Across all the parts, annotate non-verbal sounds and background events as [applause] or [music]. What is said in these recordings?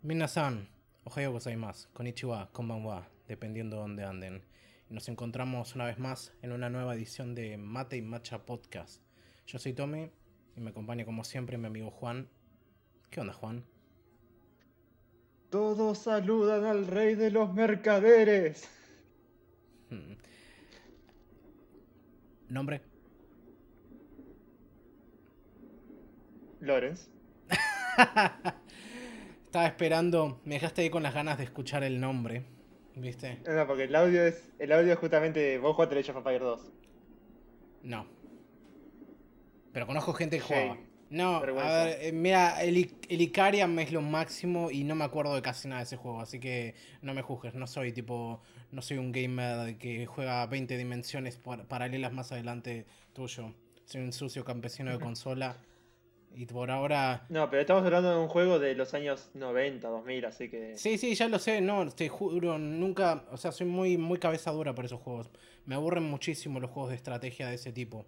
Minasan, ohayo gozaimasu, konnichiwa, konbanwa, dependiendo de dónde anden. Y nos encontramos una vez más en una nueva edición de Mate y Matcha Podcast. Yo soy Tommy y me acompaña como siempre mi amigo Juan. ¿Qué onda, Juan? Todos saludan al rey de los mercaderes. Hmm. ¿Nombre? Lorenz. [laughs] Estaba esperando, me dejaste ahí con las ganas de escuchar el nombre, ¿viste? No, porque el audio es. El audio es justamente. Vos jugaste Age of Empires 2. No. Pero conozco gente que juega. No, Vergüenza. a ver, eh, mira, el, el Icarian es lo máximo y no me acuerdo de casi nada de ese juego, así que no me juzgues, no soy tipo, no soy un gamer que juega 20 dimensiones par- paralelas más adelante tuyo. Soy un sucio campesino de consola y por ahora... No, pero estamos hablando de un juego de los años 90, 2000, así que. Sí, sí, ya lo sé, no, te juro, nunca, o sea, soy muy, muy cabeza dura por esos juegos. Me aburren muchísimo los juegos de estrategia de ese tipo.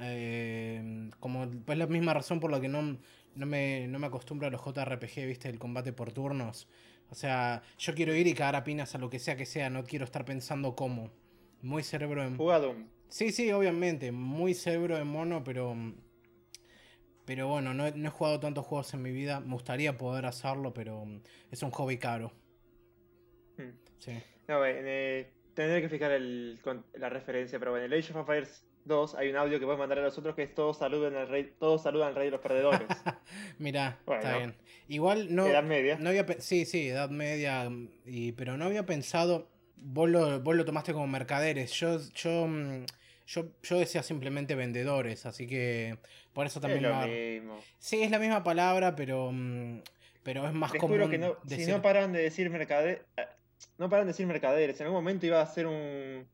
Eh, como es la misma razón por la que no, no, me, no me acostumbro a los JRPG, viste, el combate por turnos. O sea, yo quiero ir y cagar a pinas a lo que sea que sea, no quiero estar pensando cómo. Muy cerebro en... Jugado. Sí, sí, obviamente, muy cerebro de mono, pero... Pero bueno, no he, no he jugado tantos juegos en mi vida. Me gustaría poder hacerlo, pero es un hobby caro. Hmm. Sí. No, bueno, eh, tendré que fijar el, la referencia, pero bueno, en el Age of Empires 2 hay un audio que puedes mandar a los otros que es todos saludan al rey, todos saludan al rey de los perdedores. [laughs] Mira, está bien. Igual no. Edad media. No había, sí, sí, edad media. Y, pero no había pensado. Vos lo, vos lo tomaste como mercaderes. Yo, yo, mm, yo, yo decía simplemente vendedores. Así que por eso es también. lo mismo. Sí, es la misma palabra, pero. mm, Pero es más Te común. juro que no, si no paran de decir mercader, eh, no paran de decir mercaderes, en algún momento iba a ser un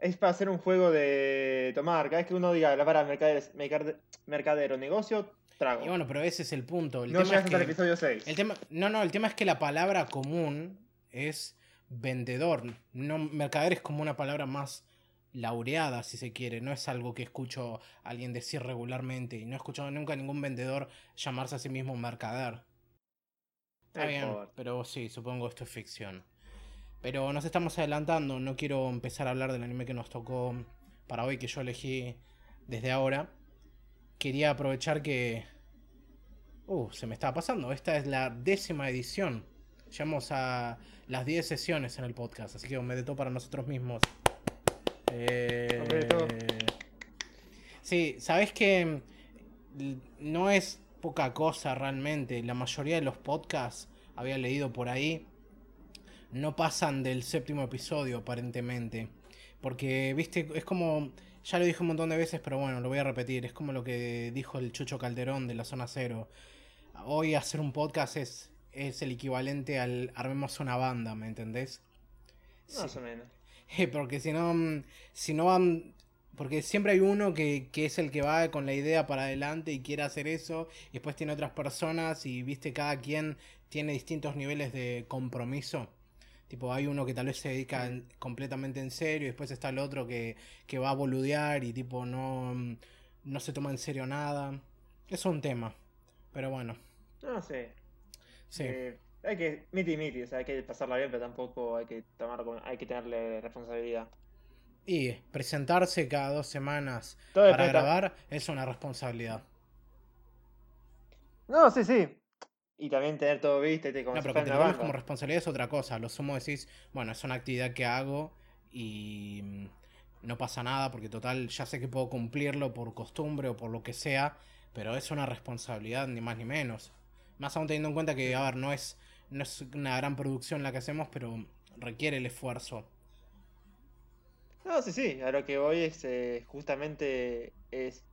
es para hacer un juego de tomar, cada vez que uno diga la palabra mercaderes, mercade- mercadero, negocio, trago. Y bueno, pero ese es el punto. El no tema es hasta el que- episodio 6. El tema, no, no, el tema es que la palabra común es vendedor. No, mercader es como una palabra más laureada, si se quiere. No es algo que escucho a alguien decir regularmente. Y no he escuchado nunca a ningún vendedor llamarse a sí mismo mercader. Está bien, pero sí, supongo esto es ficción. Pero nos estamos adelantando. No quiero empezar a hablar del anime que nos tocó para hoy, que yo elegí desde ahora. Quería aprovechar que Uh, se me estaba pasando. Esta es la décima edición. Llegamos a las 10 sesiones en el podcast, así que un medito para nosotros mismos. Eh. Sí, sabes que no es poca cosa realmente. La mayoría de los podcasts, había leído por ahí, no pasan del séptimo episodio aparentemente. Porque, viste, es como, ya lo dije un montón de veces, pero bueno, lo voy a repetir. Es como lo que dijo el Chucho Calderón de la Zona Cero. Hoy hacer un podcast es, es el equivalente al armemos una banda, ¿me entendés? Más o menos. [laughs] Porque si no, mm, si no van... Porque siempre hay uno que, que es el que va con la idea para adelante y quiere hacer eso, y después tiene otras personas y, viste, cada quien tiene distintos niveles de compromiso. Tipo, hay uno que tal vez se dedica en- completamente en serio, y después está el otro que, que va a boludear y, tipo, no, mm, no se toma en serio nada. Es un tema. Pero bueno, No sé. sí. Eh, hay que miti miti, o sea, hay que pasarla bien, pero tampoco hay que tomar hay que tenerle responsabilidad. Y presentarse cada dos semanas Todo para grabar es una responsabilidad. No, sí, sí. Y también tener todo visto, como No, si pero que te lo como responsabilidad es otra cosa. Lo sumo decís, bueno, es una actividad que hago y mm, no pasa nada porque total ya sé que puedo cumplirlo por costumbre o por lo que sea, pero es una responsabilidad ni más ni menos. Más aún teniendo en cuenta que, a ver, no es, no es una gran producción la que hacemos, pero requiere el esfuerzo. No, sí, sí, a lo que voy es eh, justamente es...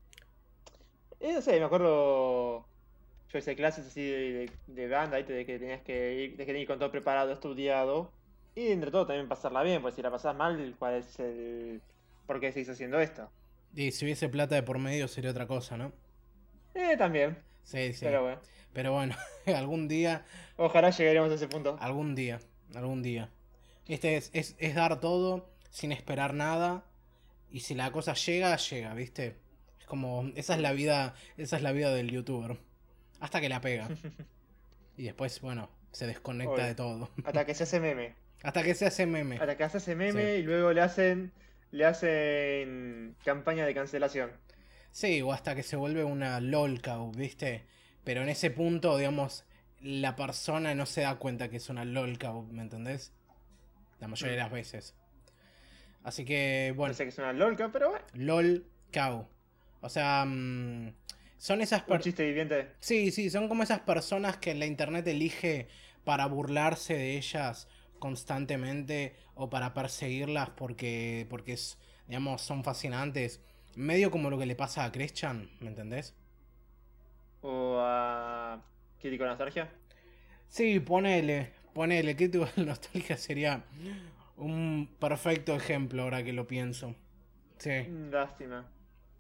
eh, no sé, me acuerdo, yo hice clases así de, de, de banda, ¿viste? de que tenías que ir, de que ir con todo preparado, estudiado, y entre todo también pasarla bien, pues si la pasás mal, ¿cuál es el... ¿Por qué seguís haciendo esto? Y si hubiese plata de por medio sería otra cosa, ¿no? Eh, también, Sí, sí. pero bueno, Pero bueno, [laughs] algún día ojalá llegaremos a ese punto. Algún día, algún día. Este es, es, es dar todo sin esperar nada. Y si la cosa llega, llega, ¿viste? Es como. Esa es la vida. Esa es la vida del youtuber. Hasta que la pega. [laughs] Y después, bueno, se desconecta de todo. [laughs] Hasta que se hace meme. Hasta que se hace meme. Hasta que se hace meme Sí. y luego le hacen, le hacen campaña de cancelación. Sí, o hasta que se vuelve una lolcow, ¿viste? Pero en ese punto, digamos, la persona no se da cuenta que es una lolcow, ¿me entendés? La mayoría de las veces. Así que, bueno, Parece que es una lolca, pero bueno. lolcow. O sea, mm, son esas personas... chiste viviente. Sí, sí, son como esas personas que la internet elige para burlarse de ellas constantemente o para perseguirlas porque, porque es, digamos, son fascinantes. Medio como lo que le pasa a Christian, ¿me entendés? O a Crítico Nostalgia. Sí, ponele, ponele, crítico [laughs] nostalgia sería un perfecto ejemplo ahora que lo pienso. Sí. Mm, Lástima.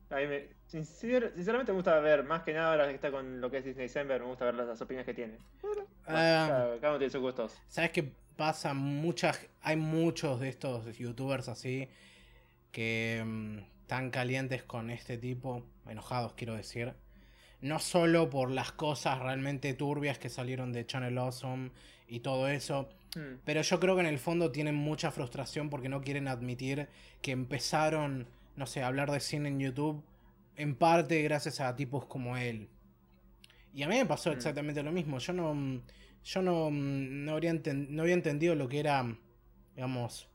A mí me, sincer- sinceramente me gusta ver, más que nada ahora que está con lo que es Disney December, me gusta ver las, las opiniones que tiene. Bueno, Ah. cada, cada uno tiene sus gustos. ¿Sabes qué pasa? Muchas, hay muchos de estos youtubers así que mm, están calientes con este tipo, enojados quiero decir. No solo por las cosas realmente turbias que salieron de Channel Awesome y todo eso, Mm. pero yo creo que en el fondo tienen mucha frustración porque no quieren admitir que empezaron, no sé, a hablar de cine en YouTube en parte gracias a tipos como él. Y a mí me pasó Mm. exactamente lo mismo. Yo no, yo no, no, habría no había entendido lo que era, digamos,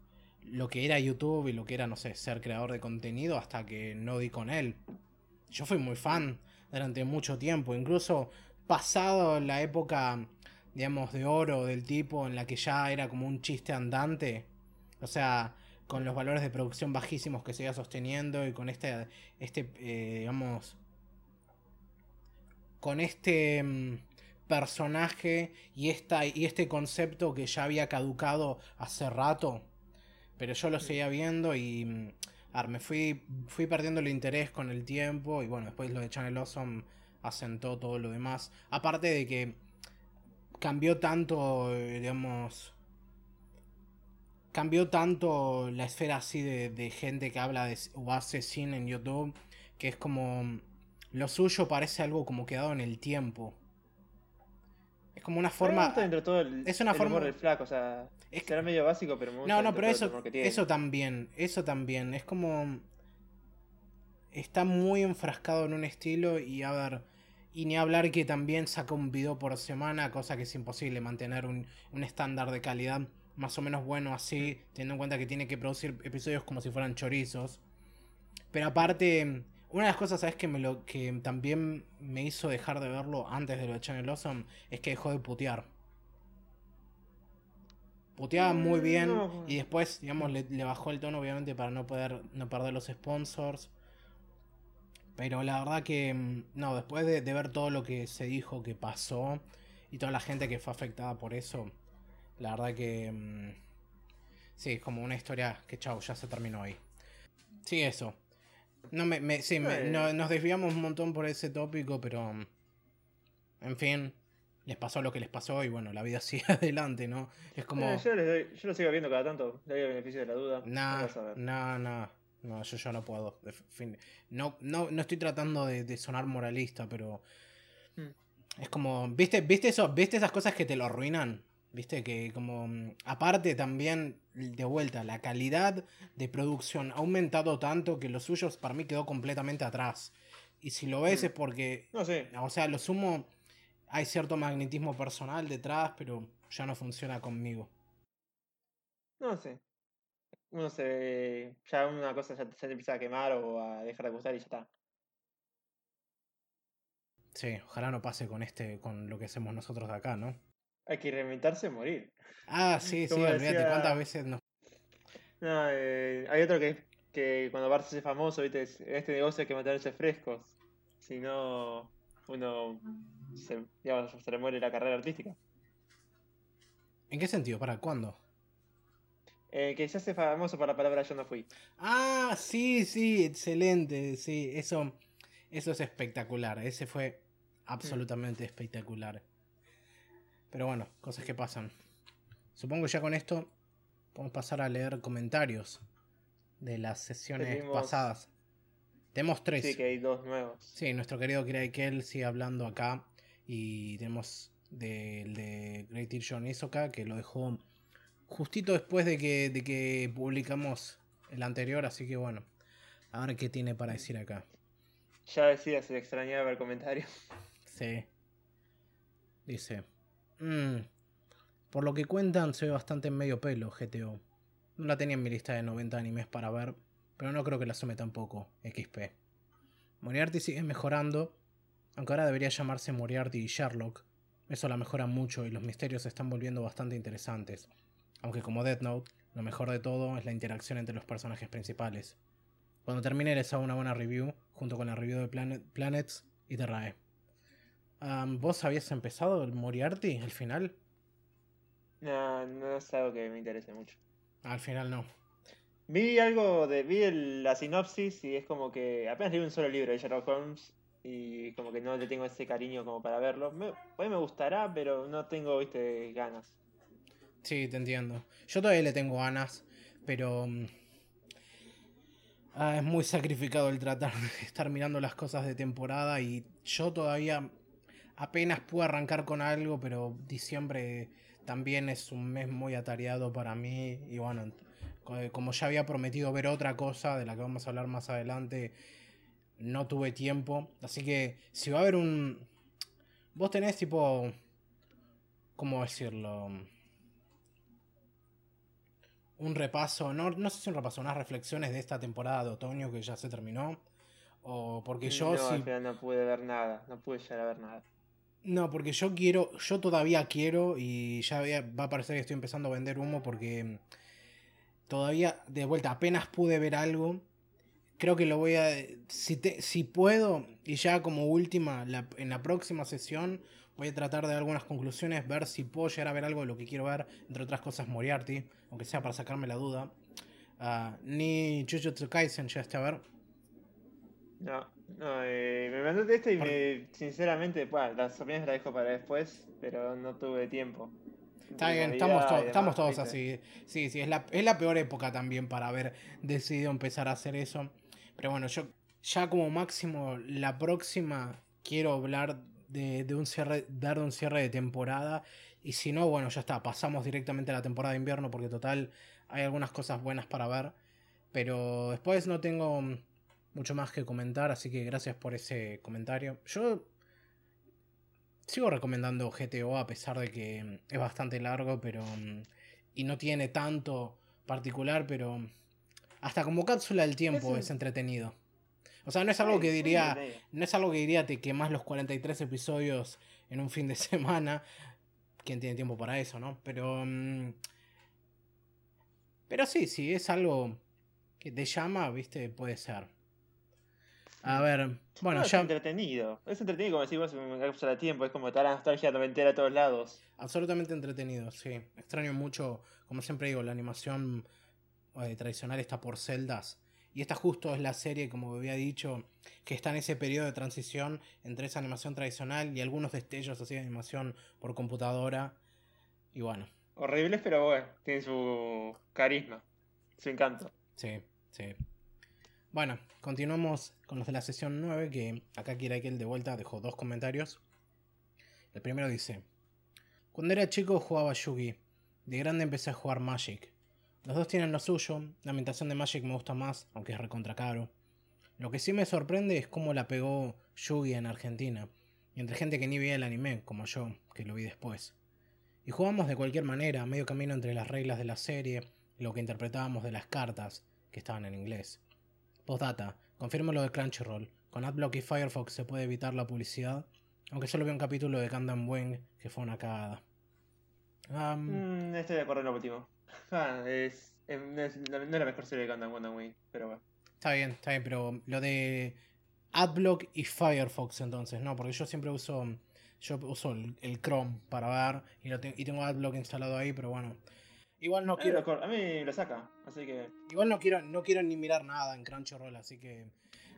lo que era YouTube y lo que era, no sé, ser creador de contenido hasta que no di con él. Yo fui muy fan durante mucho tiempo, incluso pasado la época, digamos, de oro del tipo en la que ya era como un chiste andante. O sea, con los valores de producción bajísimos que se iba sosteniendo y con este, este eh, digamos, con este mm, personaje y, esta, y este concepto que ya había caducado hace rato. Pero yo lo seguía viendo y mm, a ver, me fui, fui perdiendo el interés con el tiempo y bueno, después lo de Channel Awesome asentó todo lo demás. Aparte de que cambió tanto, digamos, cambió tanto la esfera así de, de gente que habla de, o hace cine en YouTube, que es como lo suyo parece algo como quedado en el tiempo. Es como una me forma... gusta dentro de todo el, es una el forma- humor del flaco, o sea, Es que- será medio básico, pero me gusta No, no, pero eso, eso también, eso también. Es como. Está muy enfrascado en un estilo y a ver. Y ni hablar que también saca un video por semana, cosa que es imposible mantener un, un estándar de calidad más o menos bueno así, teniendo en cuenta que tiene que producir episodios como si fueran chorizos. Pero aparte, una de las cosas, ¿sabes? Que, me lo, que también me hizo dejar de verlo antes de lo de Channel Awesome, es que dejó de putear. Puteaba muy Mm, bien no. y después, digamos, le, le bajó el tono obviamente para no poder no perder los sponsors. Pero la verdad que, mm, no, después de, de ver todo lo que se dijo que pasó y toda la gente que fue afectada por eso, la verdad que, mm, sí, es como una historia que, chau, ya se terminó ahí. Sí, eso. No me, me- sí, me- no- nos desviamos un montón por ese tópico, pero, mm, en fin, les pasó lo que les pasó y bueno, la vida [laughs] sigue adelante, ¿no? Es como... Eh, yo, les doy- yo lo sigo viendo cada tanto, le doy el beneficio de la duda. Ver. no, no, no, yo ya no puedo. no, no, no estoy tratando de, de sonar moralista, pero Mm. es como, ¿viste, viste eso, viste esas cosas que te lo arruinan? Viste que como mm, aparte también de vuelta la calidad de producción ha aumentado tanto que lo suyo para mí quedó completamente atrás. Y si lo ves Mm. es porque, No sé, o sea, lo sumo hay cierto magnetismo personal detrás, pero ya no funciona conmigo. no sé. Uno se. Ya una cosa ya se te empieza a quemar o a dejar de gustar y ya está. Sí, ojalá no pase con este, con lo que hacemos nosotros de acá, ¿no? Hay que reinventarse morir. Ah, [laughs] sí, sí, olvídate decía- cuántas veces nos... No, eh, hay otro que, que cuando se hace famoso, ¿viste? Es- en este negocio hay que mantenerse frescos. Si no, uno se, digamos, se le muere la carrera artística. ¿En qué sentido? ¿Para cuándo? Eh, que se hace famoso por la palabra yo no fui. Ah, sí, sí, excelente, sí, eso, eso es espectacular, ese fue absolutamente espectacular. Pero bueno, cosas que pasan. Supongo que ya con esto podemos pasar a leer comentarios de las sesiones pasadas. Tenemos tres. Sí, que hay dos nuevos. Sí, nuestro querido Craig Kell sigue hablando acá. Y tenemos del de Great John Isoka, que lo dejó justito después de que, de que publicamos el anterior, así que bueno, a ver qué tiene para decir acá. Ya decía, se extrañaba el comentario. Sí. Dice, "Mm, por lo que cuentan, se ve bastante en medio pelo GTO. No la tenía en mi lista de 90 animes para ver, pero no creo que la sume tampoco, XP. Moriarty sigue mejorando, aunque ahora debería llamarse Moriarty y Sherlock. Eso la mejora mucho y los misterios se están volviendo bastante interesantes. Aunque como Death Note, lo mejor de todo es la interacción entre los personajes principales. Cuando termine les hago una buena review, junto con la review de Planet, Planets y Terrae. ¿Vos habías empezado el Moriarty, el final? No, no es algo que me interese mucho. Al final no. Vi algo de. Vi el- la sinopsis y es como que. Apenas leí un solo libro de Sherlock Holmes y como que no le tengo ese cariño como para verlo. Me, me gustará, pero no tengo, viste, ganas. Sí, te entiendo. Yo todavía le tengo ganas, pero... mm, ah, es muy sacrificado el tratar de estar mirando las cosas de temporada y yo todavía apenas puedo arrancar con algo, pero diciembre también es un mes muy atareado para mí y bueno, co- como ya había prometido ver otra cosa de la que vamos a hablar más adelante, no tuve tiempo. Así que si va a haber un... Vos tenés tipo... ¿Cómo decirlo? un repaso, no, no sé si un repaso, unas reflexiones de esta temporada de otoño que ya se terminó. O porque yo no, final no pude ver nada. No pude llegar a ver nada. No, porque yo quiero, yo todavía quiero y ya va a parecer que estoy empezando a vender humo porque todavía, de vuelta, apenas pude ver algo. Creo que lo voy a, si, te, si puedo, y ya como última, la- en la próxima sesión, voy a tratar de dar algunas conclusiones, ver si puedo llegar a ver algo de lo que quiero ver, entre otras cosas Moriarty, aunque sea para sacarme la duda. Ah, ni Jujutsu Kaisen ya está a ver. No, no, eh, me mandaste esto y Por- me, sinceramente, bueno, las opiniones las dejo para después, pero no tuve tiempo. Está bien, estamos, to- demás, estamos todos ¿viste? así. Sí, sí, es la, es la peor época también para haber decidido empezar a hacer eso. Pero bueno, yo ya como máximo la próxima quiero hablar de, de un cierre, dar un cierre de temporada. Y si no, bueno, ya está, pasamos directamente a la temporada de invierno porque total hay algunas cosas buenas para ver. Pero después no tengo mucho más que comentar, así que gracias por ese comentario. Yo sigo recomendando GTO a pesar de que mm, es bastante largo, pero mm, y no tiene tanto particular, pero mm, hasta como cápsula del tiempo Es entretenido. O sea, no es algo que diría, no es algo que diría te quemas los 43 episodios en un fin de [laughs] semana. ¿Quién tiene tiempo para eso, no? Pero pero sí, sí, es algo que te llama, ¿viste? Puede ser. A ver, bueno, No, es ya entretenido. Es entretenido, como decís vos, una cápsula de tiempo. Es como está la nostalgia noventera a todos lados. Absolutamente entretenido, sí. Extraño mucho, como siempre digo, la animación eh, tradicional está por celdas. Y esta justo es la serie, como había dicho, que está en ese periodo de transición entre esa animación tradicional y algunos destellos así de animación por computadora. Y bueno, Horribles, pero bueno, tienen su carisma, su encanto. sí, sí. Bueno, continuamos con los de la sesión 9, que acá Kirakel de vuelta dejó dos comentarios. El primero dice, cuando era chico jugaba Yugi, de grande empecé a jugar Magic. Los dos tienen lo suyo, la ambientación de Magic me gusta más, aunque es recontra caro. Lo que sí me sorprende es cómo la pegó Yugi en Argentina, y entre gente que ni veía el anime, como yo, que lo vi después. Y jugamos de cualquier manera, medio camino entre las reglas de la serie y lo que interpretábamos de las cartas, que estaban en inglés. Postdata, confirmo lo de Crunchyroll. Con Adblock y Firefox se puede evitar la publicidad, aunque solo vi un capítulo de Gundam Wing que fue una cagada. Am, Mm, estoy de acuerdo en lo último. [laughs] Ah, es, es- no, es, no es la mejor serie de Gundam Gundam Wing, pero bueno. Está bien, está bien, pero lo de Adblock y Firefox entonces, no, porque yo siempre uso yo uso el, el Chrome para ver y, lo te- y tengo Adblock instalado ahí, pero bueno. Igual no quiero a mí lo saca, así que. igual no quiero no quiero ni mirar nada en Crunchyroll, así que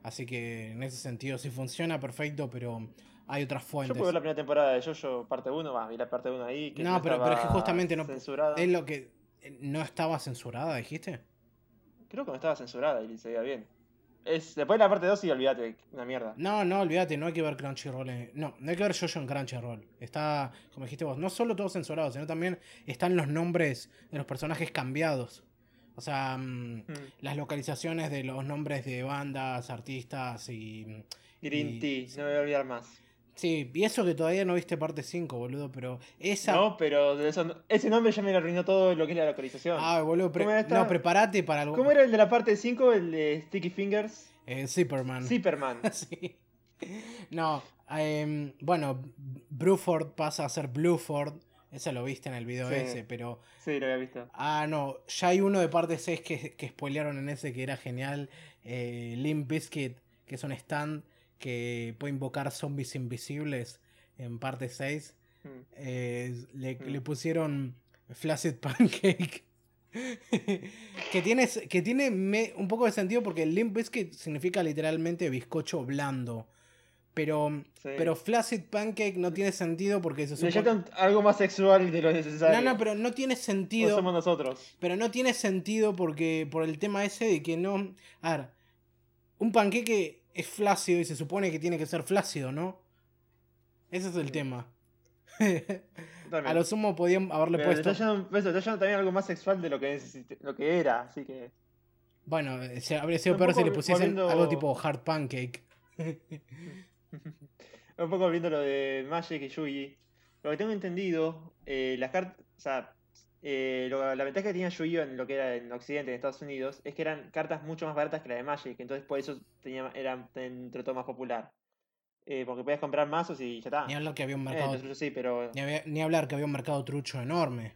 así que en ese sentido sí funciona perfecto, pero hay otras Yo fuentes. pude ver la primera temporada de JoJo parte 1, va, vi la parte 1 ahí. Que No, pero- pero es que justamente no- Censurada. Es lo que eh, no estaba censurada, dijiste? Creo que no estaba censurada y se veía bien. Es, después de la parte 2 sí, olvídate, una mierda. No, no, olvídate, no hay que ver Crunchyroll. en- no, no hay que ver Jojo en Crunchyroll. Está, como dijiste vos, no solo todo censurado, sino también están los nombres de los personajes cambiados. O sea, mm, Mm. las localizaciones de los nombres de bandas, artistas y. Green y- Tea, no me voy a olvidar más. Sí, y eso que todavía no viste parte 5, boludo, pero esa. No, pero de eso no- ese nombre ya me lo arruinó todo lo que es la localización. Ah, boludo, pre- no, prepárate para algo. ¿Cómo era el de la parte 5, el de Sticky Fingers? Eh, Zipperman. Zipperman. [laughs] sí. No, em, bueno, Bruford pasa a ser Blueford. Ese lo viste en el video Sí. ese, pero. Sí, lo había visto. Ah, no, ya hay uno de parte 6 que, que spoilearon en ese que era genial. Eh, Limp Bizkit, que es un stand que puede invocar zombies invisibles en parte 6. Mm. Eh, le, Mm. le pusieron Flaccid [laughs] Pancake. que tiene, que tiene me- un poco de sentido porque Limp Bizkit significa literalmente bizcocho blando. Pero, Sí. pero Flaccid Pancake no tiene sentido porque se supone... algo más sexual de lo necesario. No, no, pero no tiene sentido. somos nosotros. Pero no tiene sentido porque por el tema ese de que no... A ver, un panqueque es flácido y se supone que tiene que ser flácido, ¿no? Ese es el Sí. tema. [laughs] A lo sumo podían haberle Pero puesto... está yendo- ves, le está yendo también algo más sexual de lo que, necesite- lo que era, así que. Bueno, eh, se- habría sido peor si le pusiesen algo tipo hard pancake. [laughs] Un poco viendo lo de Magic y Yugi. Lo que tengo entendido, eh, las cartas. O sea, eh, lo- la ventaja que tenía Yu-Gi en lo que era en Occidente, en Estados Unidos, es que eran cartas mucho más baratas que la de Magic. Entonces, por eso tenía, era entre todo más popular. Eh, porque podías comprar mazos y ya está. Ni hablar que había un Eh, mercado... entonces, sí, pero. ni, había- ni hablar que había un mercado trucho enorme.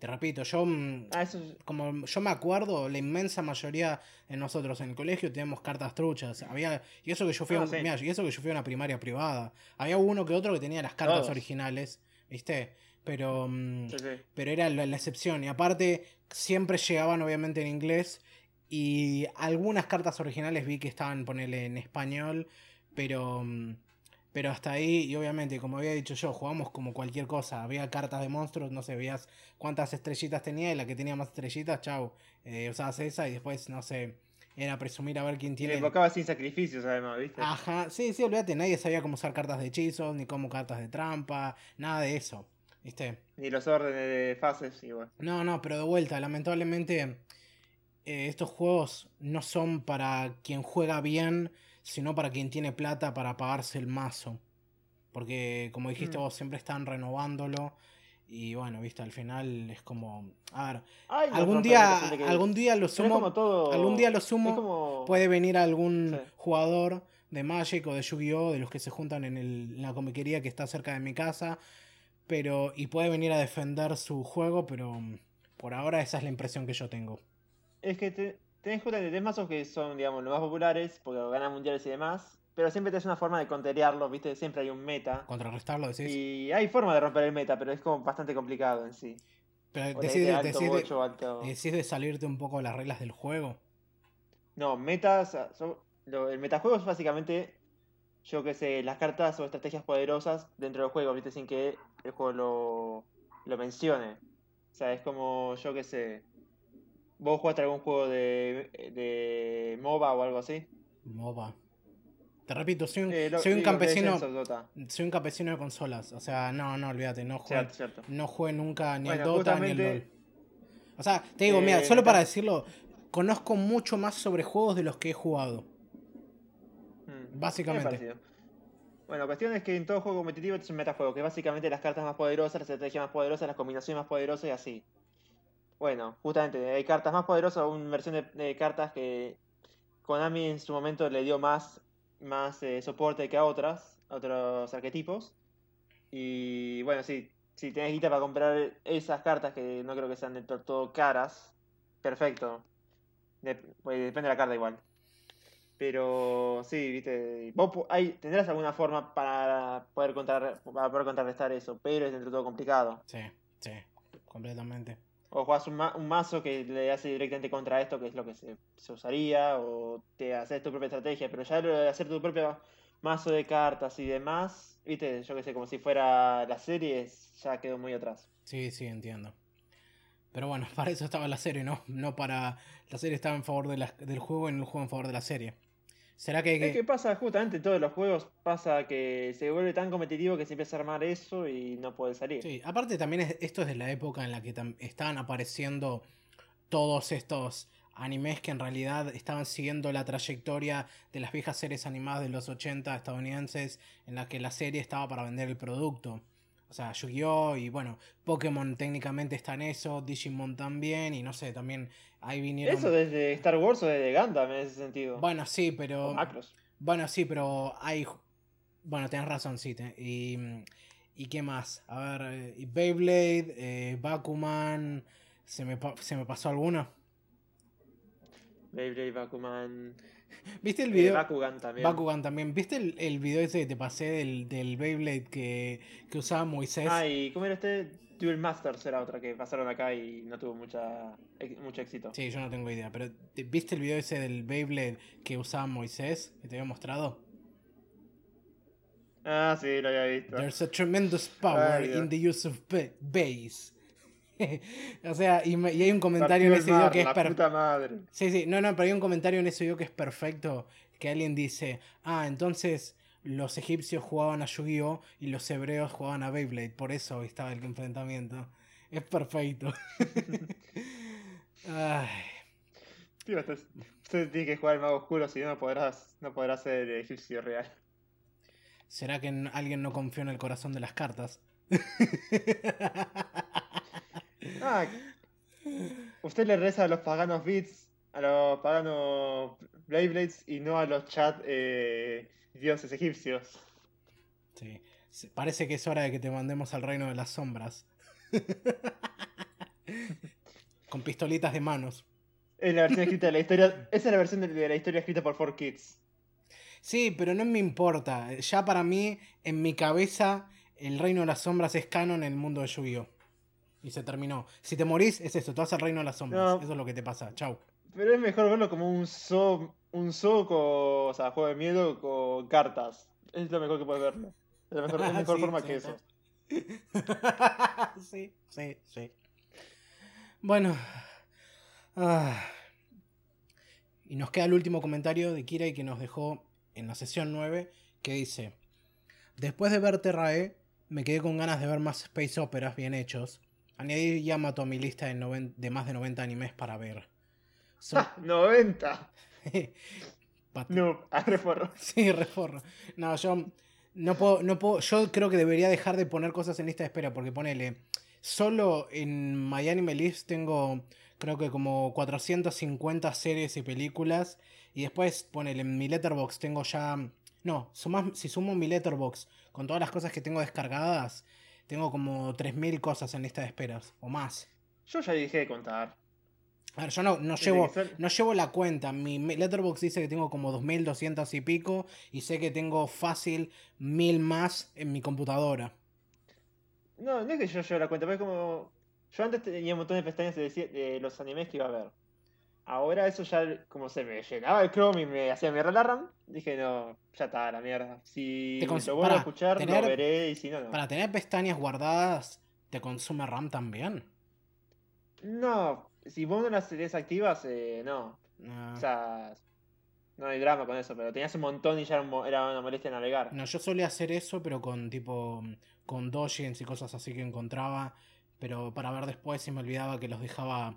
Te repito, yo... mm, Ah, eso como yo me acuerdo, la inmensa mayoría de nosotros en el colegio teníamos cartas truchas. Había, y eso que yo fui a, Ah, un- sí. mirá, y eso que yo fui a una primaria privada. Había uno que otro que tenía las cartas Todos. originales, ¿viste? Pero, mm, sí, sí. pero era la, la excepción. Y aparte, siempre llegaban obviamente en inglés. Y algunas cartas originales vi que estaban, ponele, en español. Pero, mm, pero hasta ahí, y obviamente, como había dicho yo, jugamos como cualquier cosa. Había cartas de monstruos, no sé, veías cuántas estrellitas tenía y la que tenía más estrellitas, chau. Eh, usabas esa y después, no sé, era presumir a ver quién tiene. invocaba sin sacrificios, además, ¿viste? Ajá, sí, sí, olvídate, nadie sabía cómo usar cartas de hechizos, ni cómo cartas de trampa, nada de eso. ¿Viste? Ni los órdenes de fases, y bueno. No, no, pero de vuelta, lamentablemente eh, estos juegos no son para quien juega bien, sino para quien tiene plata para pagarse el mazo. Porque, como dijiste Mm. vos, siempre están renovándolo. Y bueno, viste, al final es como. A ver, Ay, algún no, día, que- algún día lo sumo. como todo. Algún día lo sumo. como- Puede venir algún Sí. jugador de Magic o de Yu-Gi-Oh! de los que se juntan en, el- en la comiquería que está cerca de mi casa. Pero. Y puede venir a defender su juego, pero. mm, Por ahora esa es la impresión que yo tengo. Es que te, tenés justamente tenés mazos que son, digamos, los más populares, porque ganan mundiales y demás, pero siempre tenés una forma de conterearlo, ¿viste? Siempre hay un meta. Contrarrestarlo, decís. Y hay forma de romper el meta, pero es como bastante complicado en sí. pero decís, de- alto decís de- bocho, alto- decís de salirte un poco de las reglas del juego. No, metas. son- lo- el metajuego es básicamente, yo que sé, las cartas o estrategias poderosas dentro del juego, ¿viste? Sin que el juego lo, lo mencione. O sea, es como, yo que sé. ¿Vos jugaste algún juego de, de MOBA o algo así? MOBA. Te repito, soy un, Eh, lo- soy un digo, campesino. Soy un campesino de consolas. O sea, no, no, olvídate, no jugué, Cierto, cierto. no jugué nunca ni Bueno, Dota ni justamente- LOL. O sea, te digo, mira, Eh, solo para ta- decirlo, conozco mucho más sobre juegos de los que he jugado. Básicamente. Bueno, cuestión es que en todo juego competitivo es un metajuego, que básicamente las cartas más poderosas, las estrategias más poderosas, las combinaciones más poderosas y así. Bueno, justamente hay cartas más poderosas, una versión de, cartas que Konami en su momento le dio más, más eh, soporte que a otras, otros arquetipos. Y bueno, sí, si tenés guita para comprar esas cartas que no creo que sean de to- todo caras, perfecto. Pues, depende de la carta igual. Pero sí, viste, vos hay, tendrás alguna forma para poder contra, para poder contrarrestar eso, pero es dentro de todo complicado. Sí, sí, completamente. O jugás un, ma- un mazo que le hace directamente contra esto, que es lo que se, se usaría, o te haces tu propia estrategia, pero ya lo de hacer tu propio mazo de cartas y demás, viste, yo que sé, como si fuera la serie, ya quedó muy atrás. Sí, sí, entiendo. Pero bueno, [laughs] para eso estaba la serie, ¿no? No para. La serie estaba en favor de la- del juego y no el juego en favor de la serie. ¿Será que, Es que pasa justamente en todos los juegos, pasa que se vuelve tan competitivo que se empieza a armar eso y no puede salir. Sí, aparte también es- esto es de la época en la que estaban apareciendo todos estos animes que en realidad estaban siguiendo la trayectoria de las viejas series animadas de los 80 estadounidenses en la que la serie estaba para vender el producto. O sea, Yu-Gi-Oh! y bueno, Pokémon técnicamente está en eso, Digimon también, y no sé, también ahí vinieron... Eso desde Star Wars o desde Gundam en ese sentido. Bueno, sí, O pero... Macros. Bueno, sí, pero hay. Bueno, tenés razón, sí. Y, ¿Y qué más? A ver, eh, y Beyblade, eh, Bakuman. ¿se me, pa- ¿Se me pasó alguno? Beyblade, Bakuman. [laughs] ¿Viste el eh, video? Bakugan también. Bakugan también. ¿Viste el, el video ese que te pasé del, del Beyblade que, que usaba Moisés? Ah, y ¿cómo era este? Duel Masters era otra que pasaron acá y no tuvo mucha, mucho éxito. Sí, yo no tengo idea. Pero ¿te- ¿viste el video ese del Beyblade que usaba Moisés? Que te había mostrado. Ah, sí, lo había visto. There's a tremendous power Ay, in the use of ba- base. [laughs] o sea, y, me- y hay un comentario en ese video que es perfecto. Sí, sí, no, no, pero hay un comentario en ese video que es perfecto. Que alguien dice, ah, entonces los egipcios jugaban a Yu-Gi-Oh! y los hebreos jugaban a Beyblade. Por eso estaba el enfrentamiento. Es perfecto. [laughs] Ay, Tío, usted, usted tiene que jugar el mago oscuro, si no, no podrás, no podrás ser egipcio real. ¿Será que alguien no confió en el corazón de las cartas? [laughs] Ah, usted le reza a los paganos beats, a los paganos Beyblades y no a los chat eh, dioses egipcios. Sí. Parece que es hora de que te mandemos al reino de las sombras. [laughs] Con pistolitas de manos. Es la versión escrita de la historia. Esa es la versión de, de la historia escrita por 4Kids. Sí, pero no me importa. Ya para mí, en mi cabeza, el reino de las sombras es canon en el mundo de Yu-Gi-Oh! Y se terminó. Si te morís, es eso, te vas al reino de las sombras. No. Eso es lo que te pasa. Chau. Pero es mejor verlo como un zoo, un zoo con, o sea, juego de miedo con cartas. Es lo mejor que puedes verlo. Es la mejor, es [laughs] mejor Sí, forma sí. que eso. [laughs] sí, sí, sí. Bueno. Ah. Y nos queda el último comentario de Kirai que nos dejó en la sesión 9, que dice, después de ver Terrae, me quedé con ganas de ver más space operas bien hechos. Añadir Yamato a mi lista de, noven- de más de 90 animes para ver. [laughs] Son- [laughs] ¡Ah! ¡90! Pat- No, a reforro. [laughs] Sí, reforro. No, yo no puedo, no puedo, yo creo que debería dejar de poner cosas en lista de espera, porque ponele, solo en My Anime List tengo creo que como 450 series y películas, y después ponele, en mi letterbox tengo ya, no, suma- si sumo mi letterbox con todas las cosas que tengo descargadas, tengo como 3.000 cosas en lista de esperas, o más. Yo ya dejé de contar. A ver, yo no, no, llevo, no llevo la cuenta. Mi Letterboxd dice que tengo como 2200 y pico. Y sé que tengo fácil mil más en mi computadora. No, no es que yo lleve la cuenta, pero es como. Yo antes tenía un montón de pestañas de, decir- de los animes que iba a ver. Ahora eso ya, como se me llenaba el Chrome y me hacía mierda la RAM, dije no, ya está, la mierda. Si lo vuelvo a escuchar, tener- lo veré y si no, no. Para tener pestañas guardadas, ¿te consume RAM también? No, si vos no las desactivas, eh, no. No. O sea, no hay drama con eso, pero tenías un montón y ya era, una molestia navegar. No, yo solía hacer eso, pero con tipo. con dojins y cosas así que encontraba. Pero para ver después y me olvidaba que los dejaba.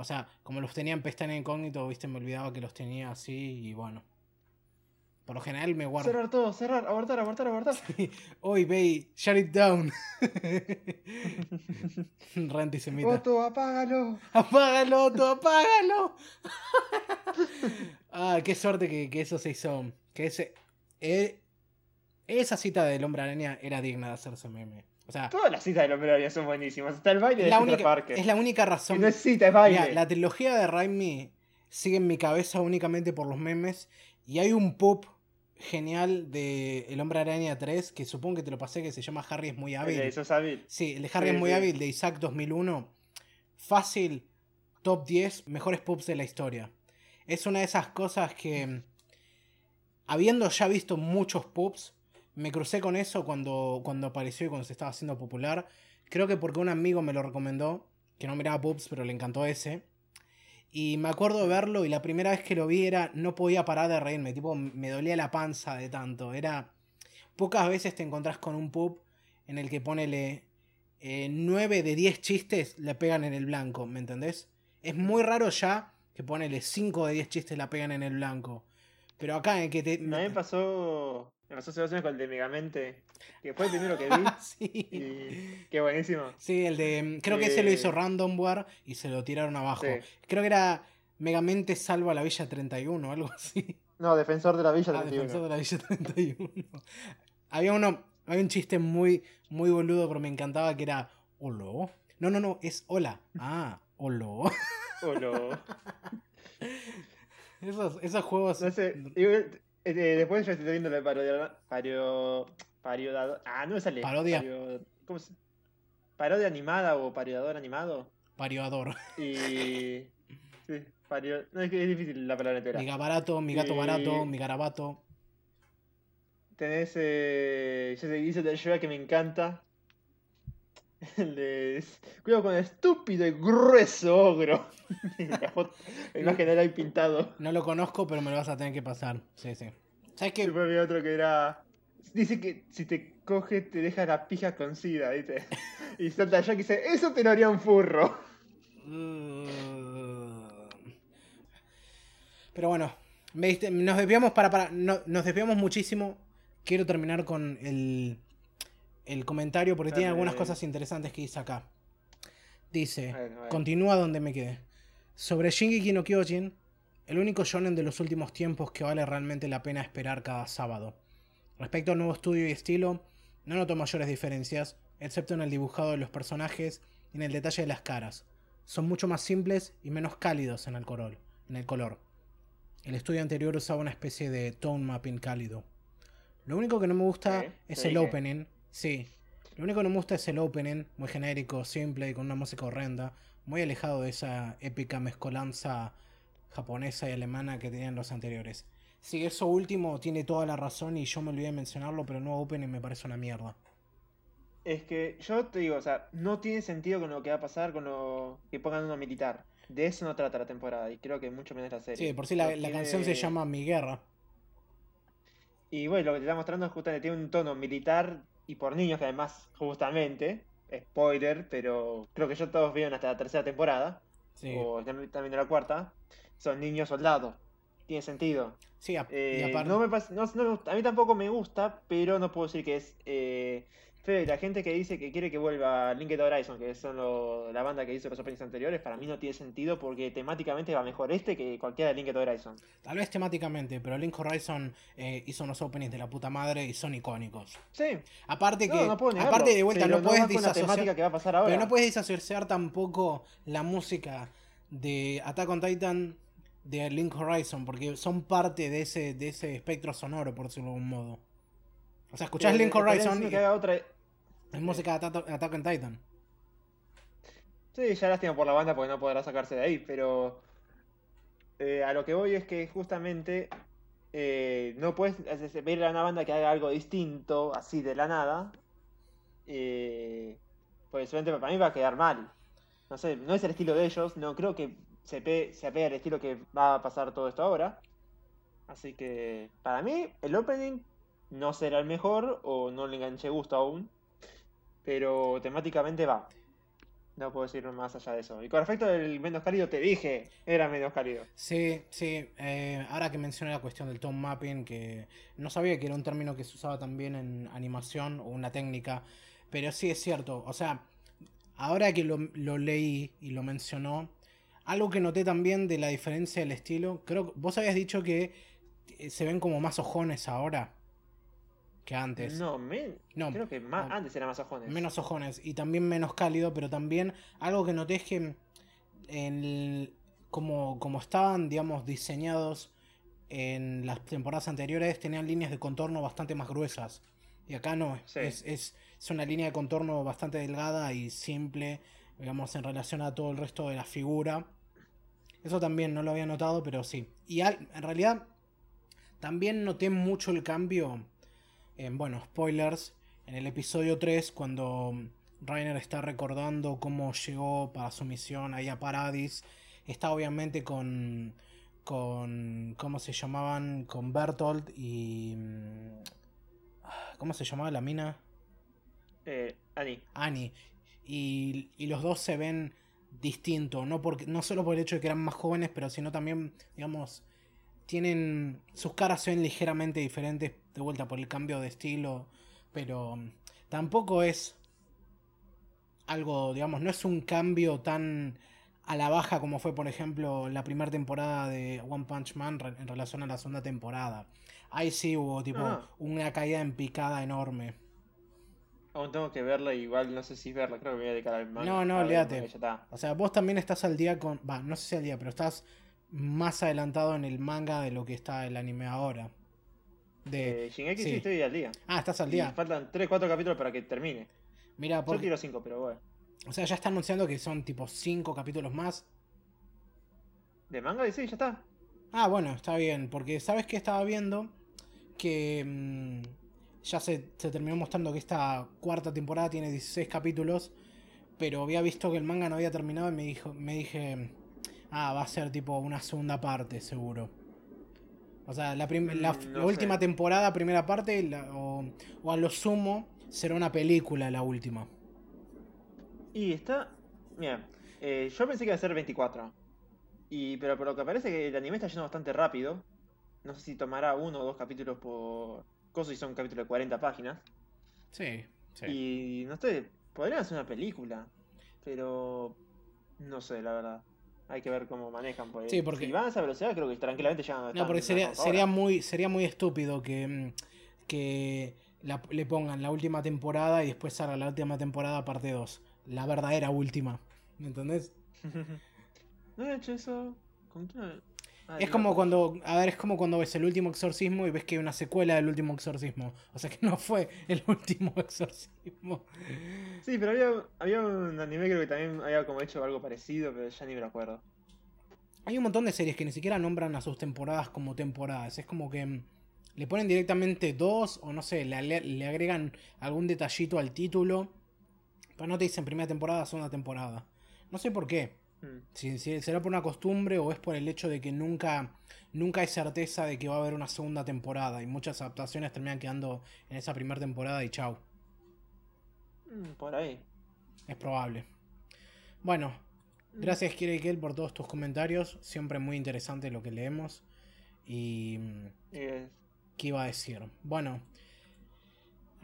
O sea, como los tenía en pestaña incógnito, viste, me olvidaba que los tenía así y bueno. Por lo general me guardo. Cerrar todo, cerrar, abortar, abortar, abortar. [laughs] Oy, Bay, shut it down. [laughs] Re antisemita. Otto, apágalo. Apágalo, Otto, apágalo. [laughs] ah, qué suerte que, que eso se hizo. Que ese. eh, esa cita del hombre araña era digna de hacerse meme. O sea, Todas las citas del hombre araña son buenísimas. Está el baile de la, única, Parker. es la única razón. no es cita, es baile. Mira, la trilogía de Raimi sigue en mi cabeza únicamente por los memes. Y hay un pop genial de El Hombre Araña 3, que supongo que te lo pasé, que se llama Harry es muy El hábil. de Sos hábil. Sí, el de Harry Sí, es muy sí. hábil, de Isaac 2001. Fácil, top 10 mejores pubs de la historia. Es una de esas cosas que, habiendo ya visto muchos pubs, me crucé con eso cuando, cuando apareció y cuando se estaba haciendo popular. Creo que porque un amigo me lo recomendó, que no miraba pubs, pero le encantó ese. Y me acuerdo de verlo y la primera vez que lo vi era, no podía parar de reírme, tipo, me dolía la panza de tanto. Era, pocas veces te encontrás con un pub en el que ponele eh, 9 de 10 chistes le pegan en el blanco, ¿me entendés? Es muy raro ya que ponele 5 de 10 chistes la pegan en el blanco. Pero acá en que te... Me pasó, me pasó hace dos años con el de Megamente, que fue el primero que vi. [laughs] sí. y qué buenísimo. Sí, el de. Creo que ese lo hizo Eh, Randomware y se lo tiraron abajo. Sí. Creo que era Megamente Salva la Villa 31 o algo así. No, Defensor de la Villa Ah, 31. Defensor de la Villa 31. había uno. Había un chiste muy, muy boludo, pero me encantaba que era. ¿Holo? No, no, no, es hola. Ah, holo. O lo- esos, esos juegos. No sé, eh, después yo estoy viendo la parodia. Pario, pario, ah, no me sale. Parodia. Pario- ¿Cómo se Parodia animada o pariodador animado. Pariodor. Y. Sí, pario. No, es que es difícil la palabra entera. Mi gabarato, mi gato barato, mi garabato. Tenés. Eh, yo sé hice de Shrek que me encanta. De. Cuidado con el estúpido y grueso ogro. [laughs] la, foto, la imagen era ahí pintado. No lo conozco, pero me lo vas a tener que pasar. Sí, sí. ¿Sabes qué? después había otro que era. Dice que si te coge te deja la pija con sida, ¿viste? Y salta Jack y dice, eso te lo haría un furro. Uh. Pero bueno, me diste- nos desviamos para, para no- nos desviamos muchísimo. Quiero terminar con el, el comentario porque tiene algunas cosas interesantes que dice acá. Dice, continúa donde me quedé. Sobre Shingeki no Kyojin, el único shonen de los últimos tiempos que vale realmente la pena esperar cada sábado. Respecto al nuevo estudio y estilo, no noto mayores diferencias, excepto en el dibujado de los personajes y en el detalle de las caras. Son mucho más simples y menos cálidos en el color. En el, color. el estudio anterior usaba una especie de tone mapping cálido. Lo único que no me gusta es el opening. Sí. Lo único que no me gusta es el opening, muy genérico, simple y con una música horrenda, muy alejado de esa épica mezcolanza japonesa y alemana que tenían los anteriores. Sí, eso último tiene toda la razón y yo me olvidé de mencionarlo, pero el nuevo opening me parece una mierda. Es que yo te digo, o sea, no tiene sentido con lo que va a pasar con lo que pongan uno militar. De eso no trata la temporada y creo que mucho menos la serie. Sí, por sí la, canción se llama Mi Guerra. Y bueno, lo que te está mostrando es justamente tiene un tono militar y por niños que además, justamente, spoiler, pero creo que ya todos vieron hasta la tercera temporada, Sí, o también de la cuarta, son niños soldados. Tiene sentido. sí a- y Eh, aparte... no me no- no a mí tampoco me gusta, pero no puedo decir que es eh, feo. Y la gente que dice que quiere que vuelva Linked Horizon, que son lo- la banda que hizo los openings anteriores, para mí no tiene sentido porque temáticamente va mejor este que cualquiera de Linked Horizon. Tal vez temáticamente, pero Link Horizon eh, hizo unos openings de la puta madre y son icónicos. Sí, Aparte que, no, no puedo negarlo, aparte de vuelta, no puedes disasociar, que va a pasar ahora. pero no puedes disasociar tampoco la música de Attack on Titan de Link Horizon, porque son parte de ese, de ese espectro sonoro, por decirlo de algún modo. O sea, escuchás Link Horizon y que haga otra... es música de Attack, Attack on Titan. Sí, ya lástima por la banda porque no podrá sacarse de ahí, pero eh, a lo que voy es que justamente eh, no puedes pedirle a una banda que haga algo distinto, así de la nada, eh, porque solamente para mí va a quedar mal. No sé, no es el estilo de ellos, no creo que se, pe- se apegue al estilo que va a pasar todo esto ahora. Así que para mí el opening no será el mejor o no le enganché gusto aún, pero temáticamente va. No puedo decir más allá de eso. Y con respecto al menos cálido, te dije, era menos cálido. Sí, sí. eh, ahora que mencioné la cuestión del tone mapping, que no sabía que era un término que se usaba también en animación o una técnica, pero sí es cierto. O sea, ahora que lo, lo leí y lo mencionó, algo que noté también de la diferencia del estilo, creo que vos habías dicho que eh, se ven como más ojones ahora que antes. No, men- No, creo que más, no. antes era más ojones. Menos ojones y también menos cálido, pero también algo que noté es que en- como, como estaban, digamos, diseñados en las temporadas anteriores, tenían líneas de contorno bastante más gruesas. Y acá no, Sí. es, es, es una línea de contorno bastante delgada y simple, digamos, en relación a todo el resto de la figura. Eso también no lo había notado, pero sí. Y al- en realidad también noté mucho el cambio en, bueno, spoilers, en el episodio 3, cuando Rainer está recordando cómo llegó para su misión ahí a Paradis, está obviamente con, con, ¿cómo se llamaban? Con Bertolt y... mm, ¿Cómo se llamaba la mina? Eh, Ani. Annie. Y, y los dos se ven distintos, no, porque, no solo por el hecho de que eran más jóvenes, pero sino también, digamos, tienen. Sus caras se ven ligeramente diferentes de vuelta por el cambio de estilo, pero mm, tampoco es algo, digamos, no es un cambio tan a la baja como fue, por ejemplo, la primera temporada de One Punch Man en relación a la segunda temporada. Ahí sí hubo, tipo, Ah. una caída en picada enorme. Aún tengo que verla, igual no sé si verla, creo que me voy a dedicar al manga. No, no, olvídate. O sea, vos también estás al día con. Va, no sé si al día, pero estás más adelantado en el manga de lo que está el anime ahora. De. Eh, Shingeki sí. sí. estoy al día. Ah, estás al Y día. faltan 3, 4 capítulos para que termine. Mira, Yo porque. quiero 5, pero bueno. O sea, ya está anunciando que son tipo 5 capítulos más. ¿De manga? Y sí, ya está. Ah, bueno, está bien. Porque, ¿sabes qué estaba viendo? Que. mm, ya se, se terminó mostrando que esta cuarta temporada tiene 16 capítulos. Pero había visto que el manga no había terminado y me dijo, me dije. Ah, va a ser tipo una segunda parte, seguro. O sea, la, la, Mm, la última temporada, primera parte, la- o, o a lo sumo, será una película la última. Y está. Mira, eh, yo pensé que iba a ser 24. Y, pero por lo que parece que el anime está yendo bastante rápido. No sé si tomará uno o dos capítulos por. Cosas y son capítulos de 40 páginas. Sí, sí. Y no sé, podrían hacer una película. Pero. No sé, la verdad. Hay que ver cómo manejan. Porque Sí, porque- Si van a esa velocidad, creo que tranquilamente ya No, porque sería, sería muy, sería muy estúpido que, mm, que la- le pongan la última temporada y después salga la última temporada parte 2. La verdadera última. ¿Me entendés? [laughs] no he hecho eso. ¿Con quién? Es como cuando, a ver, es como cuando ves el último exorcismo y ves que hay una secuela del último exorcismo. O sea que no fue el último [laughs] exorcismo. Sí, pero había, había un anime creo que también había como hecho algo parecido, pero ya ni me lo acuerdo. Hay un montón de series que ni siquiera nombran a sus temporadas como temporadas. Es como que mm, le ponen directamente dos o no sé, le, le- le agregan algún detallito al título. Pero no te dicen primera temporada, segunda temporada. No sé por qué. Mm. Si, si será por una costumbre o es por el hecho de que nunca, nunca hay certeza de que va a haber una segunda temporada. Y muchas adaptaciones terminan quedando en esa primera temporada y chau. Mm, Por ahí. Es probable. Bueno, gracias Kirikel por todos tus comentarios. Siempre muy interesante lo que leemos. Y... mm, ¿Qué iba a decir? Bueno,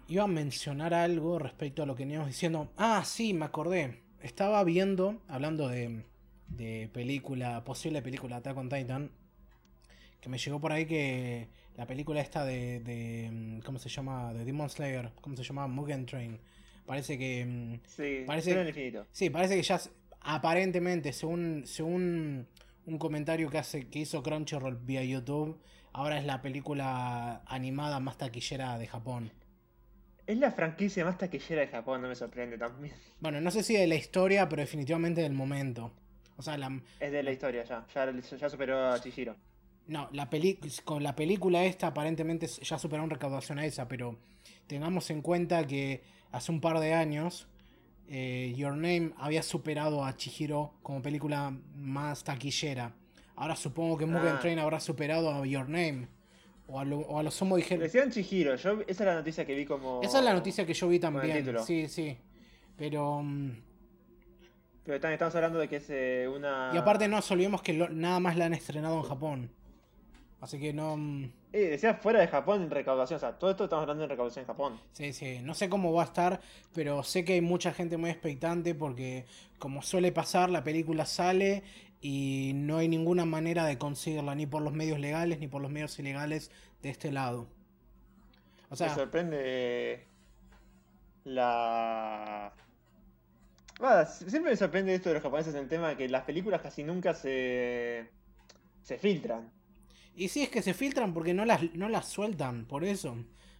iba a mencionar algo respecto a lo que veníamos diciendo. Ah, sí, me acordé. Estaba viendo, hablando de, de película, posible película Attack on Titan, que me llegó por ahí que la película esta de, de mm, ¿cómo se llama? De Demon Slayer, ¿cómo se llama? Mugen Train. Parece que mm, sí, Parece- infinito. Sí, parece que ya aparentemente, según, según un comentario que hace que hizo Crunchyroll vía YouTube, ahora es la película animada más taquillera de Japón. Es la franquicia más taquillera de Japón, no me sorprende también. Bueno, no sé si de la historia, pero definitivamente del momento. O sea, la, Es de la historia ya, ya, ya superó a Chihiro. no, la peli con la película esta aparentemente ya superó en recaudación a esa, pero tengamos en cuenta que hace un par de años eh, Your Name había superado a Chihiro como película más taquillera. Ahora supongo que Mugen Ah. Train habrá superado a Your Name. O a lo, o a lo sumo dijeron. Decían Chihiro, yo, esa es la noticia que vi como... Esa es la noticia que yo vi también. Sí, sí. Pero. mm, Pero también estamos hablando de que es eh, una... Y aparte no nos olvidemos que lo- nada más la han estrenado en Japón. Así que no. mm, Eh, decía fuera de Japón en recaudación, o sea, todo esto estamos hablando en recaudación en Japón. Sí, sí. No sé cómo va a estar, pero sé que hay mucha gente muy expectante porque, como suele pasar, la película sale y no hay ninguna manera de conseguirla, ni por los medios legales ni por los medios ilegales de este lado. O me sea, sorprende la... Ah, siempre me sorprende esto de los japoneses en el tema de que las películas casi nunca se... se filtran. y sí es que se filtran porque no las, no las sueltan, por eso.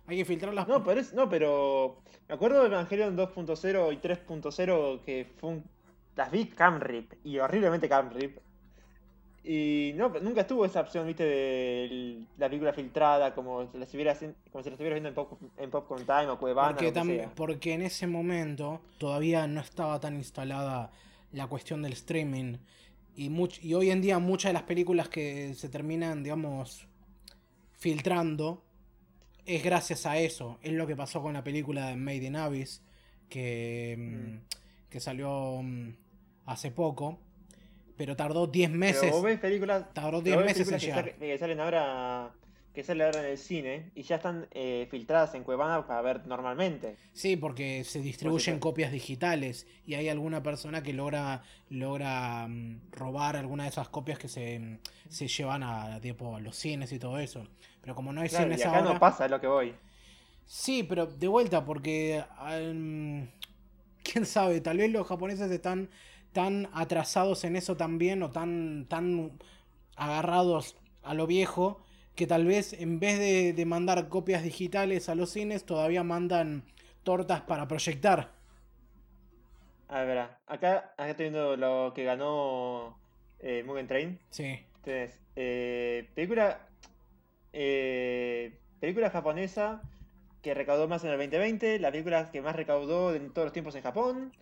Hay que filtrarlas. No, pero es, no, pero me acuerdo de Evangelion 2.0 y 3.0 que fue un... las vi camrip y horriblemente camrip. Y no, nunca estuvo esa opción, viste, de la película filtrada, como si la estuvieras, como si la estuvieras viendo en, Pop, en Popcorn Time o Cuevana, Porque, lo que tam- sea. porque en ese momento todavía no estaba tan instalada la cuestión del streaming. Y, much- y hoy en día muchas de las películas que se terminan, digamos, filtrando es gracias a eso. Es lo que pasó con la película de Made in Abyss, que, mm, que salió mm, hace poco, pero tardó 10 meses. Pero vos ves películas, Tardó pero 10 vos ves meses en que, llegar. sa- que salen ahora que salen ahora en el cine y ya están eh, filtradas en Cuevana para ver normalmente. Sí, porque se distribuyen copias digitales y hay alguna persona que logra logra mm, robar alguna de esas copias que se, mm, se llevan a, tipo, a los cines y todo eso. Pero como no hay Claro, cines y acá ahora... no pasa, lo que voy. Sí, pero de vuelta, porque um, [laughs] quién sabe, tal vez los japoneses están tan atrasados en eso también o tan, tan agarrados a lo viejo que tal vez en vez de, de mandar copias digitales a los cines todavía mandan tortas para proyectar. A ver, acá, acá estoy viendo lo que ganó eh, Mugen Train. Sí, Tenés eh, película, eh, película japonesa que recaudó más en el 2020, la película que más recaudó en todos los tiempos en Japón,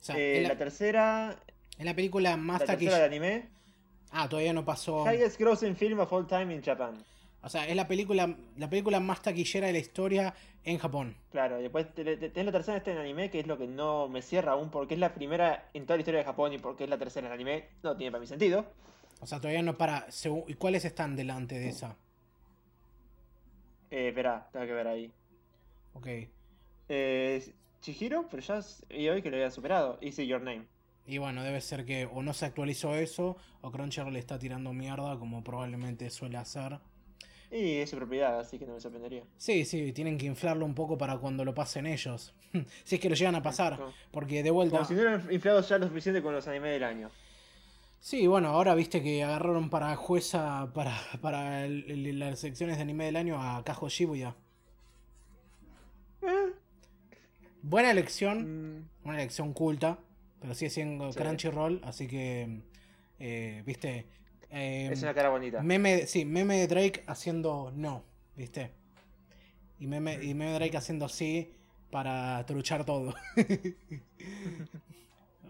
o sea, eh, la la, tercera, es la película más la tercera de anime, Ah, todavía no pasó. highest grossing film of all time in Japan. O sea, es la película, la película más taquillera de la historia en Japón. Claro, y después te- te- tenés la tercera este en anime, que es lo que no me cierra aún, porque es la primera en toda la historia de Japón y porque es la tercera en anime, no tiene para mi sentido. O sea, todavía no para. ¿Y cuáles están delante de esa? Eh, espera, tengo que ver ahí. Ok. Eh, Chihiro, pero ya y hoy que lo había superado. Easy Your Name. Y bueno, debe ser que o no se actualizó eso, o Crunchyroll le está tirando mierda, como probablemente suele hacer. Y es su propiedad, así que no me sorprendería. Sí, sí, tienen que inflarlo un poco para cuando lo pasen ellos. [laughs] si es que lo llegan a pasar. Porque de vuelta. como si no hubieran inflado ya lo suficiente con los animes del año. Sí, bueno, ahora viste que agarraron para jueza para, para el- el- las secciones de anime del año a Kajo Shibuya. Eh, Buena elección, mm, una elección culta, pero sigue siendo Sí. Crunchyroll, así que, eh, viste, eh, es una cara bonita. meme, sí, meme de Drake haciendo no, viste, y meme, y meme de Drake haciendo sí para truchar todo. [laughs]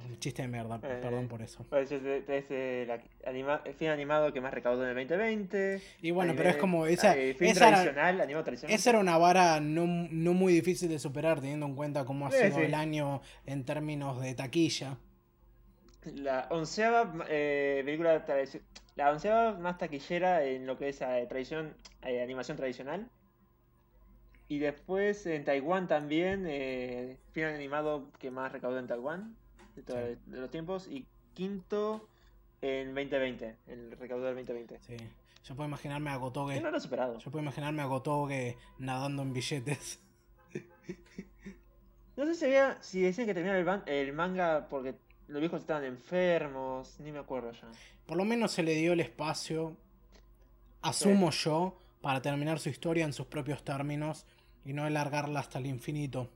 Un chiste de mierda, Eh, perdón por eso. Pues es, el anima- el film animado que más recaudó en el 2020. Y bueno, Anime- pero es como esa, esa era- tradicional, animado tradicional. Esa era una vara no, no muy difícil de superar teniendo en cuenta cómo ha sido sí. el año en términos de taquilla. La onceava eh, película la onceava más taquillera en lo que es eh, tradición, eh, animación tradicional. Y después en Taiwán también, eh, film animado que más recaudó en Taiwán de, todos Sí. de los tiempos. Y quinto en 2020, el recaudador del 2020. Sí. Yo puedo imaginarme a Gotoge. no lo ha superado. Yo puedo imaginarme a Gotoge nadando en billetes. No sé si, había, si decían que terminaba el, ban- el manga porque los viejos estaban enfermos, ni me acuerdo ya. Por lo menos se le dio el espacio, asumo yo, para terminar su historia en sus propios términos y no alargarla hasta el infinito.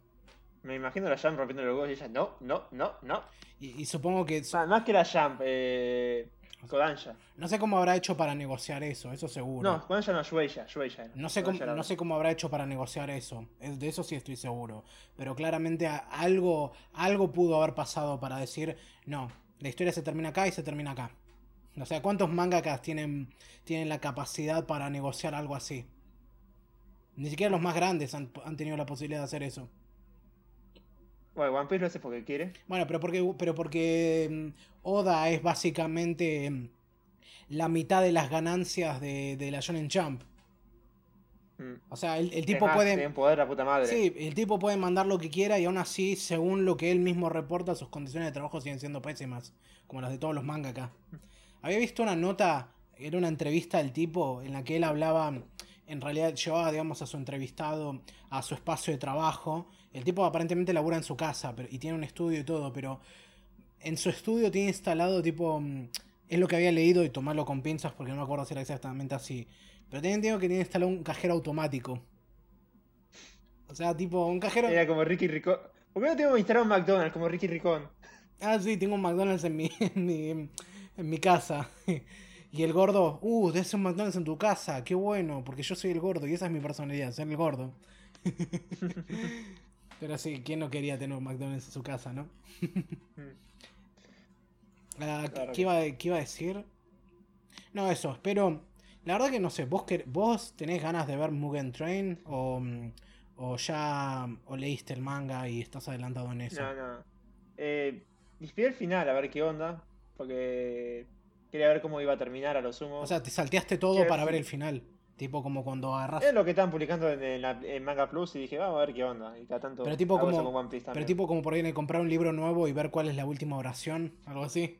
Me imagino la Jump rompiendo los huevos y ella, no, no, no, no. Y, y supongo que... Ma- Más que la Jump, eh, Kodansha. No sé cómo habrá hecho para negociar eso, eso seguro. No, Kodansha no, Shueisha, Shueisha. No sé, cómo, no sé cómo habrá hecho para negociar eso. Es- de eso sí estoy seguro. Pero claramente algo, algo pudo haber pasado para decir, no, la historia se termina acá y se termina acá. O sea, ¿cuántos mangakas tienen, tienen la capacidad para negociar algo así? Ni siquiera los más grandes han, han tenido la posibilidad de hacer eso. Bueno, One Piece lo hace porque quiere. Bueno, pero porque, pero porque mm, Oda es básicamente mm, la mitad de las ganancias de, de la Shonen Jump. Mm. O sea, el, el tipo más, puede... poder la puta madre. Sí, el tipo puede mandar lo que quiera y aún así, según lo que él mismo reporta, sus condiciones de trabajo siguen siendo pésimas, como las de todos los mangaka. [laughs] Había visto una nota, era una entrevista del tipo en la que él hablaba, en realidad llevaba, digamos, a su entrevistado a su espacio de trabajo. El tipo aparentemente labura en su casa pero, y tiene un estudio y todo, pero en su estudio tiene instalado tipo... mm, Es lo que había leído y tomarlo con pinzas porque no me acuerdo si era exactamente así. Pero entendido que tiene instalado un cajero automático. O sea, tipo, un cajero. Era como Ricky Ricón. ¿Por qué no tengo que instalar un McDonald's como Ricky Ricón? Ah, sí, tengo un McDonald's en mi, [laughs] en mi, en mi casa. [laughs] Y el gordo, uh, debe ser un McDonald's en tu casa, qué bueno, porque yo soy el gordo y esa es mi personalidad, ser el gordo. [laughs] Pero sí, ¿quién no quería tener un McDonald's en su casa, no? Mm. [laughs] Ah, ¿qué- Claro ¿qué, que iba, qué iba a decir? No, eso, pero la verdad que no sé, ¿vos, quer- vos tenés ganas de ver Mugen Train o, mm, o ya o leíste el manga y estás adelantado en eso? No, no. Eh, el final a ver qué onda. Porque quería ver cómo iba a terminar a lo sumo. O sea, te salteaste todo Quiero para ver el final. Tipo como cuando agarras. es lo que estaban publicando en, en la- en Manga Plus y dije, vamos a ver qué onda. Y cada tanto Pero tipo como- One Piece Pero tipo como por ahí de comprar un libro nuevo y ver cuál es la última oración, algo así.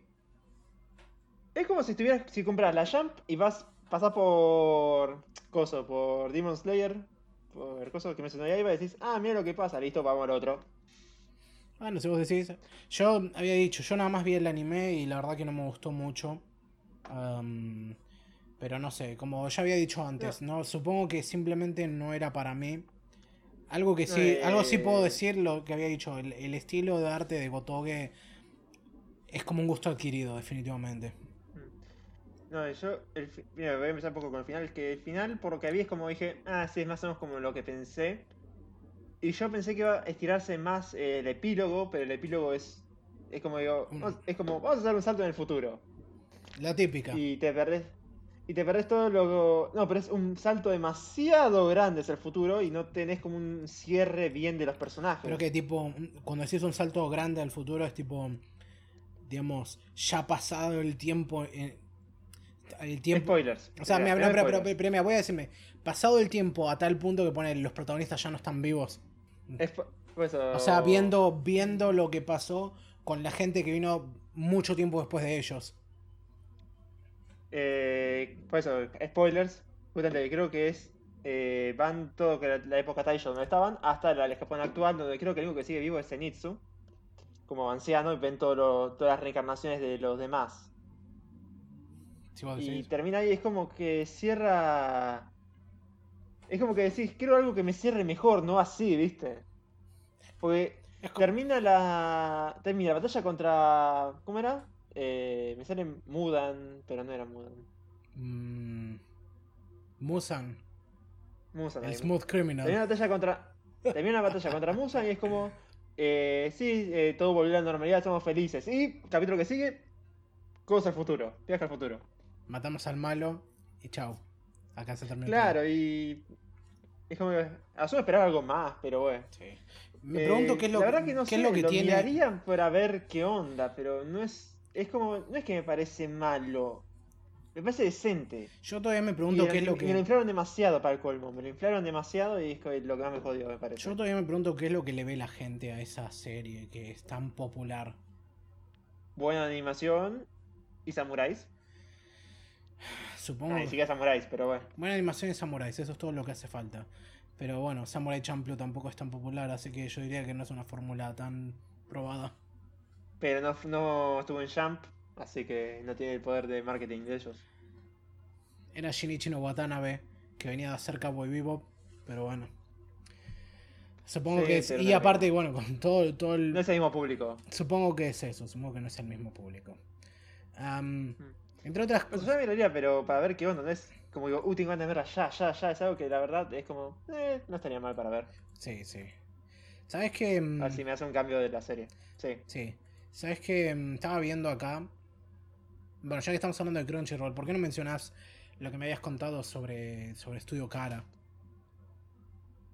Es como si estuvieras, si compras la Jump y vas, pasás por coso, por Demon Slayer, por coso que me sonó ahí y decís, ah, mira lo que pasa, listo, vamos al otro. Bueno, si vos decís. Yo había dicho, yo nada más vi el anime y la verdad que no me gustó mucho. Pero no sé, como ya había dicho antes, no, supongo que simplemente no era para mí. Algo que sí, Eh, algo sí puedo decir lo que había dicho, el, el estilo de arte de Gotoge es como un gusto adquirido, definitivamente. No, yo, el, mira, voy a empezar un poco con el final, que el final, por lo que vi, es como dije, ah, sí, es más o menos como lo que pensé. Y yo pensé que iba a estirarse más eh, el epílogo, pero el epílogo es, es como digo, Mm. es como, vamos a hacer un salto en el futuro. La típica. Y te perdés. Y te perdés todo lo. No, pero es un salto demasiado grande hacia el futuro y no tenés como un cierre bien de los personajes. Pero que tipo, cuando decís un salto grande al futuro es tipo, digamos, ya pasado el tiempo. eh, el tiempo. Spoilers. O sea, mira, no, pero, pero, mira, voy a decirme, pasado el tiempo a tal punto que pone los protagonistas ya no están vivos. Spo- por eso- O sea, viendo, viendo lo que pasó con la gente que vino mucho tiempo después de ellos. Eh, por eso, spoilers. Justamente, creo que es. eh, van todo la, la época Taisho donde estaban, hasta la, el Japón actual, donde creo que el único que sigue vivo es Zenitsu. Como anciano, y ven todo lo- todas las reencarnaciones de los demás. Y termina ahí, es como que cierra. Es como que decís, quiero algo que me cierre mejor, no así, ¿viste? Porque como- termina la. Termina la batalla contra. ¿Cómo era? Eh, me sale Mudan, pero no era Mudan. Mm, Musan, Musan. el. Smooth Criminal. la batalla contra. Termina la batalla contra Musan y es como. Eh, sí, eh, todo volvió a la normalidad, somos felices. Y capítulo que sigue. Cosa al futuro. Viaja al futuro. Matamos al malo y chau. Acá se termina. Claro, y. Es como que. Asumo esperaba algo más, pero bueno. Sí. Me pregunto Eh, qué es lo, la verdad que no qué sé, es lo que lo tiene. para ver qué onda, pero no es. Es como. No es que me parece malo. Me parece decente. Yo todavía me pregunto qué es lo Me lo que. inflaron demasiado para el colmo. Me lo inflaron demasiado y es lo que más me jodió, me parece. Yo todavía me pregunto qué es lo que le ve la gente a esa serie que es tan popular. Buena animación y samuráis. Supongo. No, ni siquiera samuráis, pero bueno. Buena animación y samuráis, eso es todo lo que hace falta. Pero bueno, Samurai Champloo tampoco es tan popular, así que yo diría que no es una fórmula tan probada. Pero no, no estuvo en Jump, así que no tiene el poder de marketing de ellos. Era Shinichi no Watanabe, que venía de hacer Cowboy Bebop, pero bueno. Supongo Sí, que es. Y aparte, bueno, con todo, todo el. No es el mismo público. Supongo que es eso, supongo que no es el mismo público. Mm. entre otras Pues cosas. yo miraría, pero para ver qué onda, no es como digo, uh, tengo ganas de verla ya, ya, ya. Es algo que la verdad es como, eh, no estaría mal para ver. Sí, sí. ¿Sabes que A ver si me hace un cambio de la serie. Sí. Sí. ¿Sabes que Estaba viendo acá. Bueno, ya que estamos hablando de Crunchyroll, ¿por qué no mencionás lo que me habías contado sobre, sobre Estudio Cara?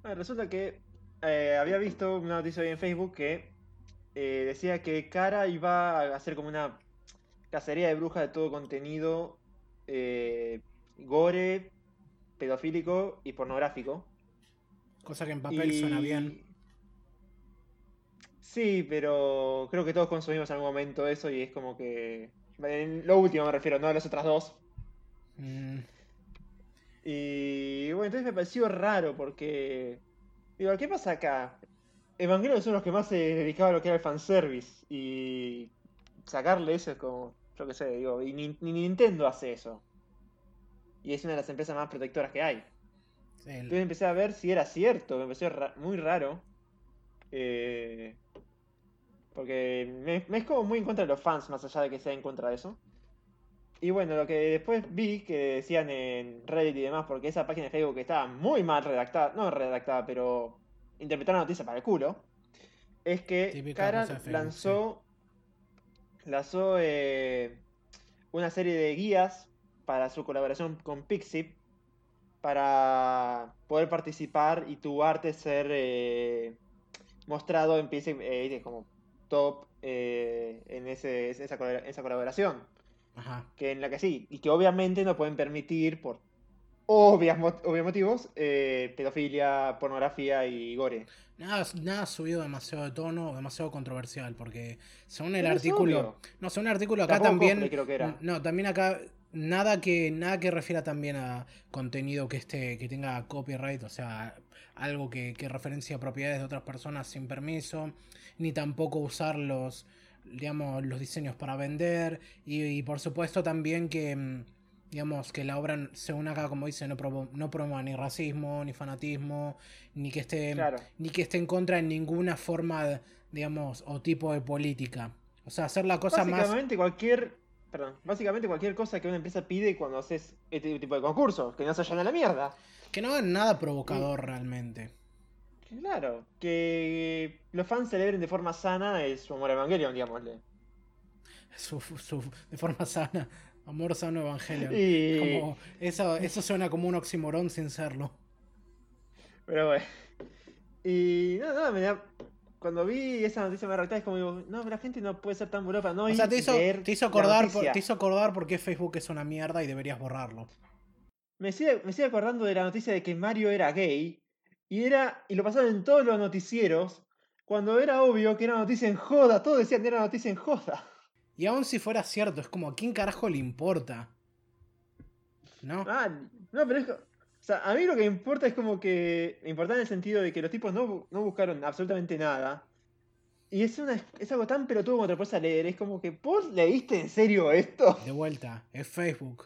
Ah, resulta que eh, había visto una noticia hoy en Facebook que eh, decía que Kara iba a hacer como una cacería de brujas de todo contenido eh, gore, pedofílico y pornográfico. Cosa que en papel Y- suena bien. Sí, pero creo que todos consumimos en algún momento eso y es como que... En lo último me refiero, no a las otras dos. Mm, Y bueno, entonces me pareció raro porque... Digo, ¿qué pasa acá? Evangelion son los que más se dedicaba a lo que era el fanservice y sacarle eso es como, yo qué sé, digo, y ni, ni Nintendo hace eso. Y es una de las empresas más protectoras que hay. Entonces empecé a ver si era cierto, me pareció ra- muy raro. Eh, porque me, me es como muy en contra de los fans, más allá de que sea en contra de eso. Y bueno, lo que después vi que decían en Reddit y demás, porque esa página de Facebook que estaba muy mal redactada, no redactada, pero interpretaron la noticia para el culo, es que Típica Kara cosa de Facebook, lanzó lanzó eh, una serie de guías para su colaboración con Pixip para poder participar y tu arte ser eh, mostrado en Pixip eh, como top eh, en ese, esa, colabora- esa colaboración. Ajá. Que en la que sí, y que obviamente no pueden permitir por obvias, obvios motivos eh, pedofilia, pornografía y gore. Nada, nada subido demasiado de tono, demasiado controversial, porque según el artículo. obvio. No, según el artículo acá Tampoco también. cosplay creo que era. No, también acá. Nada que, nada que refiera también a contenido que esté, que tenga copyright, o sea, algo que, que referencia a propiedades de otras personas sin permiso, ni tampoco usar los, digamos, los diseños para vender, y, y por supuesto también que, mm, digamos, que la obra, según acá, como dice, no, promo- no promueva ni racismo, ni fanatismo, ni que esté Claro. ni que esté en contra de ninguna forma, digamos, o tipo de política. O sea, hacer la cosa más... Básicamente cualquier, perdón, básicamente cualquier cosa que una empresa pide cuando haces este tipo de concursos, que no se vayan a la mierda. Que no hagan nada provocador realmente. Claro, que los fans celebren de forma sana es su amor a Evangelion, digámosle. Su, su- de forma sana. Amor sano evangelio. Y... Como, eso, eso suena como un oximorón sin serlo. Pero bueno. Y no, no, me da... Cuando vi esa noticia me reactaba es como digo, no, la gente no puede ser tan para no O sea, te hizo, te hizo acordar por, te hizo acordar por qué Facebook es una mierda y deberías borrarlo. Me sigue, me sigue acordando de la noticia de que Mario era gay y era y lo pasaron en todos los noticieros cuando era obvio que era noticia en joda, todos decían que era noticia en joda. Y aun si fuera cierto, es como, ¿a quién carajo le importa? ¿No? Ah, no, pero es. O sea, a mí lo que me importa es como que. Me importa en el sentido de que los tipos no, no buscaron absolutamente nada. Y es, una, es algo tan pelotudo como te puedes leer. Es como que, ¿vos leíste en serio esto? De vuelta, es Facebook.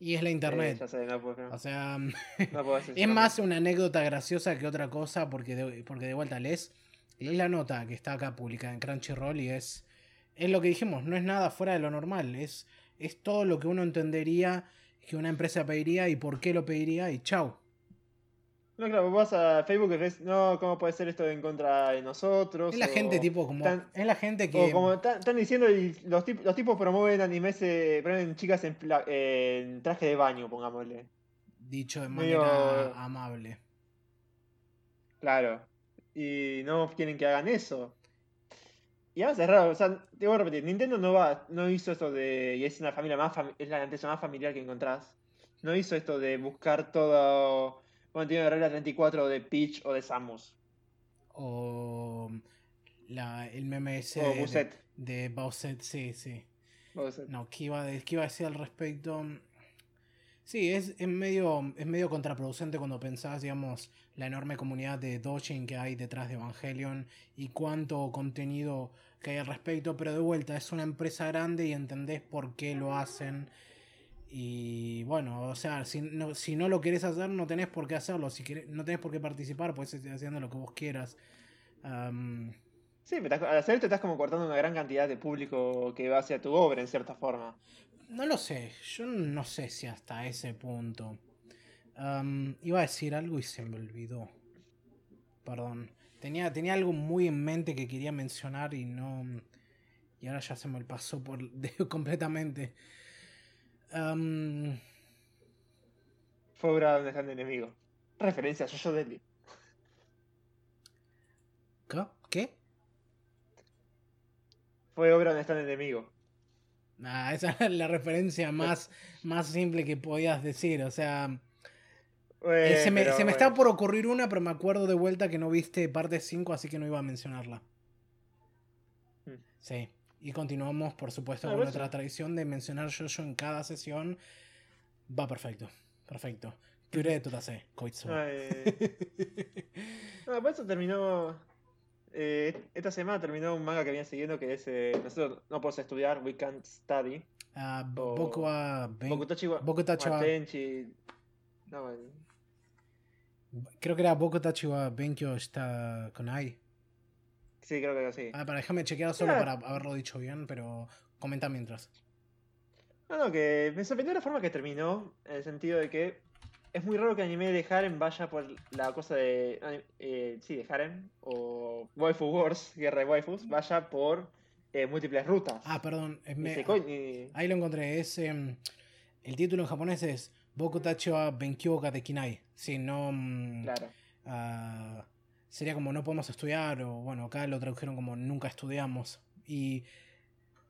Y es la internet. sé, no O sea, no [laughs] es más una anécdota graciosa que otra cosa, porque de, porque de vuelta lees, lees la nota que está acá publicada en Crunchyroll y es, es lo que dijimos, no es nada fuera de lo normal, es, es todo lo que uno entendería que una empresa pediría y por qué lo pediría y chau. No, claro, vos vas a Facebook y ves, no, ¿cómo puede ser esto en contra de nosotros? Es la O gente tipo como... tan- es la gente que... O como están diciendo, y los, tip- los tipos promueven animes, eh, promueven chicas en, traje de baño, pongámosle. Dicho de medio- manera amable. Claro. Y no quieren que hagan eso. Y además es raro, o sea, te voy a repetir, Nintendo no va, no hizo esto de. Y es una familia más es la empresa más familiar que encontrás. No hizo esto de buscar todo. Bueno, tiene la regla 34 de Peach o de Samus. O la, el meme ese O de, de Bowsette, sí, sí. Bowsette. No, ¿qué iba, de- qué iba a decir al respecto? Sí, es, es, medio, es medio contraproducente cuando pensás, digamos, la enorme comunidad de Dojin que hay detrás de Evangelion y cuánto contenido que hay al respecto, pero de vuelta, es una empresa grande y entendés por qué lo hacen. Y bueno, o sea, si no, si no lo querés hacer, no tenés por qué hacerlo. Si querés- no tenés por qué participar, puedes seguir haciendo lo que vos quieras. Am, Sí, pero al hacer esto estás como cortando una gran cantidad de público que va hacia tu obra en cierta forma. No lo sé, yo no sé si hasta ese punto. Am, iba a decir algo y se me olvidó. Perdón. Tenía, tenía algo muy en mente que quería mencionar y no. Y ahora ya se me pasó por [laughs] de- completamente. Fue obra donde está el enemigo. Referencia a Jojo Deadly. ¿Qué? ¿Qué? Fue obra donde está el enemigo. Ah, esa es la referencia más, más simple que podías decir. O sea, eh, se, me, pero se me bueno. está por ocurrir una, pero me acuerdo de vuelta que no viste parte 5, así que no iba a mencionarla. Mm. Sí. Y continuamos, por supuesto, con bueno, nuestra tradición de mencionar Jojo en cada sesión. Va perfecto. Perfecto. Kyure totase, koitsu. Eh, No, [laughs] por eso terminó. eh, esta semana terminó un manga que venía siguiendo que es eh, Nosotros no podemos estudiar, We Can't Study. Ah, o- Boku wa Ben- Bokutachi wa Bokutachi wa- wa Tenchi- No, el- Creo que era Bokutachi wa Benkyo está con Ai. Sí, creo que sí. Ah, para déjame chequear solo Ah. para haberlo dicho bien, pero comenta mientras. No, no, que me sorprendió la forma que terminó, en el sentido de que es muy raro que el anime de Harem vaya por la cosa de. eh, sí, de Harem, o Waifu Wars, Guerra de Waifus, vaya por eh, múltiples rutas. Ah, perdón. es me- Nisekoi, ni- Ahí lo encontré. Es, em, el título en japonés es Boku Tachi wa Benkyou ga Dekinai. Sí, no. mm, Claro. ah, sería como no podemos estudiar, o bueno, acá lo tradujeron como nunca estudiamos. Y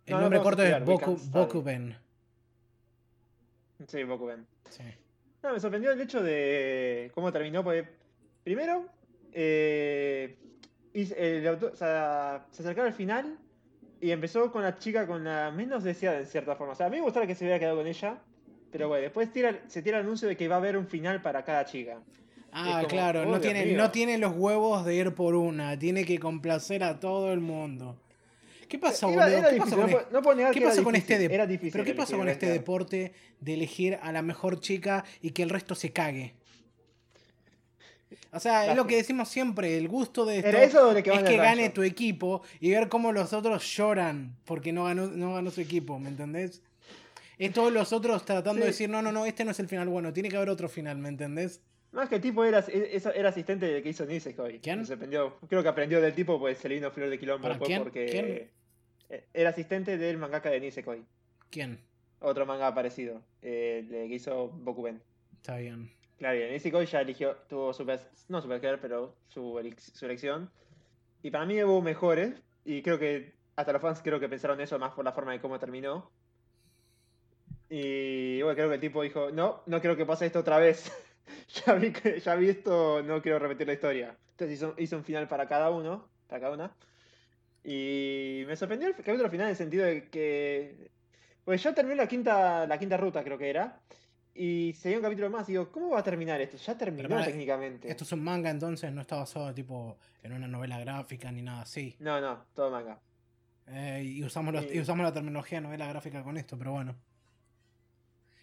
el No, no nombre corto es estudiar, Boku. Bokuben. Sí, Bokuben. Sí. No, me sorprendió el hecho de cómo terminó, porque primero, eh, el autor- o sea, se acercaba al final y empezó con la chica con la menos deseada en cierta forma. O sea, a mí me gustaba que se hubiera quedado con ella, pero bueno, después tira, se tira el anuncio de que va a haber un final para cada chica. Ah, como, claro, no tiene, no tiene los huevos de ir por una, tiene que complacer a todo el mundo. ¿Qué pasa, boludo? era ¿Qué pasa difícil, con, no, puedo- no qué pasa con este difícil, dep- era difícil ¿Pero qué pasa con este ¿verdad? deporte de elegir a la mejor chica y que el resto se cague? O sea, es lo que decimos siempre, el gusto de esto eso de que van es que gane rancho. tu equipo y ver cómo los otros lloran porque no ganó, no ganó su equipo, ¿me entendés? Es todos los otros tratando de decir, no, no, no, este no es el final bueno, tiene que haber otro final, ¿me entendés? Más que el tipo era, era asistente del que hizo Nisekoi. ¿Quién? Me sorprendió. Creo que aprendió del tipo, pues se le vino flor de quilombo ¿Para después quién? porque ¿Quién? eh, era asistente del mangaka de Nisekoi. ¿Quién? Otro manga parecido, eh, que hizo Bokuben. Está bien. Claro, y ya eligió, tuvo su best, no su girl, pero su, su elección. Y para mí hubo mejores, y creo que hasta los fans creo que pensaron eso más por la forma de cómo terminó. Y bueno, creo que el tipo dijo, no, no creo que pase esto otra vez. [laughs] [laughs] ya, vi que, ya vi esto, no quiero repetir la historia. Entonces hizo, hizo un final para cada uno, para cada una. Y me sorprendió el capítulo final en el sentido de que... Pues yo terminé la quinta, la quinta ruta, creo que era. Y seguía un capítulo más y digo, ¿cómo va a terminar esto? Ya terminó para, técnicamente. Esto es un manga, entonces no está basado tipo en una novela gráfica ni nada así. No, no, todo manga. Eh, y, usamos los- y Eh. usamos la terminología novela gráfica con esto, pero bueno.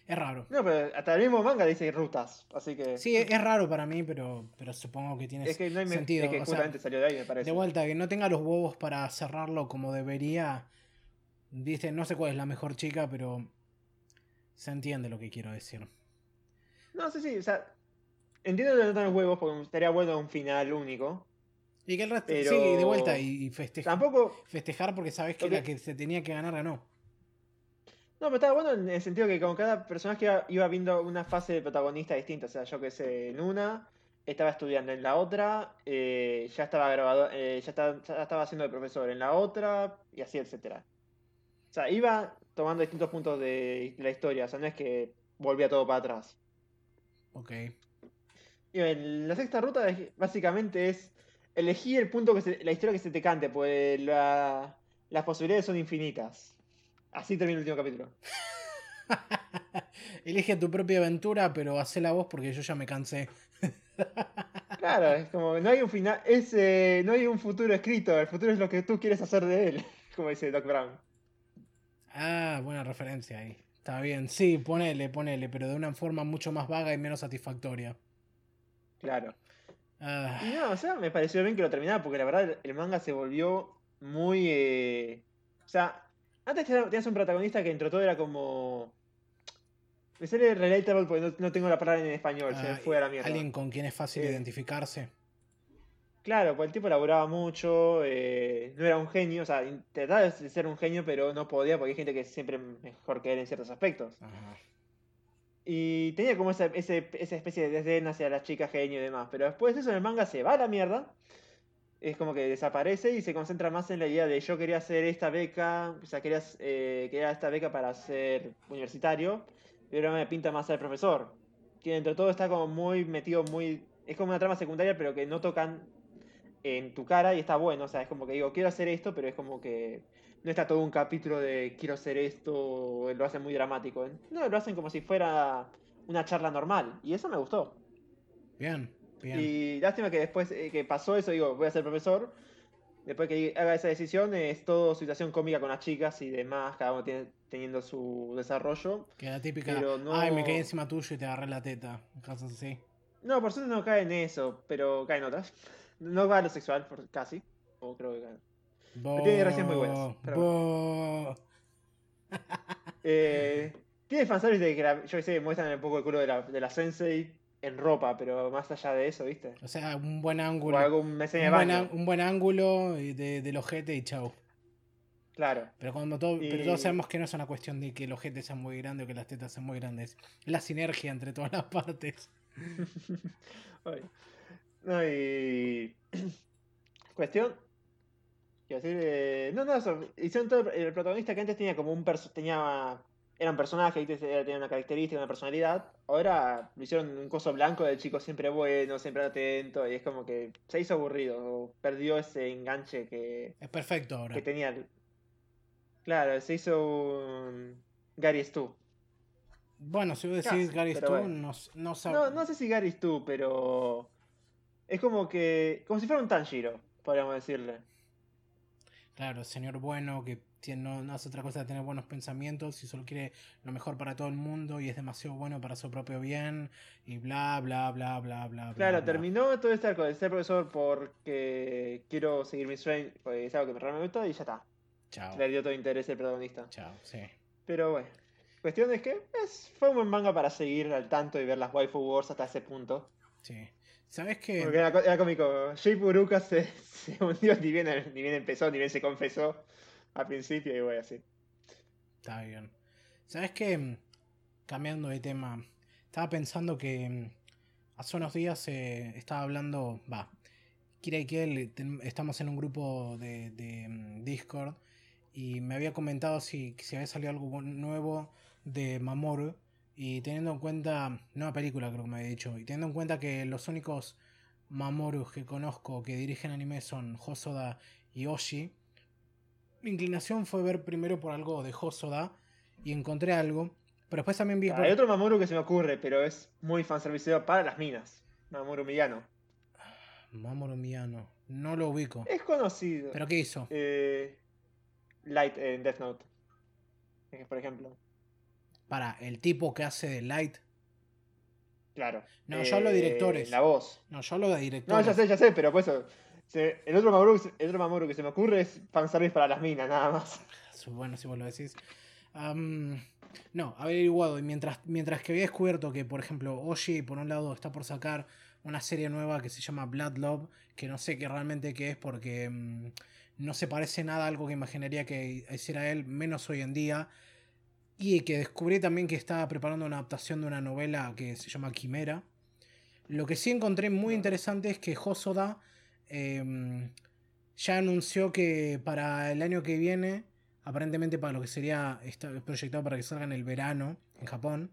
Es raro. No, pero hasta el mismo manga dice rutas, así que... Sí, es raro para mí, pero, pero supongo que tiene es que no hay sentido. es que o sea, justamente salió de ahí, me parece. de vuelta, que no tenga los huevos para cerrarlo como debería. Viste, no sé cuál es la mejor chica, pero se entiende lo que quiero decir. No, sí, sí, o sea, entiendo que no tengan huevos porque estaría bueno un final único. Y que el resto, Pero- sí, de vuelta y festejar, Tampoco, festejar porque sabes que la que se tenía que ganar ganó. No, pero estaba bueno en el sentido que con cada personaje iba, iba viendo una fase de protagonista distinta. O sea, yo que sé, en una estaba estudiando, en la otra eh, ya estaba grabado, eh, ya, estaba, ya estaba haciendo de profesor, en la otra y así, etcétera. O sea, iba tomando distintos puntos de la historia, o sea, no es que volvía todo para atrás. Ok. Y en la sexta ruta básicamente es elegir el punto que se- la historia que se te cante, pues la- las posibilidades son infinitas. Así termina el último capítulo. [laughs] Elige tu propia aventura, pero hacela vos porque yo ya me cansé. [laughs] Claro, es como no hay un final, es, eh, no hay un futuro escrito, el futuro es lo que tú quieres hacer de él, [laughs] como dice Doc Brown. Ah, buena referencia ahí. Está bien, sí, ponele, ponele, pero de una forma mucho más vaga y menos satisfactoria. Claro. Ah, Y no, o sea, me pareció bien que lo terminara porque la verdad el manga se volvió muy... eh, O sea, antes tenías un protagonista que entre todo era como... Me sale relatable porque no, no tengo la palabra en español, se me ah, fue a la mierda. alguien con quien es fácil Eh, identificarse. Claro, pues el tipo laburaba mucho, eh, no era un genio, o sea, intentaba de ser un genio, pero no podía porque hay gente que es siempre mejor que él en ciertos aspectos. Ajá. Y tenía como esa especie de desdén hacia las chicas genio y demás. Pero después de eso en el manga se va a la mierda. Es como que desaparece y se concentra más en la idea de yo quería hacer esta beca, o sea, quería, eh, quería esta beca para ser universitario, pero me pinta más ser profesor. Que dentro de todo está como muy metido, muy... Es como una trama secundaria, pero que no tocan en tu cara y está bueno. O sea, es como que digo, quiero hacer esto, pero es como que no está todo un capítulo de quiero hacer esto, lo hacen muy dramático. No, lo hacen como si fuera una charla normal. Y eso me gustó. Bien, bien. Y lástima que después eh, que pasó eso, digo, voy a ser profesor. Después que haga esa decisión, es todo situación cómica con las chicas y demás, cada uno tiene, teniendo su desarrollo. Que la típica, pero no- ay, me caí encima tuyo y te agarré la teta. Cosas así. No, por suerte no cae en eso, pero cae en otras. No va a lo sexual, por, casi. O creo que cae. Bo, tiene gracias muy buenas, pero bo. [laughs] Eh, tiene fanservice de que, la- yo sé, muestran un poco el culo de la, de la sensei en ropa, pero más allá de eso, ¿viste? O sea, un buen O ángulo. algún escena de Un buen, un buen ángulo de, del ojete y chau. Claro. Pero, como todo, pero todos sabemos que no es una cuestión de que el ojete sea muy grande o que las tetas sean muy grandes. Es la sinergia entre todas las partes. [laughs] No, y. [clears throat] Cuestión. Quiero decir, eh, no, no, eso. Hicieron todo el protagonista que antes tenía como un tenía Era un personaje, tenía una característica, una personalidad. Ahora lo hicieron un coso blanco del chico siempre bueno, siempre atento. Y es como que se hizo aburrido. o perdió ese enganche que, Es perfecto ahora. que tenía. Claro, se hizo un. Gary Stu. Bueno, si vos decís Casi, Gary Stu, bueno. no, no sab- No, no sé si Gary Stu, pero. Es como que. Como si fuera un Tanjiro, podríamos decirle. Claro, señor bueno que tiene- no, no hace otra cosa que tener buenos pensamientos y solo quiere lo mejor para todo el mundo y es demasiado bueno para su propio bien y bla, bla, bla, bla, bla. bla, Claro, bla. terminó todo este arco de ser profesor porque quiero seguir mi sueño, porque es algo que me realmente me gusta y ya está. Chao. Le dio todo interés el protagonista. Chao, sí. Pero bueno, cuestión es que es, fue un buen manga para seguir al tanto y ver las waifu wars hasta ese punto. Sí. ¿Sabes qué? Porque era, era cómico. Jay Furuka se, [laughs] se hundió ni bien, ni bien empezó, ni bien se confesó al principio y bueno, así. Está bien. ¿Sabes qué? Mm, Cambiando de tema, estaba pensando que mm, hace unos días eh, estaba hablando, va, Kira y Kel, ten- estamos en un grupo de, mm, Discord y me había comentado si, si había salido algo nuevo de Mamoru y teniendo en cuenta, nueva película creo que me había dicho, y teniendo en cuenta que los únicos Mamoru que conozco que dirigen anime son Hosoda y Oshi, mi inclinación fue ver primero por algo de Hosoda y encontré algo. Pero después también vi. Ah, Hay otro Mamoru que se me ocurre, pero es muy fanservice para las minas. Mamoru Miyano. Mamoru Miyano. No lo ubico. Es conocido. ¿Pero qué hizo? Eh, Light en Death Note. Eh, Por ejemplo. Para, el tipo que hace de Light. Claro. No, yo hablo de Eh, directores. La voz. No, yo hablo de No, directores. ya sé, ya sé, pero pues eso. Se- el, otro Mamoru, el otro Mamoru que se me ocurre es fanservice para las minas, nada más. Bueno, si vos lo decís. No, averiguado. Y mientras, mientras que había descubierto que, por ejemplo, Oshi, por un lado, está por sacar una serie nueva que se llama Blood Love, que no sé qué realmente qué es porque mm, no se parece nada a algo que imaginaría que hiciera él, menos hoy en día. Y que descubrí también que estaba preparando una adaptación de una novela que se llama Quimera. Lo que sí encontré muy interesante es que Hosoda em, ya anunció que para el año que viene, aparentemente para lo que sería está proyectado para que salga en el verano en Japón,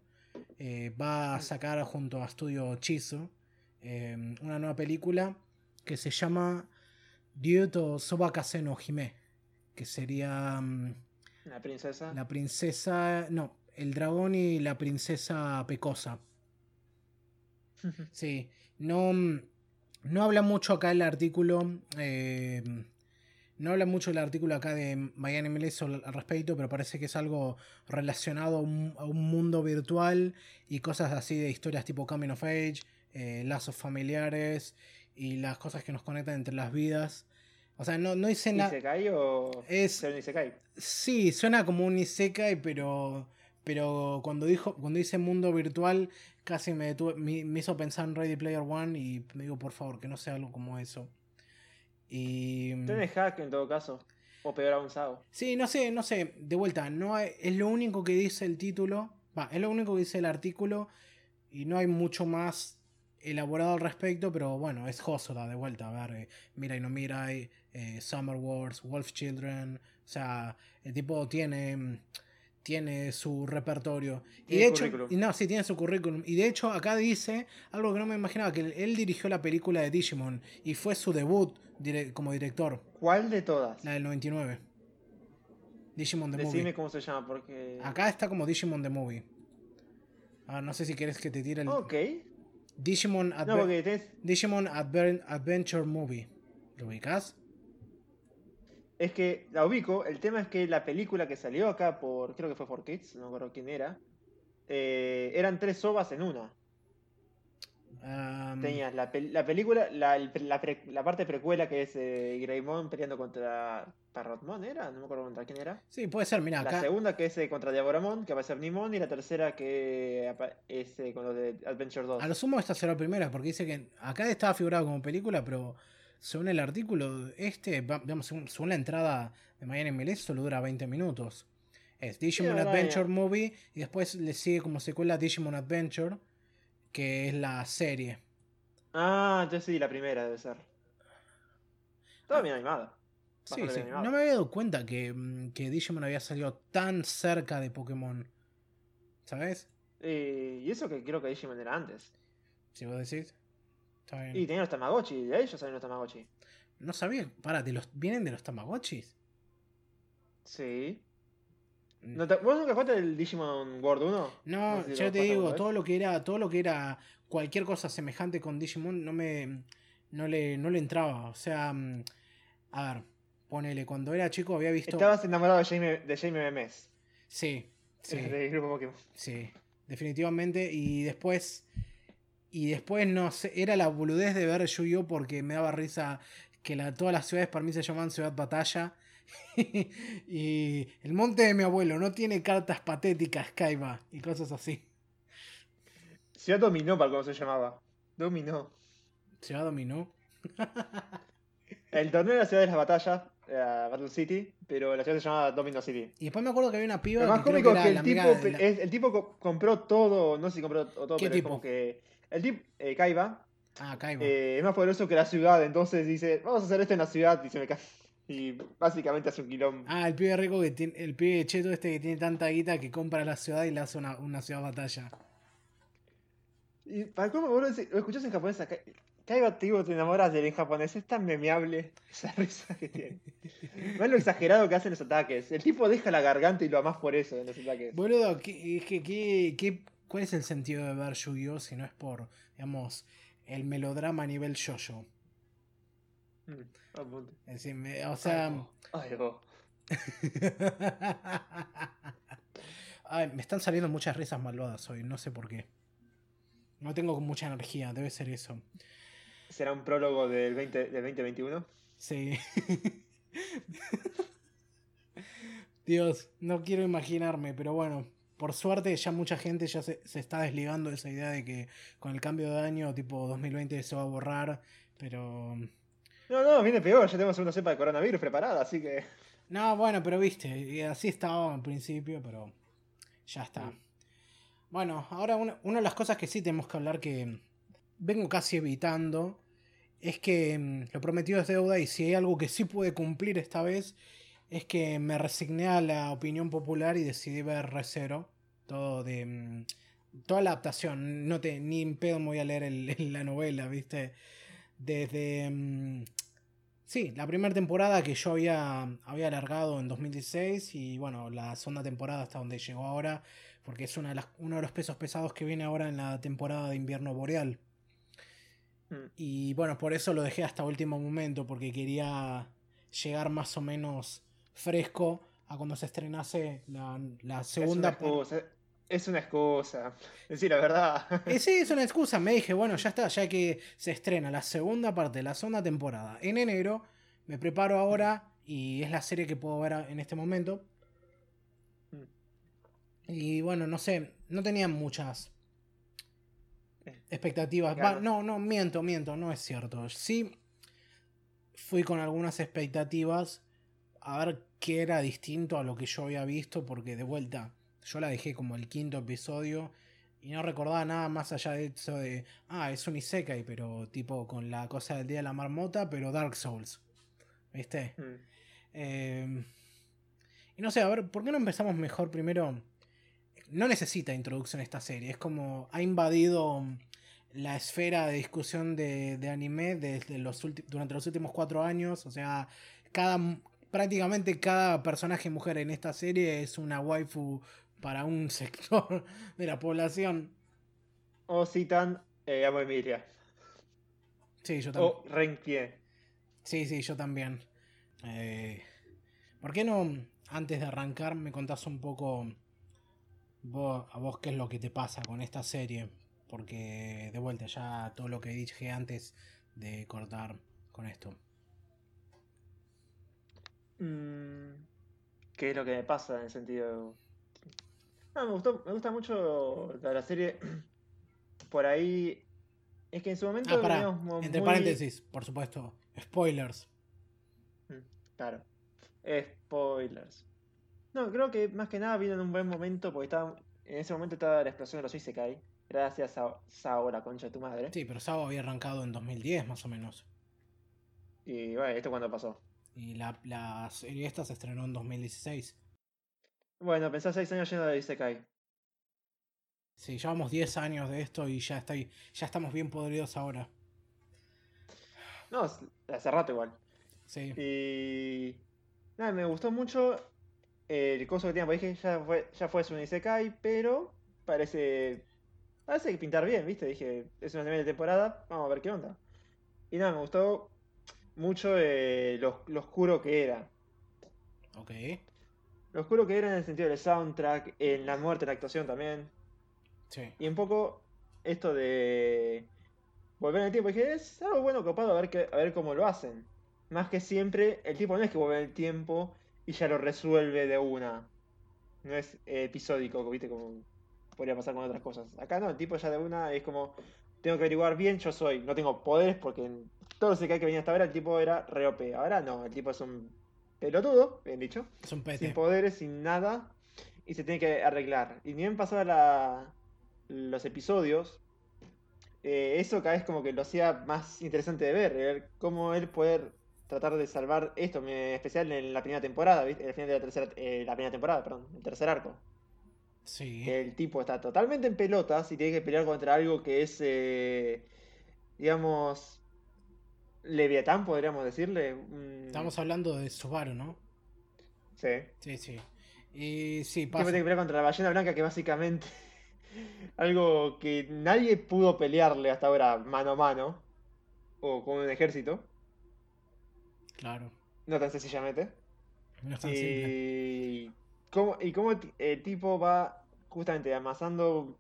eh, va a sacar junto a Studio Chizu em, una nueva película que se llama Ryuto Sobakase no Hime, que sería mm, La princesa. la princesa, no, el dragón y la princesa pecosa. [laughs] Sí, no, no habla mucho acá el artículo. eh, no habla mucho el artículo acá de Miami MLS al respecto, pero parece que es algo relacionado a un, a un mundo virtual y cosas así de historias tipo Coming of Age, eh, lazos familiares y las cosas que nos conectan entre las vidas. O sea, no, no dice nada. ¿Isekai o.? Es- ser un Isekai? Sí, suena como un Isekai, pero. Pero cuando dijo, cuando dice mundo virtual, casi me, detuve- me, me hizo pensar en Ready Player One y me digo, por favor, que no sea algo como eso. Y. Tenés hack en todo caso. O peor aún, Sao. Sí, no sé, no sé, de vuelta, no hay- es lo único que dice el título, va, es lo único que dice el artículo y no hay mucho más elaborado al respecto, pero bueno, es Hosoda de vuelta, a ver, eh, Mirai no Mirai, eh, Summer Wars, Wolf Children, o sea, el tipo tiene mm, tiene su repertorio. Y Tiene de hecho, currículum. y no, sí, tiene su currículum. Y de hecho, acá dice algo que no me imaginaba, que él, dirigió la película de Digimon y fue su debut dire- como director, ¿Cuál de todas? la del 99. Digimon the Movie. Decime cómo se llama, porque. Acá está como Digimon the Movie. Ah, no sé si quieres que te tire el. Ok. Digimon, No, Adve- tenés. Digimon Adver- Adventure Movie. ¿Lo ubicas? Es que la ubico. El tema es que la película que salió acá por. Creo que fue por Kids, no me acuerdo quién era. eh, eran tres sobas en una. Am, Tenías la, pel- la película, la, la, pre- la parte precuela que es eh, Greymon peleando contra Parrotmon, ¿era? No me acuerdo contra quién era. Sí, puede ser, mira, La acá. segunda que es eh, contra Diaboramon, que va a ser Nimon, y la tercera que es eh, con los de Adventure 2. A lo sumo esta será la primera, porque dice que acá estaba figurado como película, pero según el artículo, este, digamos, según, según la entrada de Miami MLS, solo dura 20 minutos. Es Digimon Adventure. Movie y después le sigue como secuela Digimon Adventure, que es la serie. Ah, entonces sí, la primera debe ser. Todo bien animado. Sí, sí. No me había dado cuenta que, mm, que Digimon había salido tan cerca de Pokémon. ¿Sabes? Eh, y eso que creo que Digimon era antes. Si vos decís. Está bien. Y tenía los Tamagotchi, de ahí ya salen los Tamagotchi. No sabía. Para, ¿de los, ¿vienen de los Tamagotchis? Sí. Mm. ¿No te- ¿Vos nunca jugaste el Digimon World 1? No, sé si yo te digo, todo lo que era, todo lo que era cualquier cosa semejante con Digimon no me no le, no le entraba. O sea, mm, a ver, ponele, cuando era chico había visto. Estabas enamorado de Jamie, de Jamie MMS. Sí, sí, [laughs] Del grupo Pokémon. sí, definitivamente. Y después. Y después no sé, era la boludez de ver Yu-Gi-Oh! porque me daba risa que la, todas las ciudades para mí se llamaban Ciudad Batalla. [laughs] y el monte de mi abuelo no tiene cartas patéticas, Kaiba, y cosas así. Ciudad Dominó, para cómo se llamaba. Dominó. Ciudad Dominó. El torneo era Ciudad de las Batallas, era Battle City, pero la ciudad se llamaba Domino City. Y después me acuerdo que había una piba Lo más que cómico que es que el la tipo, de la- es- el tipo co- compró todo, no sé si compró todo, ¿Qué pero es tipo? como que el tipo, eh, Kaiba, Ah, Kaiba. eh, es más poderoso que la ciudad, entonces dice, vamos a hacer esto en la ciudad y se me cae. Y básicamente hace un quilombo. Ah, el pibe rico que tiene, el pibe cheto este que tiene tanta guita que compra la ciudad y le hace una, una ciudad batalla. Y para cómo vos lo, escuchás en japonés, acá- Kaiba te digo, te enamoras de él en japonés, es tan memeable esa [laughs] risa que tiene. Es lo exagerado que hacen los ataques. El tipo deja la garganta y lo amás por eso en los ataques. Boludo, ¿qué, es que, qué- qué- ¿cuál es el sentido de ver Yu-Gi-Oh si no es por, digamos, el melodrama a nivel yo-yo? Mm, a punto. Es decir, me- o sea... Ay, vos. Ay, vos. Ay, me están saliendo muchas risas malvadas hoy, no sé por qué. No tengo mucha energía, debe ser eso. ¿Será un prólogo del, 20, del 2021? Sí. [laughs] Dios, no quiero imaginarme, pero bueno, por suerte ya mucha gente ya se, se está desligando de esa idea de que con el cambio de año, tipo 2020, se va a borrar, pero... No, no, viene peor, ya tenemos una cepa de coronavirus preparada, así que. No, bueno, pero viste, así estaba al principio, pero ya está. Mm. Bueno, ahora una, una de las cosas que sí tenemos que hablar que vengo casi evitando es que mm, lo prometido es deuda y si hay algo que sí pude cumplir esta vez es que me resigné a la opinión popular y decidí ver Recero, todo de mm, toda la adaptación, no te ni en pedo me voy a leer el- [laughs] la novela, ¿viste? Desde mm, Sí, la primera temporada que yo había, había alargado en 2016 y bueno, la segunda temporada hasta donde llegó ahora, porque es una de las, uno de los pesos pesados que viene ahora en la temporada de invierno boreal. Mm. Y bueno, por eso lo dejé hasta último momento, porque quería llegar más o menos fresco a cuando se estrenase la, la segunda es una excusa. Es una excusa. [laughs] Decir la verdad. Eh, sí, es una excusa. Me dije, bueno, ya está, ya que se estrena la segunda parte de la segunda temporada en enero, me preparo ahora y es la serie que puedo ver en este momento. Y bueno, no sé, no tenía muchas expectativas. Va, no, no, miento, miento, no es cierto. Sí, fui con algunas expectativas a ver qué era distinto a lo que yo había visto, porque de vuelta, yo la dejé como el quinto episodio y no recordaba nada más allá de eso de, ah, es un Isekai, pero tipo con la cosa del día de la marmota, pero Dark Souls. ¿Viste? Mm. Eh, y no sé, a ver, ¿por qué no empezamos mejor primero? No necesita introducción esta serie, es como ha invadido la esfera de discusión de, de anime desde los durante los últimos cuatro años, o sea, cada prácticamente cada personaje mujer en esta serie es una waifu para un [laughs] sector de la población. O citan eh, Amo Emilia. Sí, yo también. O Renpie. Sí, sí, yo también. Eh, ¿Por qué no, antes de arrancar, me contás un poco vos- a vos qué es lo que te pasa con esta serie? Porque de vuelta ya todo lo que dije antes de cortar con esto. Mm, ¿Qué es lo que me pasa en el sentido? Ah, me gustó, me gusta mucho la, la serie. [clears throat] Por ahí. Es que en su momento Ah, pará, entre paréntesis, por supuesto, Spoilers. Mm, Claro. Spoilers. No, creo que más que nada vino en un buen momento porque estaba, en ese momento estaba la explosión de los Isekai. Gracias a Sao, la concha de tu madre. Sí, pero Sabo había arrancado en 2010 más o menos. Y bueno, ¿esto cuándo pasó? Y la, la serie esta se estrenó en 2016. Bueno, pensá seis años lleno de Isekai. Sí, llevamos 10 años de esto y ya, estoy, ya estamos bien podridos ahora. No, hace rato igual. Sí. Y. Nada, me gustó mucho el coso que tiene, porque dije, ya fue, ya fue su Isekai, pero parece. Parece que pintar bien, ¿viste? Dije, es una primera temporada, vamos a ver qué onda. Y nada, me gustó mucho eh, lo, lo oscuro que era. Ok. Lo oscuro que era en el sentido del soundtrack, en la muerte, en la actuación también. Sí. Y un poco esto de volver en el tiempo. Dije, es algo bueno, copado, a ver, que, a ver cómo lo hacen. Más que siempre, el tipo no es que vuelve en el tiempo y ya lo resuelve de una. No es eh, episódico, ¿viste? Como podría pasar con otras cosas. Acá no, el tipo ya de una es como, tengo que averiguar bien, yo soy. No tengo poderes porque en todo lo que que venía hasta ahora el tipo era re OP. Ahora no, el tipo es un pelotudo, bien dicho Es un sin pete. poderes, sin nada, y se tiene que arreglar. Y ni bien pasaba la, los episodios, eh, eso cada vez como que lo hacía más interesante de ver, ver cómo él poder tratar de salvar esto, en especial en la primera temporada, ¿viste? el final de la tercera, eh, la primera temporada, perdón, el tercer arco. Sí. Que el tipo está totalmente en pelotas y tiene que pelear contra algo que es, eh, digamos, Leviatán, podríamos decirle. un- Estamos hablando de Subaru, ¿no? Sí. Sí, sí. Y sí, pasa. tiene que pelear contra la ballena blanca, que básicamente [laughs] algo que nadie pudo pelearle hasta ahora mano a mano, o con un ejército, Claro. no tan sencillamente. No es tan simple. Y cómo, y cómo ti- el tipo va justamente amasando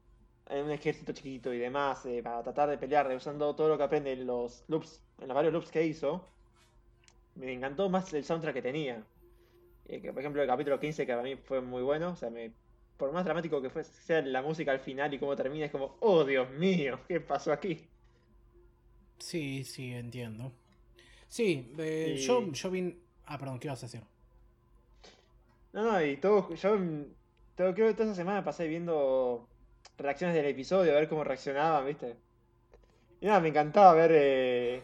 en un ejército chiquito y demás, eh, para tratar de pelear, usando todo lo que aprende en los loops, en los varios loops que hizo. Me encantó más el soundtrack que tenía. Eh, que, por ejemplo, el capítulo 15 que para mí fue muy bueno. O sea, me, por más dramático que fue, sea la música al final y cómo termina, es como, oh Dios mío, ¿qué pasó aquí? Sí, sí, entiendo. Sí, eh, Y- yo, yo vi. Ah, perdón, ¿qué ibas a decir? No, no, y todo, yo todo, creo que toda esa semana pasé viendo reacciones del episodio, a ver cómo reaccionaban, ¿viste? Y nada, me encantaba ver... eh,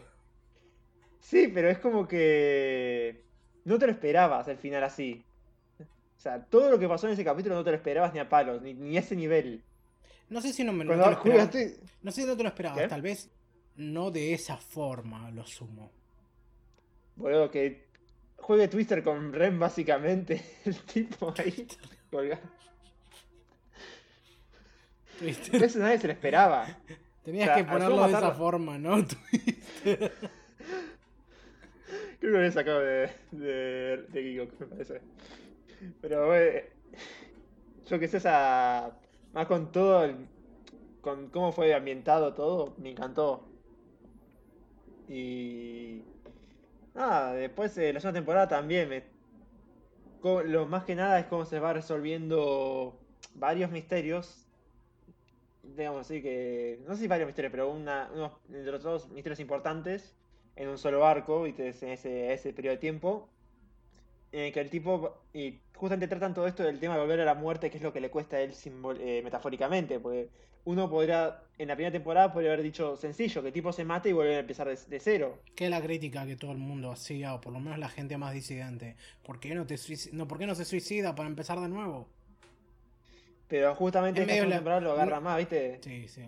Sí, pero es como que... No te lo esperabas el final así. O sea, todo lo que pasó en ese capítulo no te lo esperabas ni a palos, ni, ni a ese nivel. No sé si no me no te lo esperabas. No sé si no te lo esperabas, ¿Qué? tal vez no de esa forma, lo sumo. Boludo, que juegue Twister con Ren básicamente, [laughs] el tipo ahí colgado. ¿Viste? Eso nadie se lo esperaba. Tenías O sea, que ponerlo de esa forma, ¿no? [laughs] Creo que lo había sacado de, de, de Geekok, me parece. Pero, eh, yo que sé, esa. Más con todo, el- con cómo fue ambientado todo, me encantó. Y. Nada, después de la segunda temporada también me. Lo más que nada es cómo se va resolviendo varios misterios. Digamos así que. No sé si varios misterios, pero una, unos entre los dos misterios importantes en un solo arco y en ese, ese periodo de tiempo. En el que el tipo. Y justamente tratan todo esto del tema de volver a la muerte, que es lo que le cuesta a él simbol- eh, metafóricamente. Porque uno podría. En la primera temporada podría haber dicho sencillo, que tipo se mate y volver a empezar de, de cero. Que es la crítica que todo el mundo hacía, o por lo menos la gente más disidente. ¿Por qué no, te no, ¿por qué no se suicida para empezar de nuevo? Pero justamente En esta la- temporada lo agarra más, ¿viste? Sí, sí.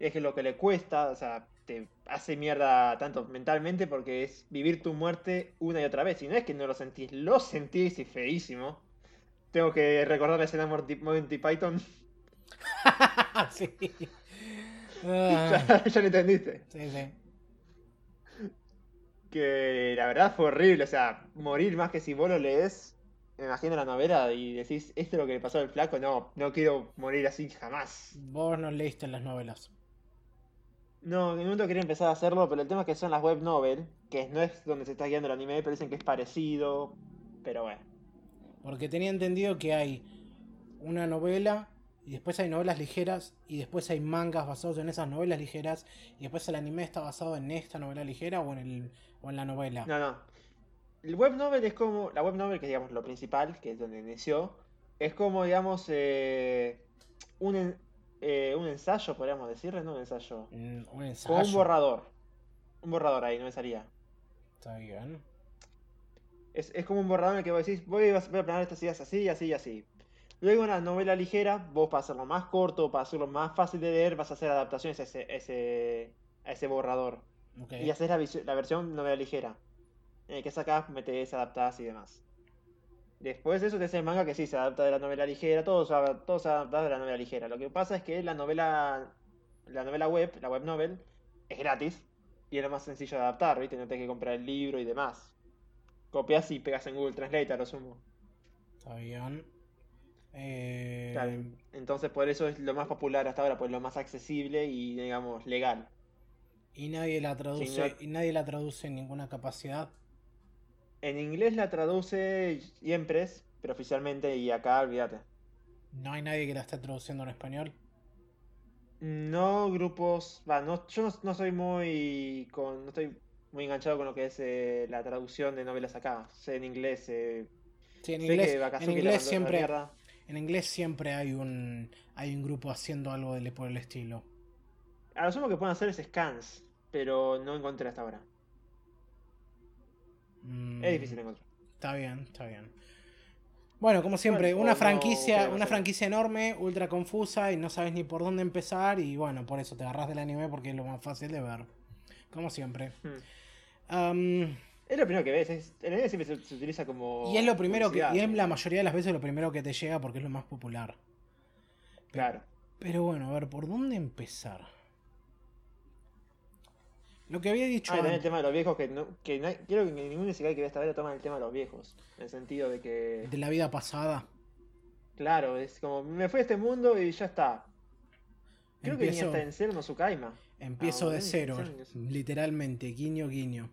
Es que lo que le cuesta, o sea, te hace mierda tanto mentalmente porque es vivir tu muerte una y otra vez. Y no es que no lo sentís, lo sentís y feísimo. Tengo que recordar la escena de Monty Python. [laughs] sí. ya, Ah, ya lo entendiste. sí, sí. Que la verdad fue horrible, o sea, morir más que si vos lo lees, me imagino la novela y decís, esto es lo que le pasó al flaco, no, no quiero morir así jamás. Vos no leíste las novelas. No, en un momento quería empezar a hacerlo, pero el tema es que son las web novel, que no es donde se está guiando el anime, pero dicen que es parecido, pero bueno. Porque tenía entendido que hay una novela y después hay novelas ligeras, y después hay mangas basados en esas novelas ligeras, y después el anime está basado en esta novela ligera o en, el, o en la novela. No, no. El web novel es como. La web novel, que es digamos lo principal, que es donde inició, es como, digamos, eh, un, eh, un ensayo, podríamos decirle, ¿no? Un ensayo. Mm, Un ensayo. un borrador. Un borrador ahí, no me salía. Está bien. Es, es como un borrador en el que vos decís, voy a, voy a planear estas ideas así, así y así. Luego una novela ligera, vos para hacerlo más corto, para hacerlo más fácil de leer, vas a hacer adaptaciones a ese, a ese, a ese borrador. Y haces la, la versión novela ligera. En el que sacás, metes, adaptás y demás. Después de eso te hace el manga que sí, se adapta de la novela ligera, todo se, adap- todo se adapta de la novela ligera. Lo que pasa es que la novela, la novela web, la web novel, es gratis y es lo más sencillo de adaptar, ¿viste? No tenés que comprar el libro y demás. Copias y pegas en Google Translate a lo sumo. Está bien. Eh, Claro, entonces por eso es lo más popular hasta ahora, pues lo más accesible y digamos legal. Y nadie la traduce. Sí, no- Y nadie la traduce en ninguna capacidad. En inglés la traduce siempre, pero oficialmente y acá olvídate. No hay nadie que la esté traduciendo en español. No grupos, va, no, yo no, no soy muy con, no estoy muy enganchado con lo que es eh, la traducción de novelas acá. Sé en inglés, eh, Sí, en sé inglés, que en inglés siempre. En inglés siempre hay un hay un grupo haciendo algo de, por el estilo. A lo sumo que pueden hacer es scans, pero no encontré hasta ahora. Mm, Es difícil de encontrar. Está bien, está bien. Bueno, como siempre, Bueno, una franquicia, una franquicia enorme, ultra confusa y no sabes ni por dónde empezar y bueno, por eso te agarras del anime porque es lo más fácil de ver. Como siempre. Hmm. Am, Es lo primero que ves, es, el anime siempre se, se utiliza como y es lo primero que, y es la mayoría de las veces lo primero que te llega porque es lo más popular. Claro. Pero bueno, a ver, ¿por dónde empezar? Lo que había dicho Ah, también el antes, tema de los viejos, que, no, que no, quiero que ningún musical que vea esta vez toma el tema de los viejos. En el sentido de que, de la vida pasada. claro, es como, me fui a este mundo y ya está. Creo que ni hasta en Cero no empiezo Ah, de cero, literalmente, guiño, guiño.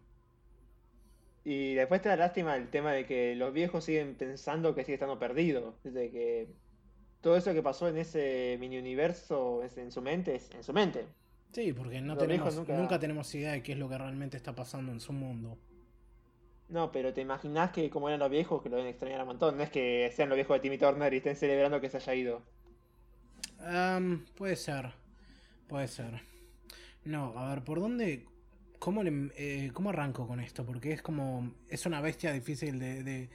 Y después te da lástima el tema de que los viejos siguen pensando que sigue estando perdido. De que todo eso que pasó en ese mini universo es en su mente, es en su mente. Sí, porque no Los tenemos, nunca... nunca- tenemos idea de qué es lo que realmente está pasando en su mundo. No, pero te imaginas que como eran los viejos, que lo deben extrañar un montón. No es que sean los viejos de Timmy Turner y estén celebrando que se haya ido. Puede ser, puede ser. No, a ver, ¿por dónde? ¿Cómo, le- eh, ¿Cómo arranco con esto? Porque es como. Es una bestia difícil de, de,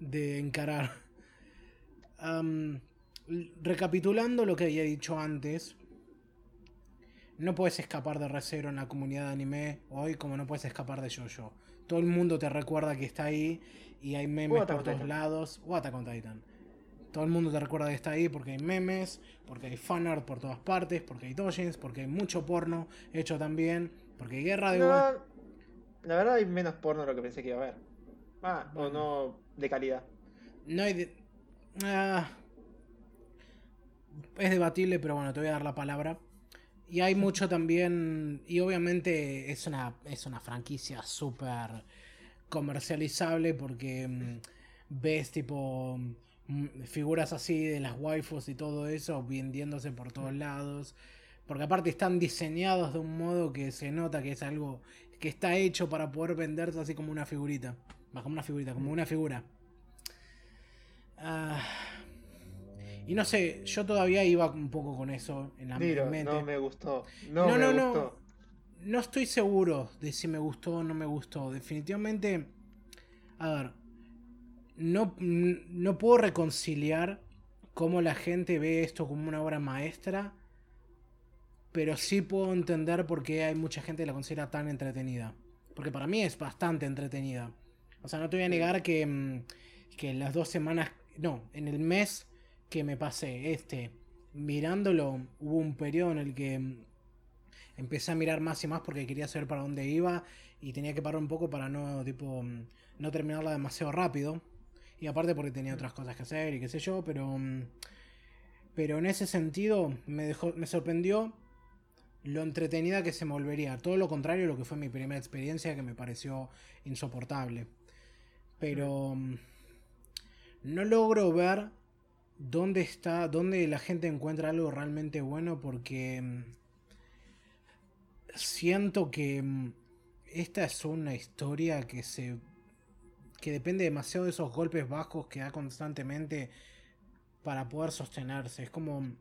de encarar. [laughs] Recapitulando lo que había dicho antes. No puedes escapar de Recero en la comunidad de anime hoy como no puedes escapar de Jojo. Todo el mundo te recuerda que está ahí y hay memes por todos lados. O Attack on Titan. Todo el mundo te recuerda que está ahí porque hay memes, porque hay fanart por todas partes, porque hay dojins, porque hay mucho porno hecho también, porque guerra de... No, la verdad hay menos porno de lo que pensé que iba a haber. Ah, o no de calidad. No hay... de- Ah. es debatible, pero bueno, te voy a dar la palabra. Y hay [laughs] mucho también, y obviamente es una, es una franquicia súper comercializable porque mm, ves tipo mm, figuras así de las waifus y todo eso vendiéndose por todos lados. Porque aparte están diseñados de un modo que se nota que es algo que está hecho para poder venderse así como una figurita. Va, como una figurita, como una figura. Ah, y no sé, yo todavía iba un poco con eso en la Dilo, mente. no me gustó. No, No, me no, no. gustó. No estoy seguro de si me gustó o no me gustó. Definitivamente, a ver, no, no puedo reconciliar cómo la gente ve esto como una obra maestra, pero sí puedo entender por qué hay mucha gente que la considera tan entretenida. Porque para mí es bastante entretenida. O sea, no te voy a negar que, mm, que en las dos semanas, no, en el mes que me pasé este mirándolo, hubo un periodo en el que mm, empecé a mirar más y más porque quería saber para dónde iba y tenía que parar un poco para no tipo mm, no terminarla demasiado rápido y aparte porque tenía otras cosas que hacer y qué sé yo pero pero en ese sentido me dejó me sorprendió lo entretenida que se me volvería todo lo contrario a lo que fue mi primera experiencia que me pareció insoportable pero mm, no logro ver dónde está, dónde la gente encuentra algo realmente bueno porque mm, siento que mm, esta es una historia que se que depende demasiado de esos golpes bajos que da constantemente para poder sostenerse. Es como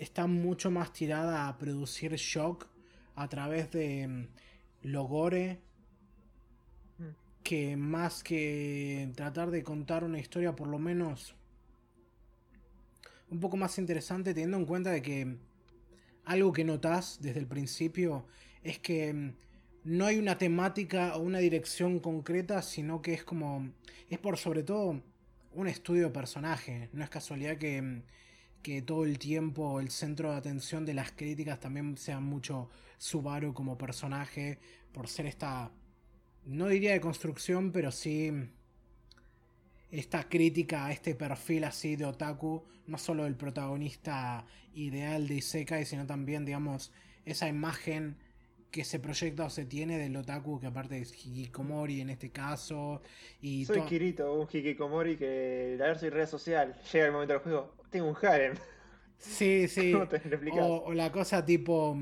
está mucho más tirada a producir shock a través de mm, logore mm. que más que tratar de contar una historia por lo menos un poco más interesante teniendo en cuenta de que algo que notas desde el principio es que mm, no hay una temática o una dirección concreta, sino que es como es por sobre todo un estudio de personaje. No es casualidad que que todo el tiempo el centro de atención de las críticas también sea mucho Subaru como personaje, por ser esta, no diría de construcción, pero sí esta crítica a este perfil así de otaku, no solo del protagonista ideal de Isekai, sino también, digamos, esa imagen que se proyecta o se tiene del otaku, que aparte es hikikomori en este caso. Y Soy Kirito, un hikikomori que la ver red social, llega el momento del juego, tengo un harem. Sí, [laughs] sí. o, la cosa tipo,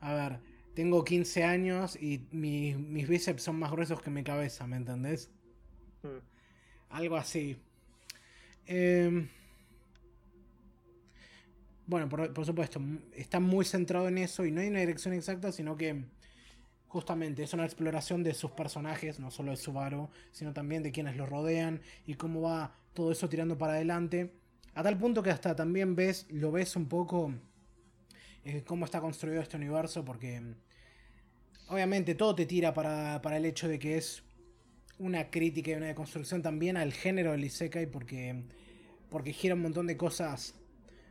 a ver, tengo 15 años y mis bíceps son más gruesos que mi cabeza, ¿me entendés? Hmm. Algo así. Em, bueno, por, supuesto, está muy centrado en eso y no hay una dirección exacta, sino que justamente es una exploración de sus personajes, no solo de Subaru, sino también de quienes lo rodean y cómo va todo eso tirando para adelante. A tal punto que hasta también ves, lo ves un poco eh, cómo está construido este universo, porque obviamente todo te tira para, para, el hecho de que es una crítica y una deconstrucción también al género del Isekai, porque, porque gira un montón de cosas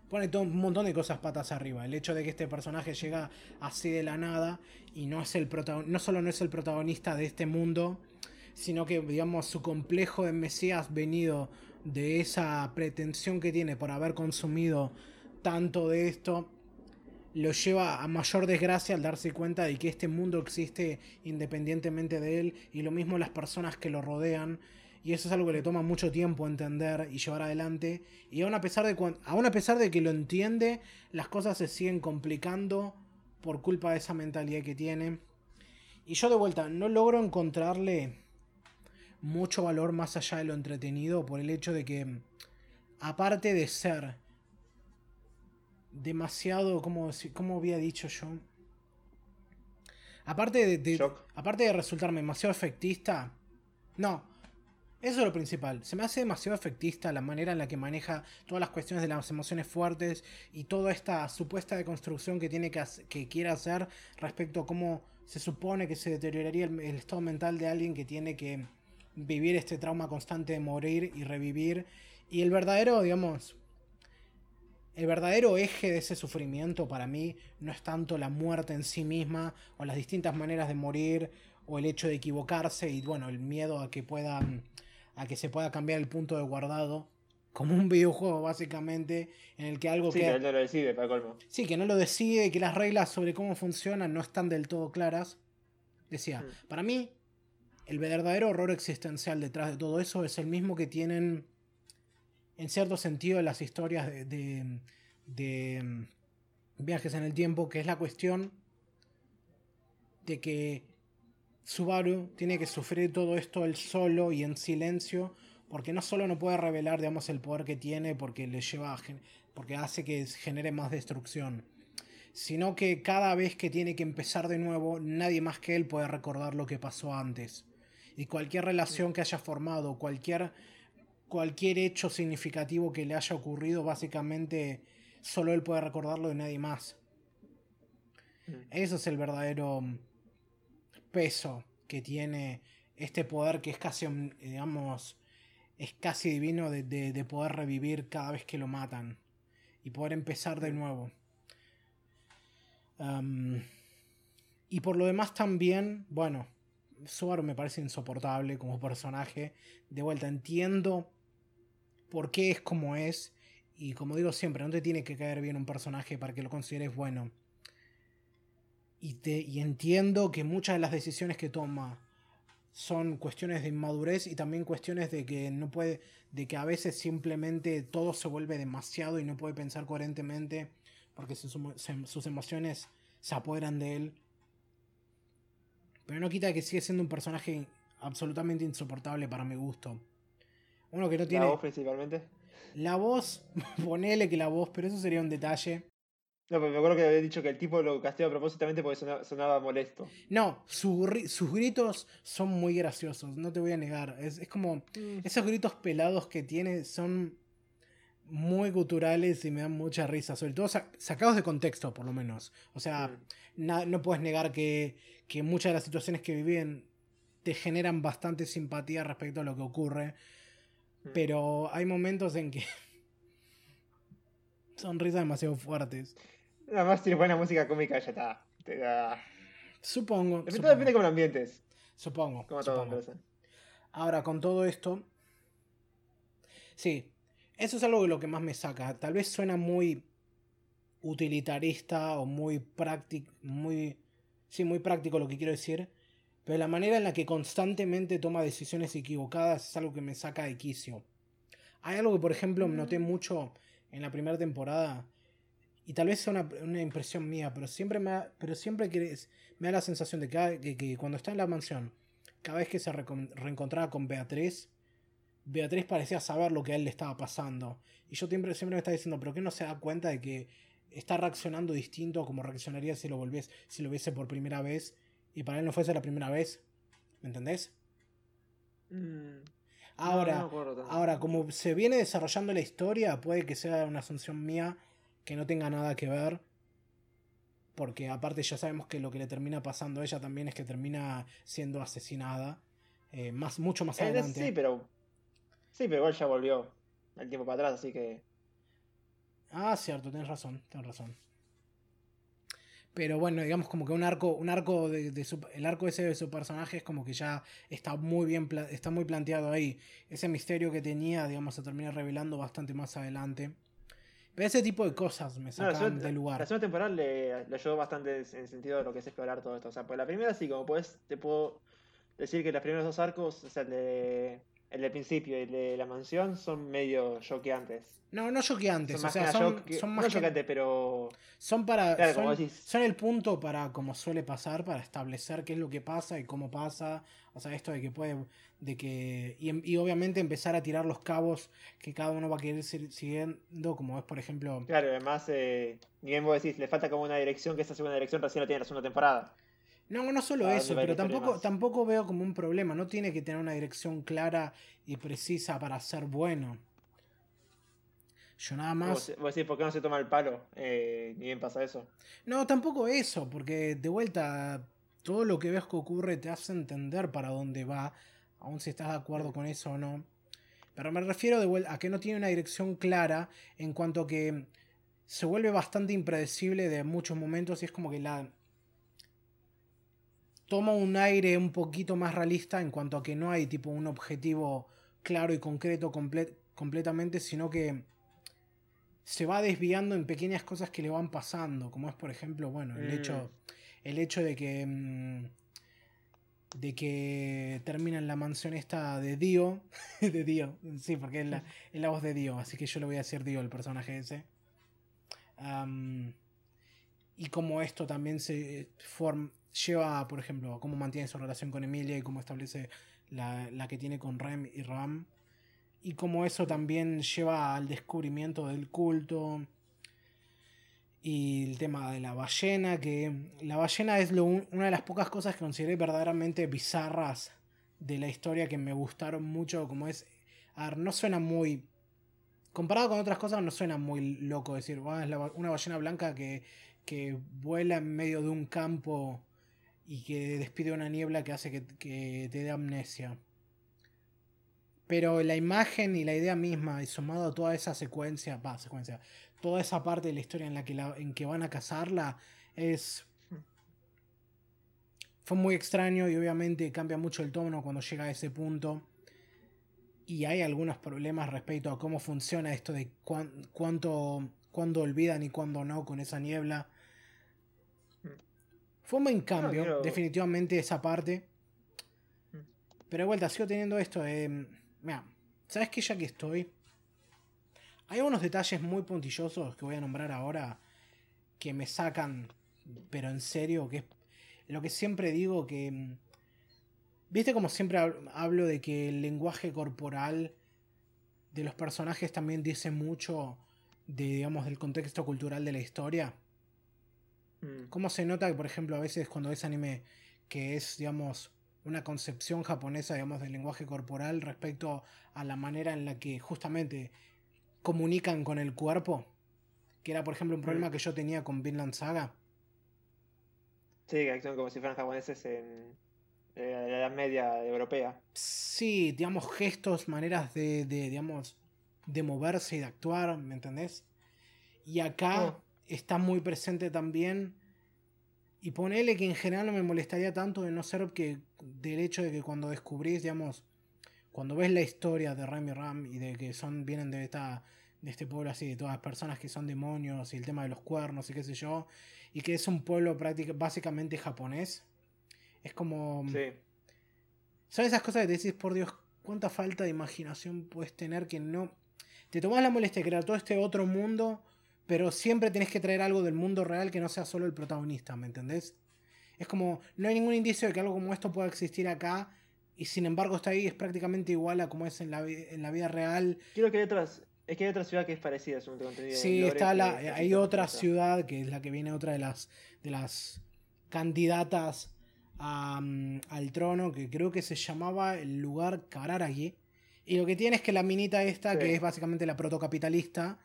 pone todo, un montón de cosas patas arriba. El hecho de que este personaje llega así de la nada y no es el no solo no es el protagonista de este mundo, sino que digamos su complejo de Mesías venido de esa pretensión que tiene por haber consumido tanto de esto lo lleva a mayor desgracia al darse cuenta de que este mundo existe independientemente de él y lo mismo las personas que lo rodean y eso es algo que le toma mucho tiempo entender y llevar adelante. Y aún a pesar de, aún a pesar de que lo entiende, las cosas se siguen complicando por culpa de esa mentalidad que tiene. Y yo de vuelta, no logro encontrarle mucho valor más allá de lo entretenido por el hecho de que, aparte de ser demasiado, como, como había dicho yo, aparte de, aparte de resultarme demasiado efectista, no, eso es lo principal. Se me hace demasiado efectista la manera en la que maneja todas las cuestiones de las emociones fuertes y toda esta supuesta deconstrucción que tiene que, que quiere hacer respecto a cómo se supone que se deterioraría el, estado mental de alguien que tiene que vivir este trauma constante de morir y revivir. Y el verdadero, digamos, el verdadero eje de ese sufrimiento para mí no es tanto la muerte en sí misma o las distintas maneras de morir o el hecho de equivocarse y bueno, el miedo a que puedan a que se pueda cambiar el punto de guardado. Como un videojuego, básicamente, en el que algo sí, que. no lo decide, para colmo. Sí, que no lo decide que las reglas sobre cómo funcionan no están del todo claras. Decía, hmm. para mí, el verdadero horror existencial detrás de todo eso es el mismo que tienen, en cierto sentido, las historias de, de, de mm, viajes en el tiempo, que es la cuestión de que Subaru tiene que sufrir todo esto él solo y en silencio, porque no solo no puede revelar, digamos, el poder que tiene porque le lleva porque hace que genere más destrucción, sino que cada vez que tiene que empezar de nuevo, nadie más que él puede recordar lo que pasó antes. Y cualquier relación que haya formado, cualquier cualquier hecho significativo que le haya ocurrido, básicamente solo él puede recordarlo y nadie más. Mm. Eso es el verdadero peso que tiene este poder que es casi, digamos, es casi divino de, poder revivir cada vez que lo matan y poder empezar de nuevo. y por lo demás también, bueno, Subaru me parece insoportable como personaje. De vuelta, entiendo por qué es como es. Y como digo siempre, no te tiene que caer bien un personaje para que lo consideres bueno. Y, te, y entiendo que muchas de las decisiones que toma son cuestiones de inmadurez y también cuestiones de que no puede, de que a veces simplemente todo se vuelve demasiado y no puede pensar coherentemente porque sus, sus emociones se apoderan de él. Pero no quita que sigue siendo un personaje absolutamente insoportable para mi gusto. Uno que no tiene. La voz principalmente. La voz, [laughs] ponele que la voz, pero eso sería un detalle. No, pero me acuerdo que había dicho que el tipo lo castió a propósitamente porque sonaba, molesto. No, sus gritos son muy graciosos, no te voy a negar. Es, como. Mm. Esos gritos pelados que tiene son muy guturales y me dan mucha risa, sobre todo sacados de contexto, por lo menos. O sea, mm. no puedes negar que, que muchas de las situaciones que viven te generan bastante simpatía respecto a lo que ocurre. Mm. Pero hay momentos en que [laughs] son risas demasiado fuertes. Nada más tiene buena música cómica, ya está. Te da... Supongo. Depende, supongo. depende cómo lo ambientes. Supongo. Como todo, Ahora, con todo esto. Sí, eso es algo de lo que más me saca. Tal vez suena muy utilitarista o muy práctico. Muy. Sí, muy práctico lo que quiero decir. Pero la manera en la que constantemente toma decisiones equivocadas es algo que me saca de quicio. Hay algo que, por ejemplo, noté mm. mucho en la primera temporada y tal vez sea una, impresión mía, pero siempre, me pero siempre que me da la sensación de que, que, cuando está en la mansión, cada vez que se reencontraba con Beatriz, Beatriz parecía saber lo que a él le estaba pasando. Y yo siempre, siempre me estaba diciendo, ¿pero qué no se da cuenta de que está reaccionando distinto como reaccionaría si lo volviese, si lo viese por primera vez y para él no fuese la primera vez? ¿Me entendés? Mm. Ahora, ahora, como se viene desarrollando la historia, puede que sea una asunción mía que no tenga nada que ver. Porque aparte ya sabemos que lo que le termina pasando a ella también es que termina siendo asesinada. Eh, más, mucho más adelante. Sí, pero. Sí, pero igual ya volvió el tiempo para atrás, así que. Ah, cierto, tienes razón, tienes razón. Pero bueno, digamos como que un arco, un arco de, el arco ese de su personaje es como que ya está muy bien, está muy planteado ahí. Ese misterio que tenía, digamos, se termina revelando bastante más adelante ese tipo de cosas me sacan del lugar. La segunda temporada le, ayudó bastante en el sentido de lo que es explorar todo esto. O sea, pues la primera sí, como puedes, te puedo decir que los primeros dos arcos, o sea, el de, el de principio y el de la mansión, son medio choqueantes. No, no choqueantes, son o sea, son, son, más no choqueantes, pero... Son para... son, el punto para, como suele pasar, para establecer qué es lo que pasa y cómo pasa. O sea, esto de que puede... De que, y, obviamente empezar a tirar los cabos que cada uno va a querer seguir siguiendo, como es, por ejemplo... Claro, además, eh, bien vos decís, le falta como una dirección, que esa segunda dirección recién la tiene la segunda temporada. No, no solo eso, pero tampoco, tampoco veo como un problema. No tiene que tener una dirección clara y precisa para ser bueno. Yo nada más. ¿Vos, decís por qué no se toma el palo? Eh, ni bien pasa eso. No, tampoco eso, porque de vuelta, todo lo que ves que ocurre te hace entender para dónde va, aun si estás de acuerdo con eso o no. Pero me refiero de vuelta a que no tiene una dirección clara en cuanto que se vuelve bastante impredecible de muchos momentos y es como que la. Toma un aire un poquito más realista en cuanto a que no hay tipo un objetivo claro y concreto completamente, sino que se va desviando en pequeñas cosas que le van pasando, como es por ejemplo, bueno, el hecho mm. el hecho de que mm, de que termina en la mansión esta de Dio, [laughs] de Dio, sí, porque es la, es la voz de Dio, así que yo le voy a decir Dio, el personaje ese. y como esto también se form, lleva, por ejemplo, cómo mantiene su relación con Emilia y cómo establece la, la que tiene con Rem y Ram y como eso también lleva al descubrimiento del culto y el tema de la ballena, que la ballena es una de las pocas cosas que consideré verdaderamente bizarras de la historia que me gustaron mucho, como es, a ver, no suena muy, comparado con otras cosas, no suena muy loco decir, es una ballena blanca que, que vuela en medio de un campo y que despide una niebla que hace que, que te dé amnesia. Pero la imagen y la idea misma, y sumado a toda esa secuencia, va, secuencia, toda esa parte de la historia en la que, la, en que van a cazarla, es. Fue muy extraño y obviamente cambia mucho el tono cuando llega a ese punto. Y hay algunos problemas respecto a cómo funciona esto de cuánto, cuándo olvidan y cuándo no con esa niebla. Fue un buen cambio, definitivamente, esa parte. Pero de vuelta, sigo teniendo esto. Eh, mira, ¿sabes qué? Ya que estoy. Hay unos detalles muy puntillosos que voy a nombrar ahora que me sacan, pero en serio, que es lo que siempre digo que... ¿Viste como siempre hab- hablo de que el lenguaje corporal de los personajes también dice mucho de, digamos, del contexto cultural de la historia? Mm. ¿Cómo se nota que, por ejemplo, a veces cuando ves anime que es, digamos, una concepción japonesa, digamos, del lenguaje corporal respecto a la manera en la que justamente comunican con el cuerpo? Que era, por ejemplo, un problema Mm. que yo tenía con Vinland Saga. Sí, que son como si fueran japoneses en eh, la Edad Media europea. Sí, digamos, gestos, maneras de, de, digamos, de moverse y de actuar, ¿me entendés? Y acá Oh. Está muy presente también. Y ponele que en general no me molestaría tanto de no ser que del hecho de que cuando descubrís, digamos, cuando ves la historia de Ram y Ram y de que son, vienen de esta, de este pueblo así, de todas las personas que son demonios y el tema de los cuernos y qué sé yo, y que es un pueblo práctica, básicamente japonés, es como... Sí. Son esas cosas que te decís, por Dios, cuánta falta de imaginación puedes tener que no. Te tomás la molestia de crear todo este otro mundo, pero siempre tenés que traer algo del mundo real que no sea solo el protagonista, ¿me entendés? Es como, no hay ningún indicio de que algo como esto pueda existir acá, y sin embargo está ahí, es prácticamente igual a como es en la, en la vida real. Creo que hay otras. Es que hay otra ciudad que es parecida, según tengo entendido. en Sí, lore, está la, es hay otra ciudad que es la que viene otra de las de las candidatas a, mm, al trono, que creo que se llamaba el lugar Kararagi. Y lo que tiene es que la minita esta, Sí. que es básicamente la protocapitalista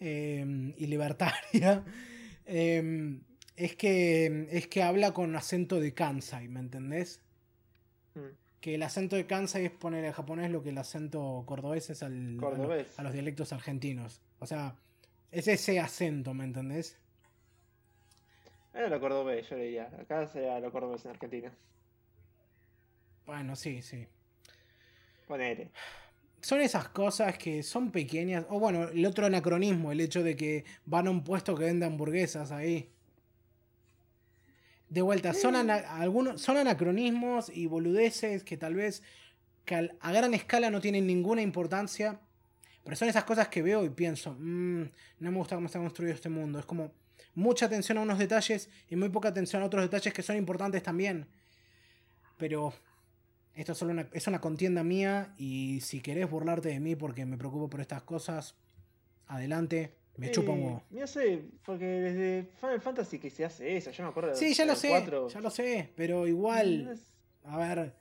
eh, y libertaria, [laughs] eh, es, que, es que habla con acento de Kansai, ¿me entendés? Mm. Que el acento de Kansai es poner en japonés lo que el acento cordobés es al, Cordobés. a los dialectos argentinos. O sea, es ese acento, ¿me entendés? Era lo cordobés, yo le diría. Acá sería lo cordobés en Argentina. Bueno, sí, sí. Ponele. Son esas cosas que son pequeñas. O bueno, el otro anacronismo, el hecho de que van a un puesto que vende hamburguesas ahí. De vuelta, son, ana- algunos, son anacronismos y boludeces que tal vez que a gran escala no tienen ninguna importancia. Pero son esas cosas que veo y pienso, "Mm, no me gusta cómo está construido este mundo. Es como mucha atención a unos detalles y muy poca atención a otros detalles que son importantes también. Pero esto es solo una, es una contienda mía y si querés burlarte de mí porque me preocupo por estas cosas, adelante, me chupa un huevo. No sé, porque desde Final Fantasy que se hace eso. Yo me acuerdo de Sí, ya lo sé, 4. ya lo sé, pero igual, a ver,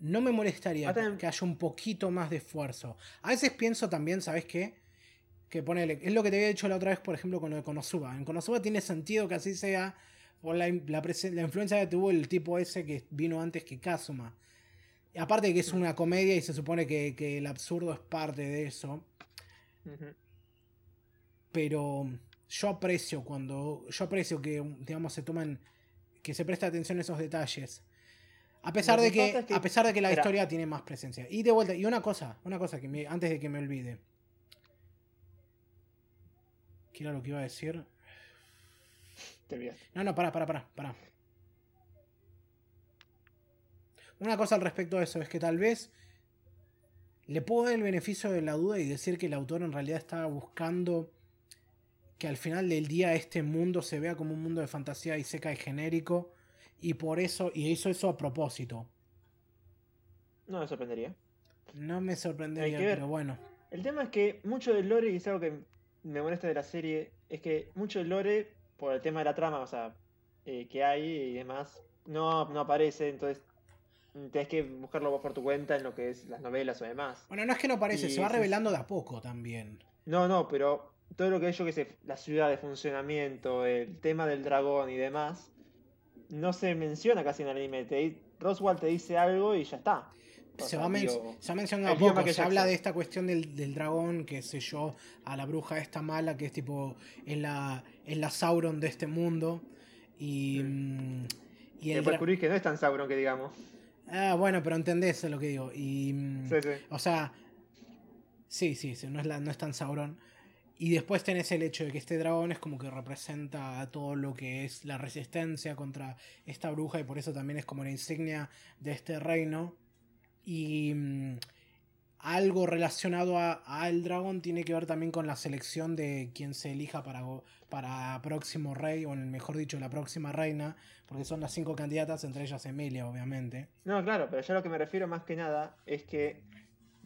no me molestaría que haya un poquito más de esfuerzo. A veces pienso también, ¿sabes qué? Que ponele, es lo que te había dicho la otra vez, por ejemplo, con lo de Konosuba. En Konosuba tiene sentido que así sea por la, la, la influencia que tuvo el tipo ese que vino antes que Kazuma. Aparte de que es una comedia y se supone que, que el absurdo es parte de eso. Pero yo aprecio cuando yo aprecio que digamos se toman que se presta atención a esos detalles a pesar de que es a pesar de que la historia tiene más presencia y de vuelta y una cosa una cosa que me- antes de que me olvide ¿qué era lo que iba a decir? Te olvidaste. no no para para para para una cosa al respecto de eso es que tal vez le puedo dar el beneficio de la duda y decir que el autor en realidad estaba buscando que al final del día este mundo se vea como un mundo de fantasía y seca y genérico y por eso y hizo eso a propósito. No me sorprendería. No me sorprendería, pero bueno. El tema es que mucho del lore, y es algo que me molesta de la serie, es que mucho del lore, por el tema de la trama, o sea, eh, que hay y demás, no, no aparece, entonces tenés que buscarlo vos por tu cuenta en lo que es las novelas o demás. Bueno, no es que no aparece, Y se va revelando de a poco también. No, no, pero todo lo que es, yo que sé, la ciudad de funcionamiento, el tema del dragón y demás, no se menciona casi en el anime. Te, Roswell te dice algo y ya está. Se va, digo, se va mencionando a poco, Michael se habla de esta cuestión del, del dragón, que sé yo, a la bruja esta mala, que es tipo, es la, es la Sauron de este mundo. Y, mm, y que el que no es tan Sauron que digamos. Ah, bueno, pero entendés lo que digo. Y, mm, Sí, sí. O sea, sí, sí, sí, no es, la, no es tan Sauron. Y después tenés el hecho de que este dragón es como que representa todo lo que es la resistencia contra esta bruja y por eso también es como la insignia de este reino. Y mm, algo relacionado al dragón tiene que ver también con la selección de quien se elija para, para próximo rey, o mejor dicho, la próxima reina, porque son las cinco candidatas, entre ellas Emilia, obviamente. No, claro, pero yo lo que me refiero más que nada es que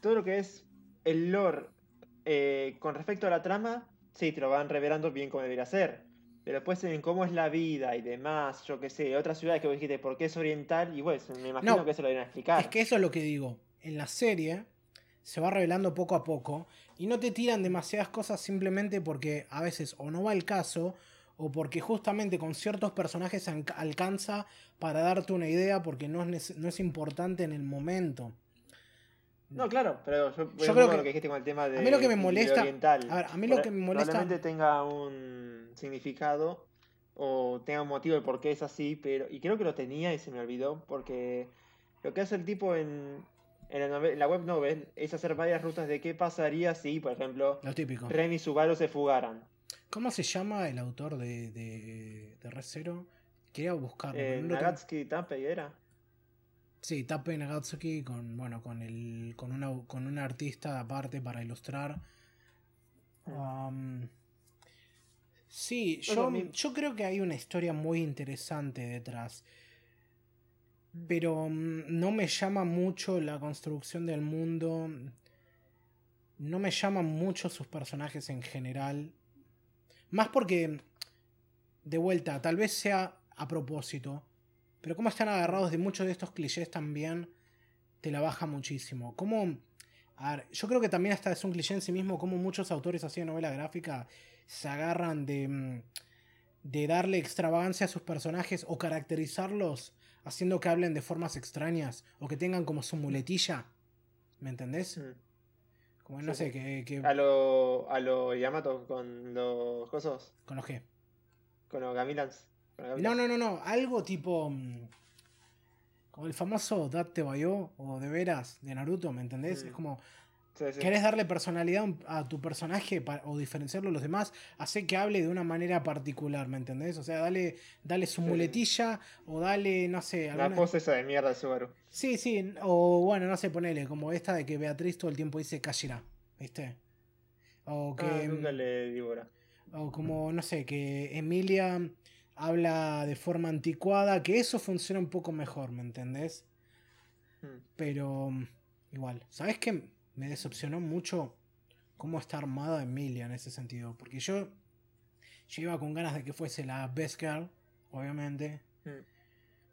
todo lo que es el lore eh, con respecto a la trama, sí, te lo van revelando bien como debería ser. Pero después en cómo es la vida y demás, yo qué sé, otras ciudades que vos dijiste, ¿por qué es oriental? Y bueno, me imagino que eso lo vienen a explicar. Es que eso es lo que digo. En la serie se va revelando poco a poco y no te tiran demasiadas cosas simplemente porque a veces o no va el caso o porque justamente con ciertos personajes alcanza para darte una idea porque no es, no es importante en el momento. No, claro, pero yo, yo creo que, lo que dijiste con el tema de. A mí lo que me molesta. A ver, a mí lo que me molesta. Probablemente tenga un significado o tenga un motivo de por qué es así, pero. Y creo que lo tenía y se me olvidó, porque lo que hace el tipo en, en la, web novel es hacer varias rutas de qué pasaría si, por ejemplo, Ren y Subaru se fugaran. ¿Cómo se llama el autor de, de, de Recero? Quería buscarlo. Eh, Nagatsuki Tappei era. Sí, Tappei Nagatsuki con, bueno, con, el, con, una, con un artista aparte para ilustrar. Um, sí, yo, yo creo que hay una historia muy interesante detrás pero mm, no me llama mucho la construcción del mundo. No me llaman mucho sus personajes en general. Más porque, de vuelta, tal vez sea a propósito. Pero como están agarrados de muchos de estos clichés también, te la baja muchísimo. Como, a ver, yo creo que también hasta es un cliché en sí mismo, como muchos autores así de novela gráfica se agarran de, mm, de darle extravagancia a sus personajes o caracterizarlos haciendo que hablen de formas extrañas o que tengan como su muletilla. ¿Me entendés? Mm. Como no sé, que, A lo, a lo Yamato con los cosos. ¿Con los qué? Con los Gamilans. No, no, no, no. Algo tipo. Mm, como el famoso Date Bayo o de veras de Naruto, ¿me entendés? Mm. Es como ¿Querés darle personalidad a tu personaje o diferenciarlo de los demás? Hace que hable de una manera particular, ¿me entendés? O sea, dale, dale su muletilla o dale, no sé. Alguna... La pose esa de mierda de Subaru. Sí, sí. O bueno, no sé, ponele, como esta de que Beatriz todo el tiempo dice Kashira, ¿viste? O que. Ah, nunca le. O como, no sé, que Emilia habla de forma anticuada, que eso funciona un poco mejor, ¿me entendés? Hmm. Pero igual, ¿sabes qué? me decepcionó mucho cómo está armada Emilia en ese sentido. Porque yo, yo iba con ganas de que fuese la best girl, obviamente. Mm.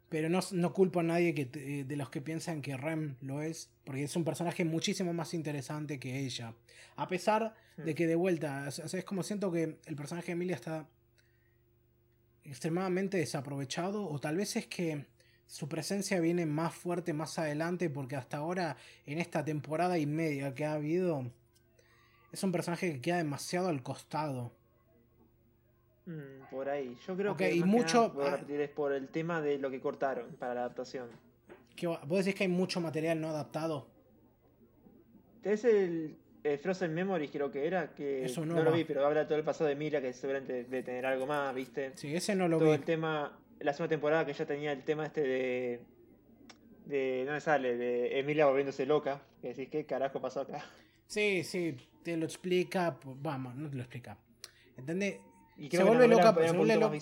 Pero no, no, culpo a nadie que, de los que piensan que Rem lo es, porque es un personaje muchísimo más interesante que ella. A pesar mm. de que de vuelta, es como siento que el personaje de Emilia está extremadamente desaprovechado, o tal vez es que su presencia viene más fuerte más adelante porque hasta ahora, en esta temporada y media que ha habido, es un personaje que queda demasiado al costado. Mm, por ahí. Yo creo que y mucho, ah, repetir, es por el tema de lo que cortaron para la adaptación. ¿Vos decís que hay mucho material no adaptado? Es el, Frozen Memories, creo que era, que Eso no, lo vi, pero habla todo el pasado de Mira, que seguramente debe tener algo más, ¿viste? Sí, ese no lo todo vi. el tema la segunda temporada que ya tenía el tema este de. de no me sale, de Emilia volviéndose loca. Que decís, ¿qué carajo pasó acá? Sí, sí, te lo explica. Vamos, no te lo explica. ¿Entendés? se vuelve loca, se vuelve loca.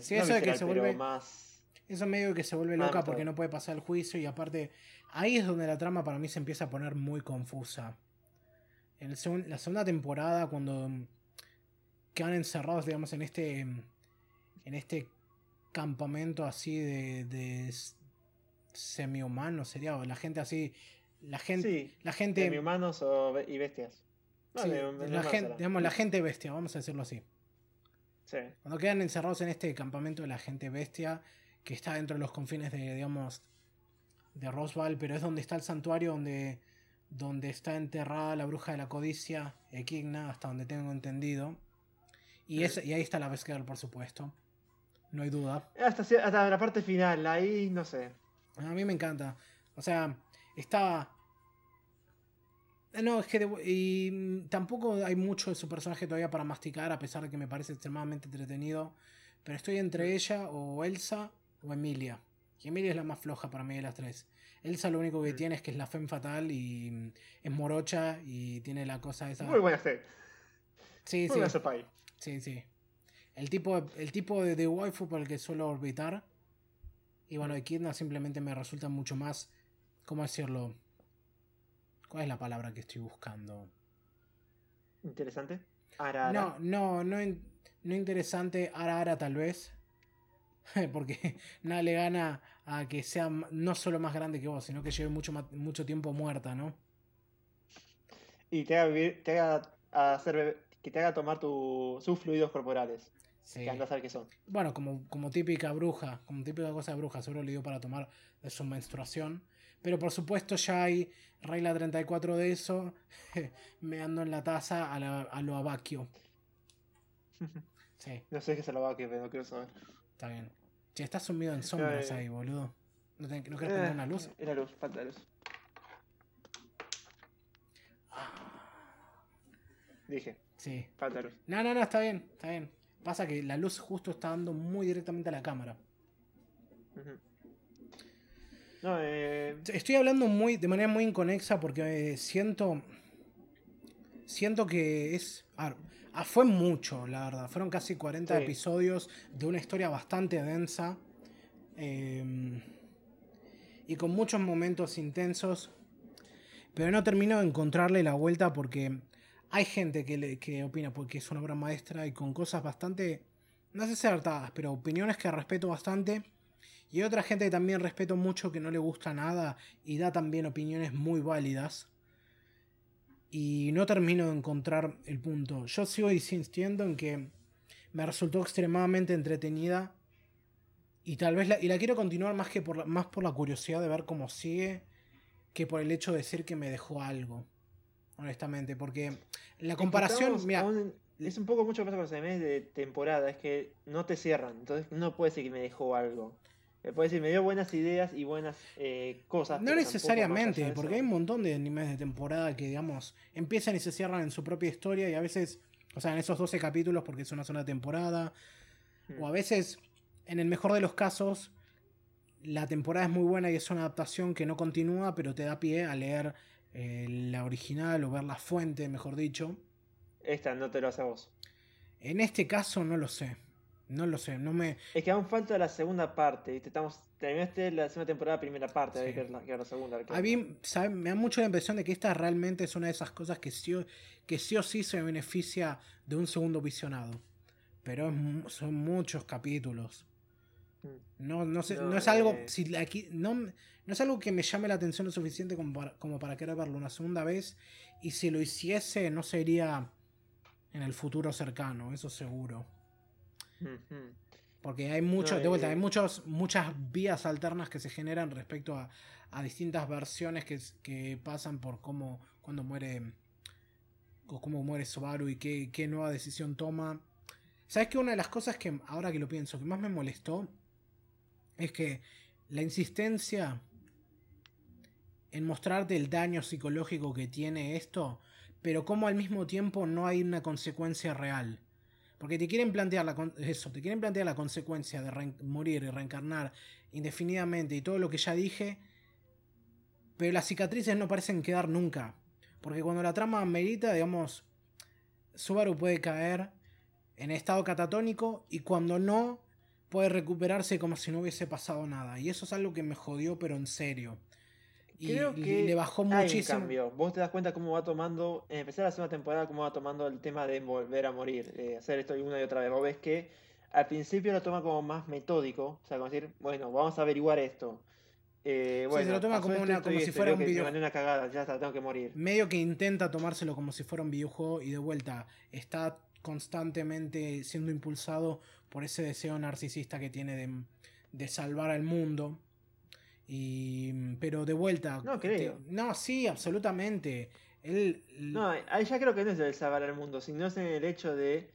Sí, eso de que se vuelve. Más... Eso medio que se vuelve loca porque no puede pasar el juicio y aparte. Ahí es donde la trama para mí se empieza a poner muy confusa. En la segunda temporada, cuando quedan encerrados, digamos, en este. En este campamento así de, de semi-humanos sería, o la gente así, la gente, la gente semi-humanos y bestias. la, gente, digamos, la gente bestia, vamos a decirlo así. Cuando quedan encerrados en este campamento de la gente bestia, que está dentro de los confines de, digamos, de Roswell, pero es donde está el santuario donde, donde está enterrada la bruja de la codicia, Equigna, hasta donde tengo entendido. Y, es, y ahí está la Beskar, por supuesto no hay duda. Hasta, hasta la parte final, ahí no sé. A mí me encanta. O sea, está. Eh, No, es que de- y mm, tampoco hay mucho de su personaje todavía para masticar, a pesar de que me parece extremadamente entretenido. Pero estoy entre ella o Elsa o Emilia. Y Emilia es la más floja para mí de las tres. Elsa lo único que Mm. tiene es que es la femme fatal y mm, es morocha y tiene la cosa esa. Muy buena serie. Sí, Muy sí, buena sí, sí. El tipo, el tipo de, de waifu por el que suelo orbitar. Y bueno, Echidna simplemente me resulta mucho más. ¿Cómo decirlo? ¿Cuál es la palabra que estoy buscando? Interesante. Ara, No, no, no, in- no interesante. Ara Ara tal vez. [laughs] Porque [laughs] nada le gana a que sea no solo más grande que vos, sino que lleve mucho, mucho tiempo muerta, ¿no? Y te haga vivir, te haga hacer que te haga tomar tu, sus fluidos corporales. Sí. Que andás a ver qué son. Bueno, como, como típica bruja, como típica cosa de bruja, seguro le dio para tomar de su menstruación. Pero por supuesto ya hay regla 34 de eso, [laughs] me ando en la taza a, la- a lo abaquio. [laughs] Sí, no sé qué se lo va a que pero no quiero saber. está bien. Che, estás sumido en sombras Eh. ahí, boludo. ¿No, te, ¿no querés prender una luz? Es la luz, falta luz. Dije, Sí. falta luz. No, no, no, está bien, está bien. Pasa que la luz justo está dando muy directamente a la cámara. No, eh. Estoy hablando muy, de manera muy inconexa porque eh, siento. Siento que es. a ver, ah, fue mucho, la verdad. Fueron casi 40 Sí. episodios de una historia bastante densa. eh, y con muchos momentos intensos. Pero no termino de encontrarle la vuelta porque hay gente que, le- que opina porque es una obra maestra y con cosas bastante. No sé si acertadas, pero opiniones que respeto bastante. Y hay otra gente que también respeto mucho que no le gusta nada y da también opiniones muy válidas. Y no termino de encontrar el punto. Yo sigo insistiendo en que me resultó extremadamente entretenida. Y tal vez la, y la quiero continuar más que por la, más por la curiosidad de ver cómo sigue. Que por el hecho de decir que me dejó algo. Honestamente. Porque la comparación. Mira, es un poco mucho que pasa con los animes de temporada, es que no te cierran. Entonces no puede decir que me dejó algo. Me puede decir, me dio buenas ideas y buenas eh, cosas. No necesariamente, porque hay un montón de animes de temporada que, digamos, empiezan y se cierran en su propia historia y a veces, o sea, en esos 12 capítulos porque es una sola temporada, Mm. o a veces, en el mejor de los casos, la temporada es muy buena y es una adaptación que no continúa, pero te da pie a leer eh, la original o ver la fuente, mejor dicho. Esta no te lo hace a vos. En este caso no lo sé, no lo sé, no me... Es que aún falta la segunda parte. ¿viste? Estamos, terminaste la segunda temporada, primera parte. Sí. Hay que ver la, que la segunda. qué A mí ¿sabe? me da mucho la impresión de que esta realmente es una de esas cosas que sí o, que sí, o sí se beneficia de un segundo visionado. Pero es son muchos capítulos. Mm. No, no, sé, no, No, es algo. eh. Si la qui- no, no es algo que me llame la atención lo suficiente como para, como para querer verlo una segunda vez. Y si lo hiciese, no sería en el futuro cercano, eso seguro. Porque hay mucho, No, de vuelta, hay muchos, muchas vías alternas que se generan respecto a, a distintas versiones que, que pasan por cómo, cuando muere, o cómo muere Subaru y qué, qué nueva decisión toma. ¿Sabes que una de las cosas que, ahora que lo pienso, que más me molestó es que la insistencia en mostrarte el daño psicológico que tiene esto, pero como al mismo tiempo no hay una consecuencia real. Porque te quieren plantear la, eso, te quieren plantear la consecuencia de morir y reencarnar indefinidamente y todo lo que ya dije, pero las cicatrices no parecen quedar nunca. Porque cuando la trama merita, digamos, Subaru puede caer en estado catatónico y cuando no, puede recuperarse como si no hubiese pasado nada. Y eso es algo que me jodió, pero en serio. Y, Creo que le bajó Hay un muchísimo. cambio. Vos te das cuenta cómo va tomando, en empezar la segunda temporada, cómo va tomando el tema de volver a morir, eh, hacer esto una y otra vez. Vos ves que al principio lo toma como más metódico, o sea, como decir, bueno, vamos a averiguar esto. Eh, Sí, se lo toma como una- como si fuera un que me video- mandé una cagada, ya está, tengo que morir. medio que intenta tomárselo como si fuera un videojuego y de vuelta está constantemente siendo impulsado por ese deseo narcisista que tiene de, de salvar al mundo. Y, pero de vuelta. No creo. te- no, sí, absolutamente. Él. No, ahí ya creo que no es el salvar al mundo, sino es en el hecho de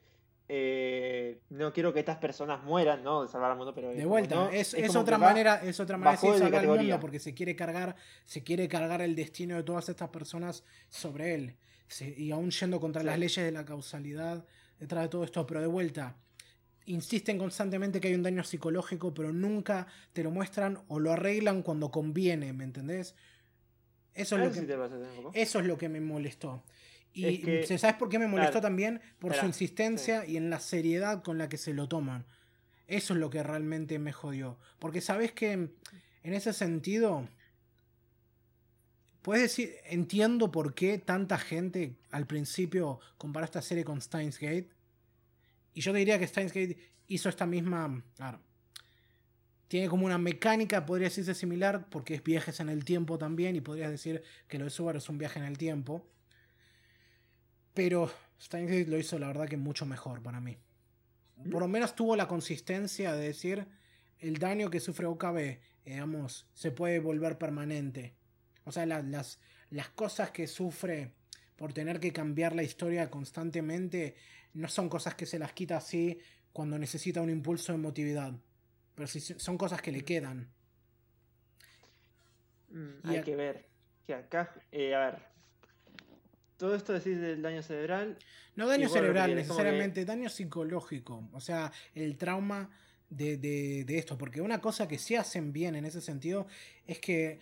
eh, no quiero que estas personas mueran, ¿no? De salvar al mundo, pero... De vuelta, no, es, es otra manera, es otra manera de salvar al mundo porque se quiere cargar, se quiere cargar el destino de todas estas personas sobre él. Se- y aún yendo contra Sí. las leyes de la causalidad detrás de todo esto, pero de vuelta. Insisten constantemente que hay un daño psicológico, pero nunca te lo muestran o lo arreglan cuando conviene, ¿me entendés? Eso es, lo que, eso es lo que me molestó. Y Es que- ¿se- ¿sabes por qué me molestó claro, también? Por su insistencia y en la seriedad con la que se lo toman. Eso es lo que realmente me jodió. Porque sabes que en ese sentido, puedes decir, entiendo por qué tanta gente al principio compara esta serie con Steins Gate. Y yo te diría que Steins Gate hizo esta misma... a ver, tiene como una mecánica, podría decirse similar, porque es viajes en el tiempo también, y podrías decir que lo de Subaru es un viaje en el tiempo. Pero Steins Gate lo hizo, la verdad, que mucho mejor para mí. Por lo menos tuvo la consistencia de decir el daño que sufre OKB, digamos, se puede volver permanente. O sea, la- las, las cosas que sufre por tener que cambiar la historia constantemente no son cosas que se las quita así cuando necesita un impulso de emotividad. Pero sí son cosas que le quedan. Mm, hay que ver. Que acá, eh, a ver. Todo esto decís del daño cerebral. No daño cerebral repetir, que- necesariamente, daño psicológico. O sea, el trauma de, de- de esto. Porque una cosa que sí hacen bien en ese sentido es que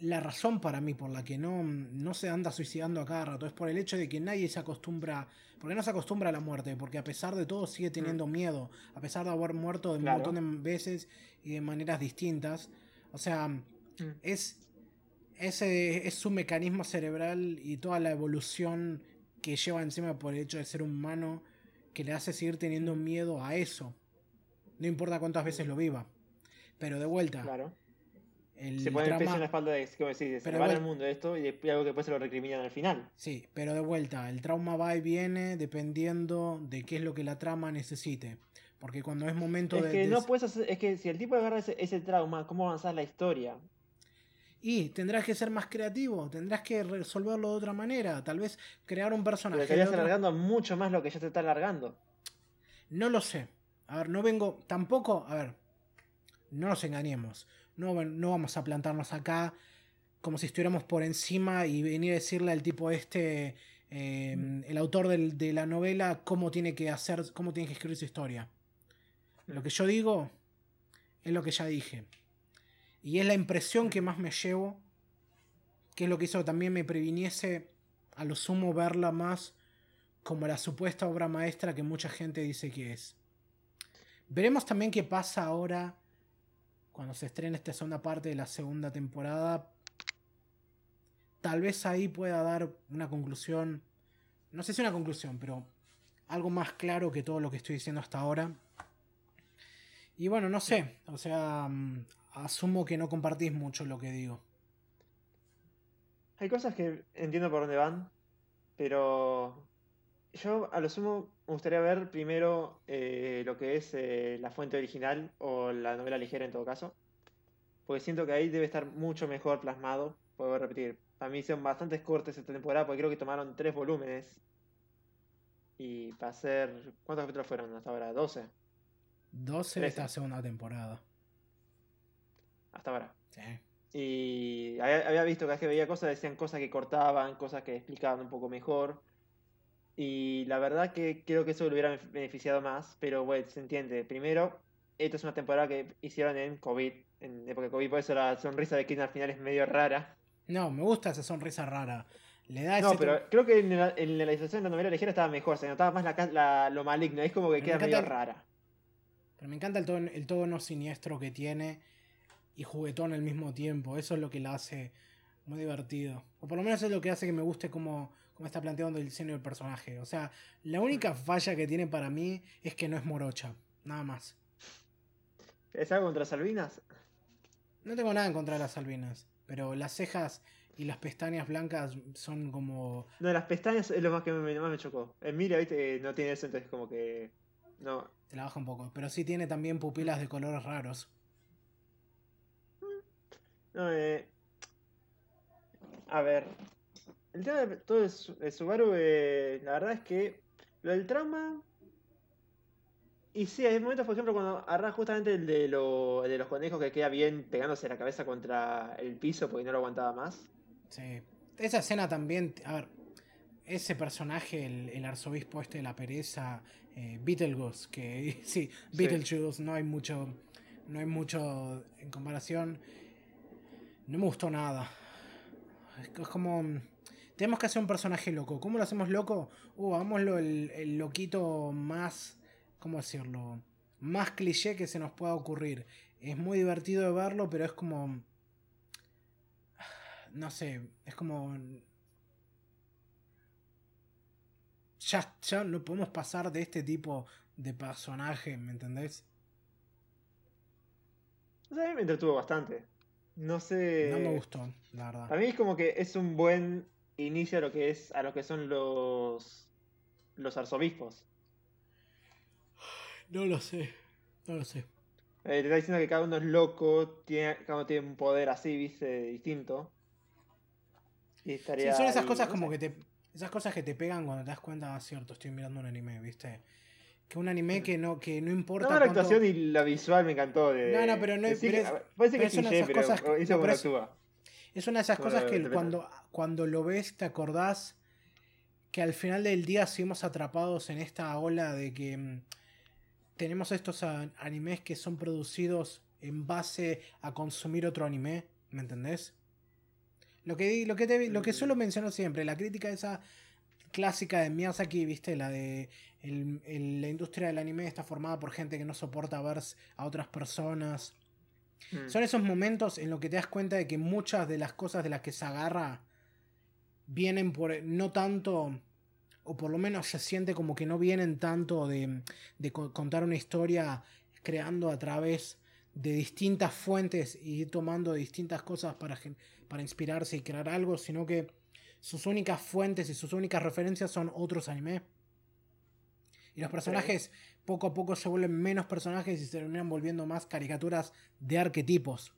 la razón para mí por la que no, no se anda suicidando a cada rato es por el hecho de que nadie se acostumbra. Porque no se acostumbra a la muerte. Porque a pesar de todo sigue teniendo miedo. A pesar de haber muerto de un montón de veces y de maneras distintas. O sea, Mm. es, ese, es su mecanismo cerebral y toda la evolución que lleva encima por el hecho de ser humano que le hace seguir teniendo miedo a eso. No importa cuántas veces lo viva. Pero de vuelta, Claro. El Se pone el peso en la espalda de, como decís, de Pero salvar igual- al mundo de esto y después algo que después se lo recriminan al final. Sí, pero de vuelta, el trauma va y viene dependiendo de qué es lo que la trama necesite. Porque cuando es momento Es de... que de- no puedes hacer, es que si el tipo agarra ese, ese trauma, ¿cómo avanzar la historia? Y tendrás que ser más creativo, tendrás que resolverlo de otra manera. Tal vez crear un Pero personaje. de estarías alargando mucho más lo que ya te está alargando. No lo sé. A ver, no vengo. Tampoco. A ver. No nos engañemos. No, no vamos a plantarnos acá como si estuviéramos por encima y venir a decirle al tipo este. eh, el autor del- de la novela cómo tiene que hacer. cómo tiene que escribir su historia. Lo que yo digo es lo que ya dije. Y es la impresión que más me llevo. Que es lo que hizo que también me previniese a lo sumo verla más como la supuesta obra maestra que mucha gente dice que es. Veremos también qué pasa ahora cuando se estrene esta segunda parte de la segunda temporada. Tal vez ahí pueda dar una conclusión, no sé si una conclusión, pero algo más claro que todo lo que estoy diciendo hasta ahora. Y bueno, no sé, o sea, mm, asumo que no compartís mucho lo que digo. Hay cosas que entiendo por dónde van, pero yo a lo sumo me gustaría ver primero eh, lo que es eh, la fuente original o la novela ligera en todo caso, porque siento que ahí debe estar mucho mejor plasmado. Puedo repetir, para mí hicieron bastantes cortes esta temporada porque creo que tomaron tres volúmenes y para hacer... ¿Cuántos capítulos fueron hasta ahora? 12 12 de esta segunda temporada. hasta ahora. Sí. Y había, visto que que veía cosas decían cosas que cortaban, cosas que explicaban un poco mejor. Y la verdad que creo que eso le hubiera beneficiado más, pero bueno, se entiende. Primero, esto es una temporada que hicieron en COVID, en época de COVID, por eso la sonrisa de Kid al final es medio rara. No, me gusta esa sonrisa rara. Le da No, ese pero creo que en la, en la de la novela ligera estaba mejor, se notaba más la, lo maligno, es como que queda medio el- rara. Pero me encanta el tono, el tono siniestro que tiene y juguetón al mismo tiempo. Eso es lo que la hace muy divertido. O por lo menos es lo que hace que me guste cómo, cómo está planteando el diseño del personaje. O sea, la única falla que tiene para mí es que no es morocha. Nada más. ¿Es algo contra Salvinas? No tengo nada en contra de las albinas. Pero las cejas y las pestañas blancas son como... No, las pestañas es lo más que me, más me chocó. Emilia, viste, no tiene eso, entonces como que... No, Te la baja un poco. Pero sí tiene también pupilas de colores raros. No, eh, a ver, el tema de todo de, Su- de Subaru, eh, la verdad es que lo del trauma Y sí, hay momentos, por ejemplo, cuando agarras justamente el de, lo- el de los conejos que queda bien pegándose la cabeza contra el piso porque no lo aguantaba más. Sí. Esa escena también, a ver, ese personaje, el, el arzobispo este de la pereza, eh, Beetlejuice, que [laughs] sí, Sí. Beetlejuice, no hay mucho, no hay mucho en comparación. No me gustó nada. Es como, tenemos que hacer un personaje loco. ¿Cómo lo hacemos loco? Uh, hagámoslo el, el loquito más, ¿cómo decirlo? Más cliché que se nos pueda ocurrir. Es muy divertido de verlo, pero es como no sé, es como... Ya, ya no podemos pasar de este tipo de personaje, ¿me entendés? O sea, a mí me entretuvo bastante. No sé. No me gustó, la Para verdad. mí es como que es un buen inicio a lo que es, a lo que son los los arzobispos. No lo sé, no lo sé. Eh, te está diciendo que cada uno es loco, tiene, cada uno tiene un poder así, viste, distinto. Y Sí, estaría son esas ahí, cosas no como sé. que te... Esas cosas que te pegan cuando te das cuenta, ah, cierto, estoy mirando un anime, ¿viste? Que un anime que no, que no importa No, la cuánto- actuación y la visual me encantó. De, No, no, pero no- de- sí pero que- es- Parece pero que es cliché, esas pero cosas que- hizo no, como pero es- actúa. Es una de esas cosas que cuando, cuando lo ves te acordás que al final del día seguimos atrapados en esta ola de que mm, tenemos estos animes que son producidos en base a consumir otro anime, ¿me entendés? Lo que, lo que, te- lo que Mm. suelo mencionar siempre, la crítica esa clásica de Miyazaki, ¿viste? La de el- el- la industria del anime está formada por gente que no soporta ver a otras personas. Mm. Son esos momentos en los que te das cuenta de que muchas de las cosas de las que se agarra vienen por no tanto, o por lo menos se siente como que no vienen tanto de, de co- contar una historia creando a través de distintas fuentes y tomando distintas cosas para, para inspirarse y crear algo, sino que sus únicas fuentes y sus únicas referencias son otros anime. Y los personajes poco a poco se vuelven menos personajes y se terminan volviendo más caricaturas de arquetipos.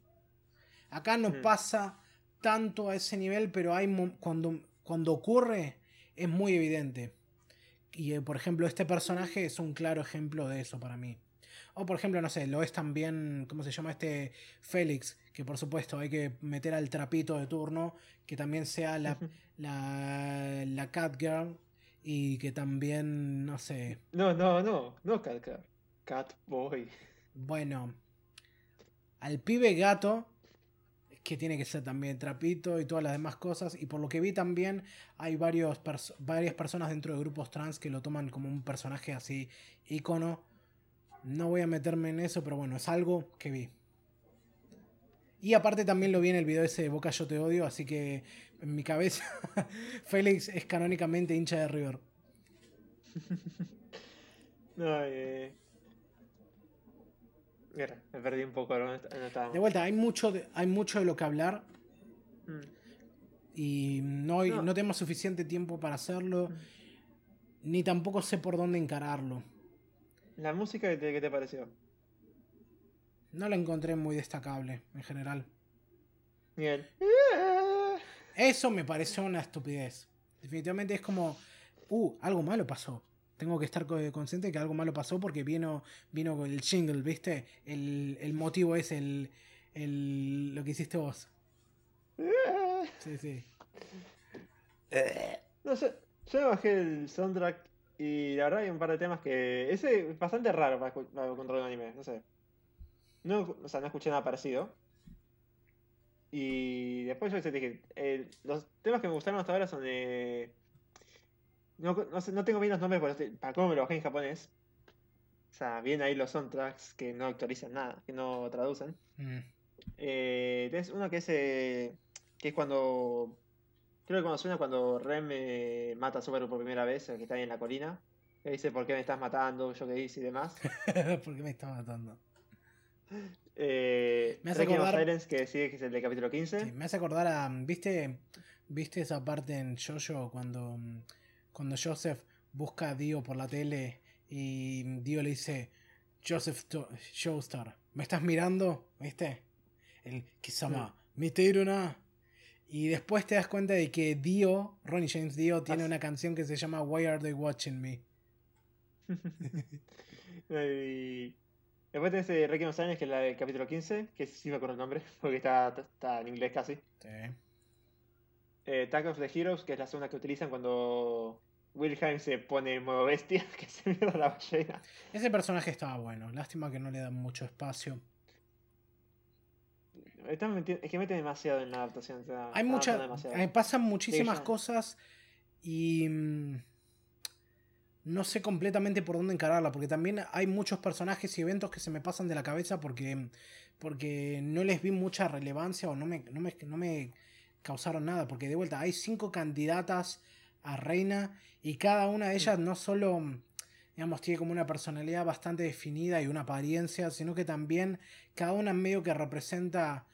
Acá no Mm. pasa tanto a ese nivel, pero hay cuando, cuando ocurre es muy evidente. Y eh, por ejemplo, este personaje es un claro ejemplo de eso para mí. O por ejemplo, no sé, lo es también, ¿cómo se llama este? Félix, que por supuesto hay que meter al trapito de turno, que también sea la, la, la Catgirl y que también, no sé, No, no, no, no Cat Cat. Cat Boy. Bueno, al pibe gato, que tiene que ser también trapito y todas las demás cosas. Y por lo que vi también hay varios pers- varias personas dentro de grupos trans que lo toman como un personaje así ícono. No voy a meterme en eso, pero bueno, es algo que vi. Y aparte también lo vi en el video ese de Boca Yo Te Odio, así que en mi cabeza [laughs] Félix es canónicamente hincha de River. No, eh. Mira, me perdí un poco no. De vuelta, hay mucho de, hay mucho de lo que hablar Mm. y no, No. no tenemos suficiente tiempo para hacerlo, ni tampoco sé por dónde encararlo. La música, ¿qué te, qué te pareció? No la encontré muy destacable en general. Miguel. Eso me pareció una estupidez. Definitivamente es como, uh, algo malo pasó. Tengo que estar co- consciente de que algo malo pasó porque vino, vino el jingle, ¿viste? El, el motivo es el, el, lo que hiciste vos. Sí, sí. No sé, yo bajé el soundtrack y la verdad hay un par de temas que. Ese es bastante raro para controlar un anime, no sé. No, o sea, no escuché nada parecido. Y después yo te dije, eh, los temas que me gustaron hasta ahora son de. No, no, sé, no tengo bien los nombres pero estoy- para cómo me lo bajé en japonés. O sea, bien ahí los soundtracks que no actualizan nada, que no traducen. Mm. Eh, tenés uno que es, eh, que es cuando. Creo que cuando suena cuando Rem eh, mata a Subaru por primera vez, el que está ahí en la colina. Que dice por qué me estás matando, yo qué hice y demás. [laughs] ¿Por qué me está matando? [laughs] Eh, Me hace acordar- Silence, que sigue, que es el de capítulo 15. Sí, me hace acordar a. ¿Viste, ¿Viste esa parte en Jojo cuando, mm, cuando Joseph busca a Dio por la tele y Dio le dice: Joseph To- Joestar, ¿me estás mirando? ¿Viste? El Kisama, Miteiruna. Y después te das cuenta de que Dio, Ronnie James Dio, tiene una canción que se llama Why Are They Watching Me? [laughs] y... Después tenés ese Requiem of Silence, que es la del capítulo 15, que sí me acuerdo el nombre, [laughs] porque está, está en inglés casi. Sí. Eh, Attack of the Heroes, que es la segunda que utilizan cuando Wilhelm se pone en modo bestia, [laughs] que se mierda la ballena. Ese personaje estaba bueno. Lástima que no le dan mucho espacio. Están es que meten demasiado en la adaptación. o sea, Hay muchas. eh, pasan muchísimas cosas y. No sé completamente por dónde encararla, porque también hay muchos personajes y eventos que se me pasan de la cabeza porque, porque no les vi mucha relevancia o no me, no me, no me causaron nada. Porque de vuelta, hay cinco candidatas a reina y cada una de ellas no solo, digamos, tiene como una personalidad bastante definida y una apariencia, sino que también cada una medio que representa,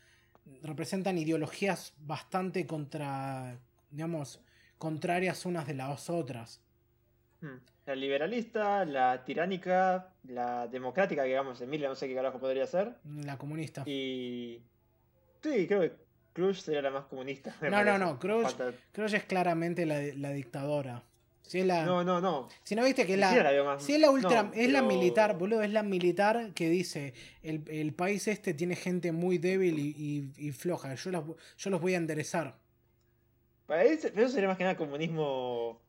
representan ideologías bastante contra, digamos, contrarias unas de las otras. Hmm. La liberalista, la tiránica, la democrática, que digamos, Emilia no sé qué carajo podría ser. La comunista. Y. Sí, creo que Crush sería la más comunista. No, no, parece. no, Creo que es claramente la, la dictadora. Si es la, No, no, no. si no viste que es la, si es la ultra, no, es la militar, boludo, es la militar que dice el, el país este tiene gente muy débil y, y- y floja. Yo los, yo los voy a enderezar. Para pero eso sería más que nada comunismo.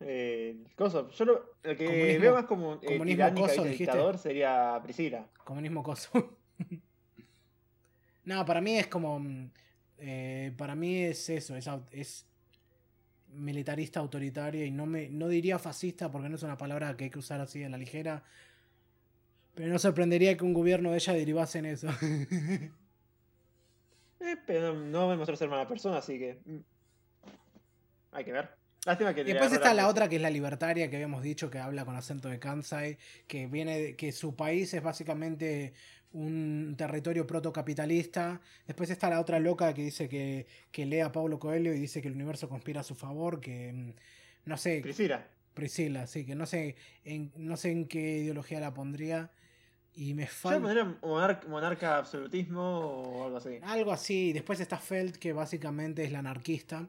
Eh, coso. Yo lo, lo que Comunismo- veo más como eh, comunismo dictador sería Priscila. Comunismo coso. [laughs] no, para mí es como. mm, eh, para mí es eso, es, militarista autoritaria y no me no diría fascista porque no es una palabra que hay que usar así a la ligera. Pero no sorprendería que un gobierno de ella derivase en eso. [laughs] Eh, pero no, no me mostró ser mala persona, así que. mm, Hay que ver. Lástima que Y después está la otra que es la libertaria que habíamos dicho que habla con acento de Kansai, que viene de- que su país es básicamente un territorio protocapitalista. Después está la otra loca que dice que, que lee a Paulo Coelho y dice que el universo conspira a su favor, que mm, no sé, Priscila. Priscila, sí, que no sé en, no sé en qué ideología la pondría. Y me falta pondría monar- monarca absolutismo o algo así. algo así. Después está Feld, que básicamente es la anarquista.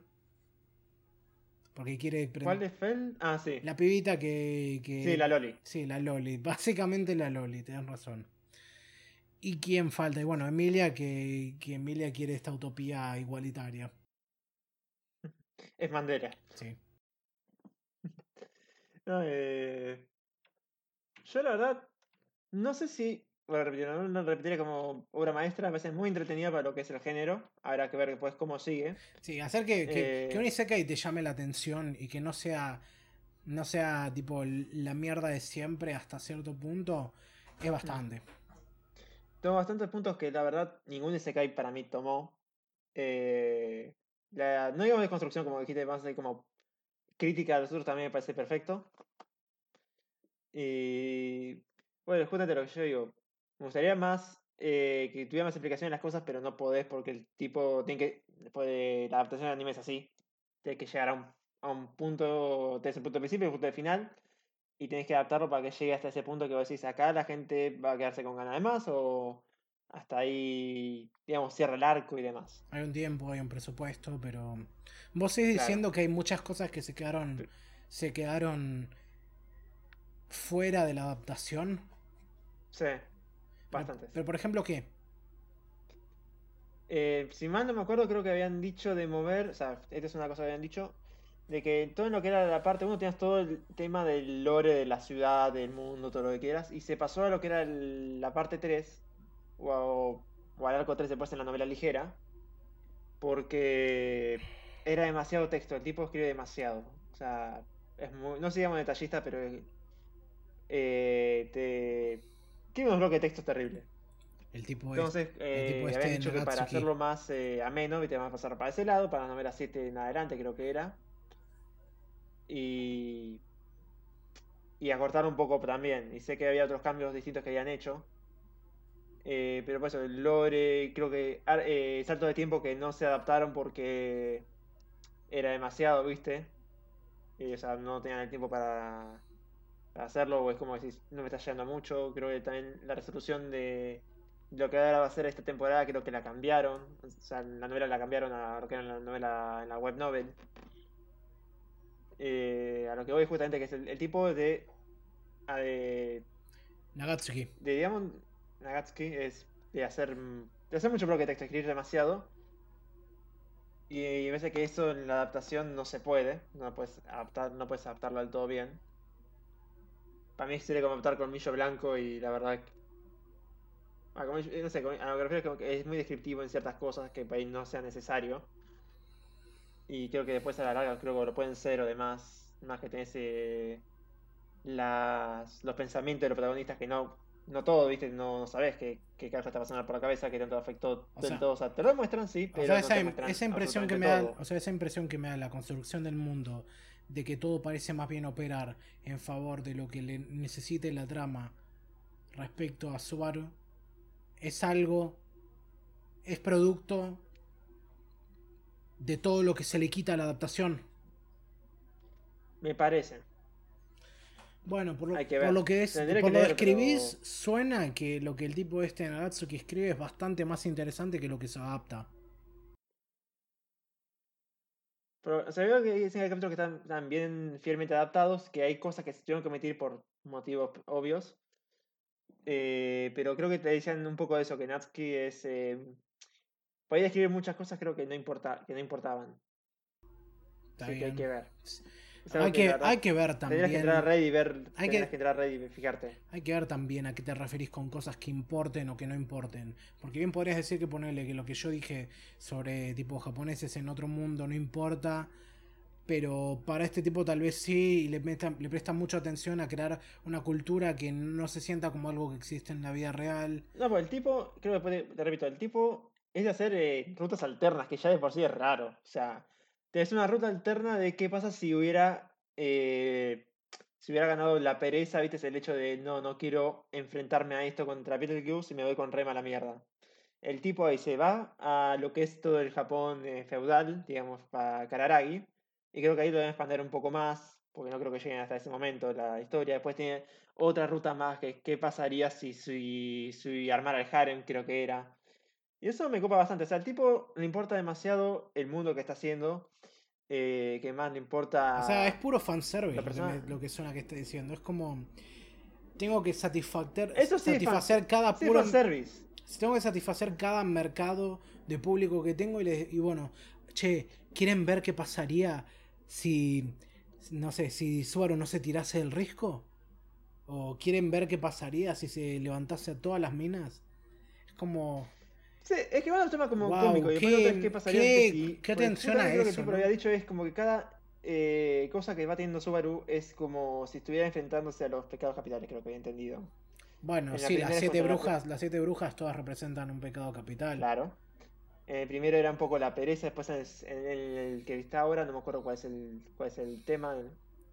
Porque quiere ¿Cuál es Fel? Ah, sí. La pibita que, que- Sí, la Loli. Sí, la Loli. [laughs] Básicamente la Loli, tenés razón. ¿Y quién falta? Y bueno, Emilia, que, que Emilia quiere esta utopía igualitaria. Es Mandela. Sí. [laughs] No, eh, Yo la verdad, no sé si, lo repetiría como obra maestra, a veces muy entretenida para lo que es el género. Habrá que ver después cómo sigue. Sí, hacer que, que, Eh. que un Isekai te llame la atención y que no sea. No sea tipo la mierda de siempre hasta cierto punto. Es bastante. Tengo bastantes puntos que la verdad ningún Isekai para mí tomó. Eh, la, no digamos de construcción como dijiste, más de como crítica a los otros también me parece perfecto. Y bueno, justamente lo que yo digo, me gustaría más eh, que tuviera más explicación en las cosas, pero no podés porque el tipo tiene que, después de la adaptación de anime es así, tienes que llegar a un, a un punto, tenés el punto de principio y el punto de final, y tenés que adaptarlo para que llegue hasta ese punto que vos decís, acá la gente va a quedarse con ganas de más o hasta ahí, digamos, cierra el arco y demás. Hay un tiempo, hay un presupuesto, pero. Vos seguís Claro. diciendo que hay muchas cosas que se quedaron. Se quedaron. fuera de la adaptación. Sí, bastantes. Pero por ejemplo, ¿qué? Eh, si mal no me acuerdo, creo que habían dicho de mover, o sea, esta es una cosa que habían dicho, de que todo en lo que era la parte 1 tenías todo el tema del lore de la ciudad, del mundo, todo lo que quieras, y se pasó a lo que era el- la parte 3, o, o al arco 3 después en la novela ligera, porque era demasiado texto, el tipo escribe demasiado, o sea, es muy, no sé si llama detallista, pero eh, te... Tiene unos bloques de textos terribles. El tipo es. Entonces, eh, tipo este habían dicho que para hacerlo más eh, ameno, te van a pasar para ese lado, para la novela 7 en adelante, creo que era. Y. Y acortar un poco también. Y sé que había otros cambios distintos que habían hecho. Eh, pero por eso, el lore, creo que. eh, salto de tiempo que no se adaptaron porque. Era demasiado, ¿viste? Eh, o sea, no tenían el tiempo para hacerlo, o es como decís, no me está llegando mucho. Creo que también la resolución de lo que ahora va a ser esta temporada, creo que la cambiaron. O sea, la novela la cambiaron a lo que era la novela en la web novel. Eh, a lo que voy justamente que es el, el tipo de a de, Nagatsuki. de Diamond Nagatsuki es de hacer, de hacer mucho bloque de texto, escribir demasiado. Y, y me parece que eso en la adaptación no se puede, no puedes adaptar, no puedes adaptarlo del todo bien. Para mí sería como adaptar Colmillo Blanco y la verdad Ah, Colmillo- no sé, a lo que refiero es como que es muy descriptivo en ciertas cosas que para ahí no sea necesario. Y creo que después a la larga creo que lo pueden ser o demás, más que tenés eh, las, los pensamientos de los protagonistas que no, no todo, viste, no, no sabes qué, qué carajo está pasando por la cabeza, qué tanto afectó O sea-. O sea, te lo muestran, sí, O pero sea, no esa, te esa impresión que me da, o sea, esa impresión que me da la construcción del mundo de que todo parece más bien operar en favor de lo que le necesite la trama respecto a Subaru es algo es producto de todo lo que se le quita a la adaptación. Me parece. Bueno, por lo, que por lo que es, Tendré por que lo pero- escribís, suena que lo que el tipo este de Nagatsuki escribe es bastante más interesante que lo que se adapta. Pero, o sea, veo que dicen que capítulos que están, están bien fielmente adaptados, que hay cosas que se tuvieron que omitir por motivos obvios. Eh, pero creo que te decían un poco de eso, que Natsuki es... Eh, podía escribir muchas cosas creo que no, importa, que no importaban. Así que hay que ver. Hay que, hay que ver también. que entrar a Reddit y ver. hay que- que entrar a Reddit y fijarte. Hay que ver también a qué te referís con cosas que importen o que no importen. Porque bien podrías decir que ponerle que lo que yo dije sobre tipo japoneses en otro mundo no importa. Pero para este tipo tal vez sí, y le, meta- le prestan mucha atención a crear una cultura que no se sienta como algo que existe en la vida real. No, pues el tipo, creo que puede- te repito, el tipo es de hacer eh, rutas alternas, que ya de por sí es raro. O sea, te es una ruta alterna de qué pasa si hubiera eh, si hubiera ganado la pereza, viste, el hecho de no, no quiero enfrentarme a esto contra Beetlejuice y me voy con Rema a la mierda. El tipo ahí se va a lo que es todo el Japón eh, feudal, digamos, para Kararagi, y creo que ahí lo deben expandir un poco más, porque no creo que lleguen hasta ese momento la historia. Después tiene otra ruta más, que qué pasaría si, si, si armara el harem, creo que era. Y eso me copa bastante. O sea, al tipo le importa demasiado el mundo que está haciendo. Eh, que más le importa. O sea, es puro fanservice lo que, persona- me- lo que suena que está diciendo. Es como. Tengo que satisfacer, Eso sí satisfacer cada Sí, puro. service. Tengo que satisfacer cada mercado de público que tengo y, bueno, che, ¿quieren ver qué pasaría si, no sé, si Subaru no se tirase del risco? ¿O quieren ver qué pasaría si se levantase a todas las minas? Es como... Sí, es que va un tema como Guau, cómico. Y después qué- es qué pasaría qué- que si- qué atención a lo que el eso, tipo ¿no? había dicho es como que cada eh, cosa que va teniendo Subaru es como si estuviera enfrentándose a los pecados capitales, creo que había entendido. Bueno, En la sí, las siete contra la- brujas, las siete brujas todas representan un pecado capital. Claro. Eh, primero era un poco la pereza, después en el, en el que está ahora, no me acuerdo cuál es el, cuál es el tema.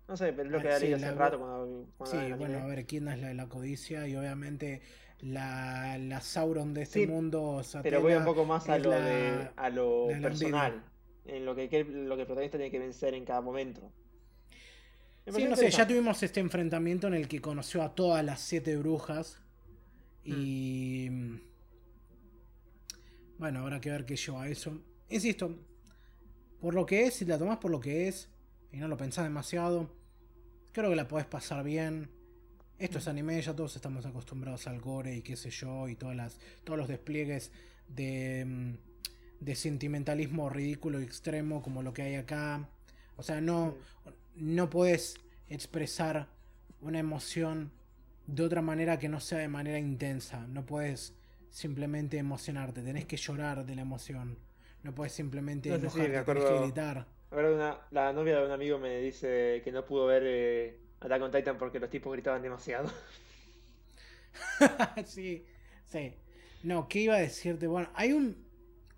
No sé, pero es lo que Ah, leí sí, hace la- rato cuando, cuando Sí, el bueno, a ver, quién es la de la codicia y obviamente la, la Sauron de este Sí, mundo. Pero voy un poco más a lo la- de a lo la de la personal, en lo que, lo que el protagonista tiene que vencer en cada momento. Me Sí, no sé, ya tuvimos este enfrentamiento en el que conoció a todas las siete brujas. Y. Mm. Bueno, habrá que ver qué lleva eso. Insisto, por lo que es, si la tomás por lo que es y no lo pensás demasiado, creo que la podés pasar bien. Esto es anime, ya todos estamos acostumbrados al gore y qué sé yo, y todas las, todos los despliegues de, mm, de sentimentalismo ridículo y extremo como lo que hay acá. O sea, no, no puedes expresar una emoción de otra manera que no sea de manera intensa. No puedes simplemente emocionarte, tenés que llorar de la emoción. No puedes simplemente No sé enojarte, me tenés que acuerdo- una, la novia de un amigo me dice que no pudo ver eh, Attack on Titan porque los tipos gritaban demasiado. [laughs] sí, sí. No, ¿qué iba a decirte? Bueno, hay un,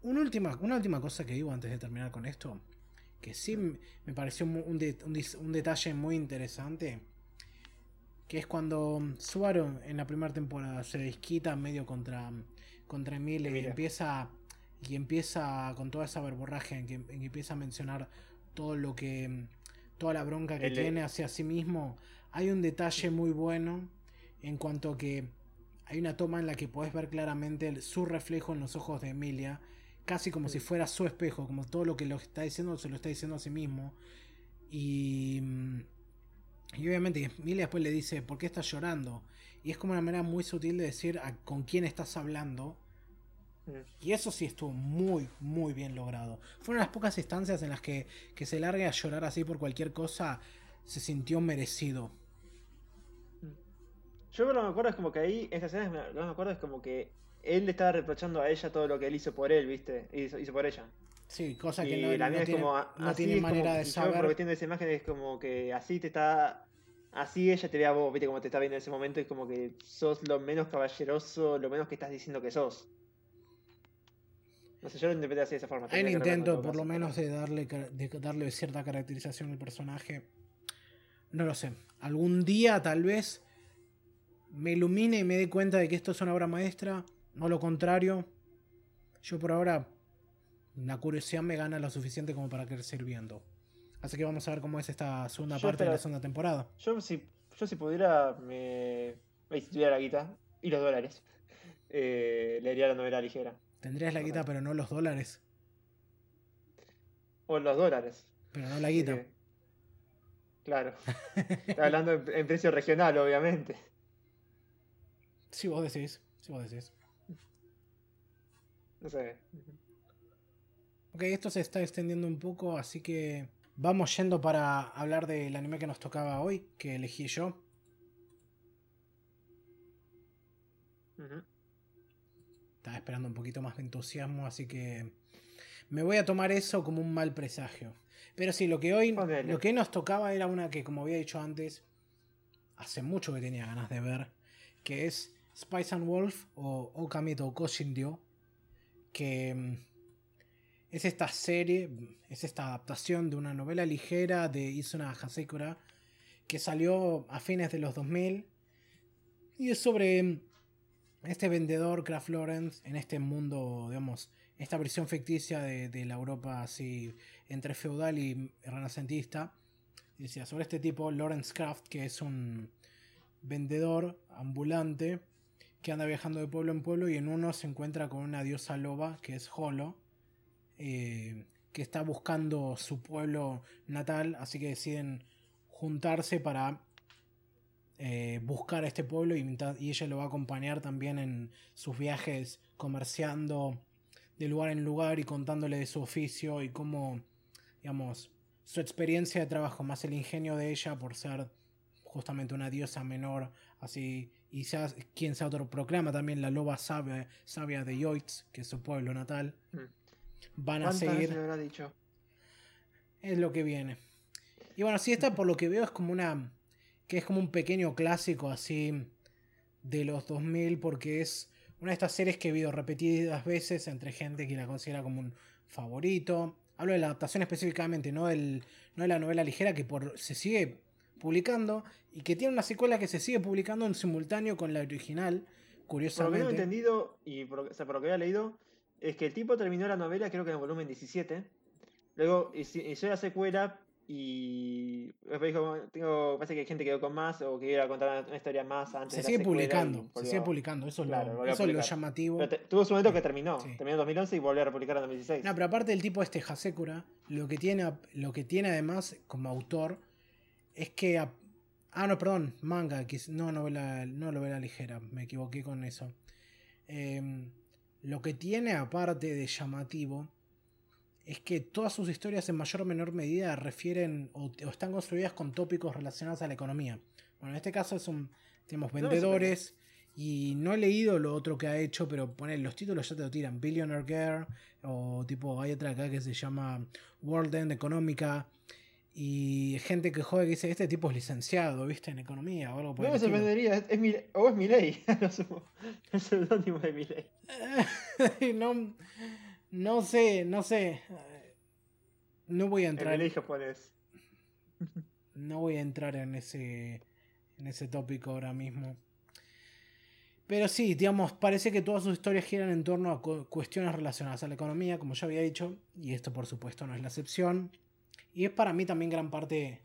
una, última, una última cosa que digo antes de terminar con esto. Que sí me pareció un, de- un detalle muy interesante. Que es cuando Subaru en la primera temporada se desquita medio contra, contra Emilia y empieza, y empieza con toda esa verborraje en que, en que empieza a mencionar todo lo que. Toda la bronca que El- tiene hacia sí mismo. Hay un detalle muy bueno en cuanto a que hay una toma en la que podés ver claramente el- su reflejo en los ojos de Emilia, casi como si fuera su espejo, como todo lo que lo está diciendo se lo está diciendo a sí mismo. Y, Y obviamente Emilia después le dice, ¿por qué estás llorando? Y es como una manera muy sutil de decir a con quién estás hablando. Y eso sí estuvo muy, muy bien logrado. Fue una de las pocas instancias en las que, que se largue a llorar así por cualquier cosa, se sintió merecido. Yo lo que me acuerdo es como que ahí, esa escena, lo que me acuerdo es como que él le estaba reprochando a ella todo lo que él hizo por él, ¿viste? Hizo, hizo por ella. Sí, cosa que Y no, la no tiene, como, no tiene es como- manera de yo saber. aprovechando esa imagen es como que así te está, así ella te ve a vos, ¿viste? Como te está viendo en ese momento, es como que sos lo menos caballeroso, lo menos que estás diciendo que sos. No sé, yo lo interpreté así de esa forma. Hay un intento, por lo menos, de darle, de darle cierta caracterización al personaje. No lo sé. Algún día, tal vez, me ilumine y me dé cuenta de que esto es una obra maestra. No lo contrario. Yo por ahora, la curiosidad me gana lo suficiente como para querer seguir viendo. Así que vamos a ver cómo es esta segunda Yo parte de la segunda temporada. Yo si, yo si pudiera, me... si tuviera la guita y los dólares, [laughs] eh, leería la novela ligera. Tendrías la guita, pero no los dólares. O los dólares. Pero no la guita. que- Claro. [laughs] Está hablando en, en precio regional, obviamente. Si vos decís, si vos decís. No sé. Ok, esto se está extendiendo un poco, así que vamos yendo para hablar del anime que nos tocaba hoy, que elegí yo. Ujú. Estaba esperando un poquito más de entusiasmo, así que me voy a tomar eso como un mal presagio. Pero sí, lo que hoy, lo que hoy nos tocaba era una que, como había dicho antes, hace mucho que tenía ganas de ver, que es Spice and Wolf o Okami to Koshinryo, que mm, es esta serie, es esta adaptación de una novela ligera de Isuna Hasekura que salió a fines de los 2000 y es sobre mm, este vendedor Kraft Lawrence en este mundo, digamos, esta versión ficticia de, de la Europa así entre feudal y renacentista. Decía sobre este tipo, Lawrence Kraft, que es un vendedor ambulante que anda viajando de pueblo en pueblo y en uno se encuentra con una diosa loba que es Holo, eh, que está buscando su pueblo natal, así que deciden juntarse para eh, buscar a este pueblo y, ella lo va a acompañar también en sus viajes comerciando de lugar en lugar y contándole de su oficio y cómo, digamos, su experiencia de trabajo, más el ingenio de ella por ser justamente una diosa menor, así, y sea, quien se autoproclama también la loba sabia, sabia de Yoitz, que es su pueblo natal, Mm. van a ¿Cuántas seguir habrá dicho? es lo que viene. Y bueno, sí, esta por lo que veo es como una. Que es como un pequeño clásico así de los 2000, porque es una de estas series que he visto repetidas veces entre gente que la considera como un favorito. Hablo de la adaptación específicamente, no, del, no de la novela ligera que por, se sigue publicando y que tiene una secuela que se sigue publicando en simultáneo con la original, Por lo que curiosamente. entendido, y por, lo- o sea, por lo que había leído, es que el tipo terminó la novela creo que en el volumen 17. Luego hizo la secuela y después dijo, tengo, parece que hay gente que quedó con más o que iba a contar una, historia más antes Se de la sigue publicando, se sigue publicando, eso es, Claro, lo, eso es lo llamativo. Te- tuvo su momento que terminó. Sí. Terminó en 2011 y volvió a republicar en 2016. No, pero aparte del tipo este Hasekura, lo que tiene, lo que tiene además como autor es que... a- ah, no, perdón, manga, que es- no novela, no novela ligera, me equivoqué con eso. Em, lo que tiene aparte de llamativo es que todas sus historias en mayor o menor medida refieren o, o están construidas con tópicos relacionados a la economía. Bueno, en este caso son, tenemos No, vendedores y no he leído lo otro que ha hecho, pero poner los títulos ya te lo tiran. Billionaire Girl o tipo hay otra acá que se llama World End Económica y gente que juega que dice este tipo es licenciado, viste, en economía o algo por no el me estilo. sorprendería, es, es Mile- o es Milei, lo sumo. El seudónimo de Milei. [laughs] no, no sé, no sé. No voy a El entrar. Milei japonés. No voy a entrar en ese, en ese tópico ahora mismo. Pero sí, digamos, parece que todas sus historias giran en torno a cu- cuestiones relacionadas a la economía, como ya había dicho, y esto por supuesto no es la excepción. Y es para mí también gran parte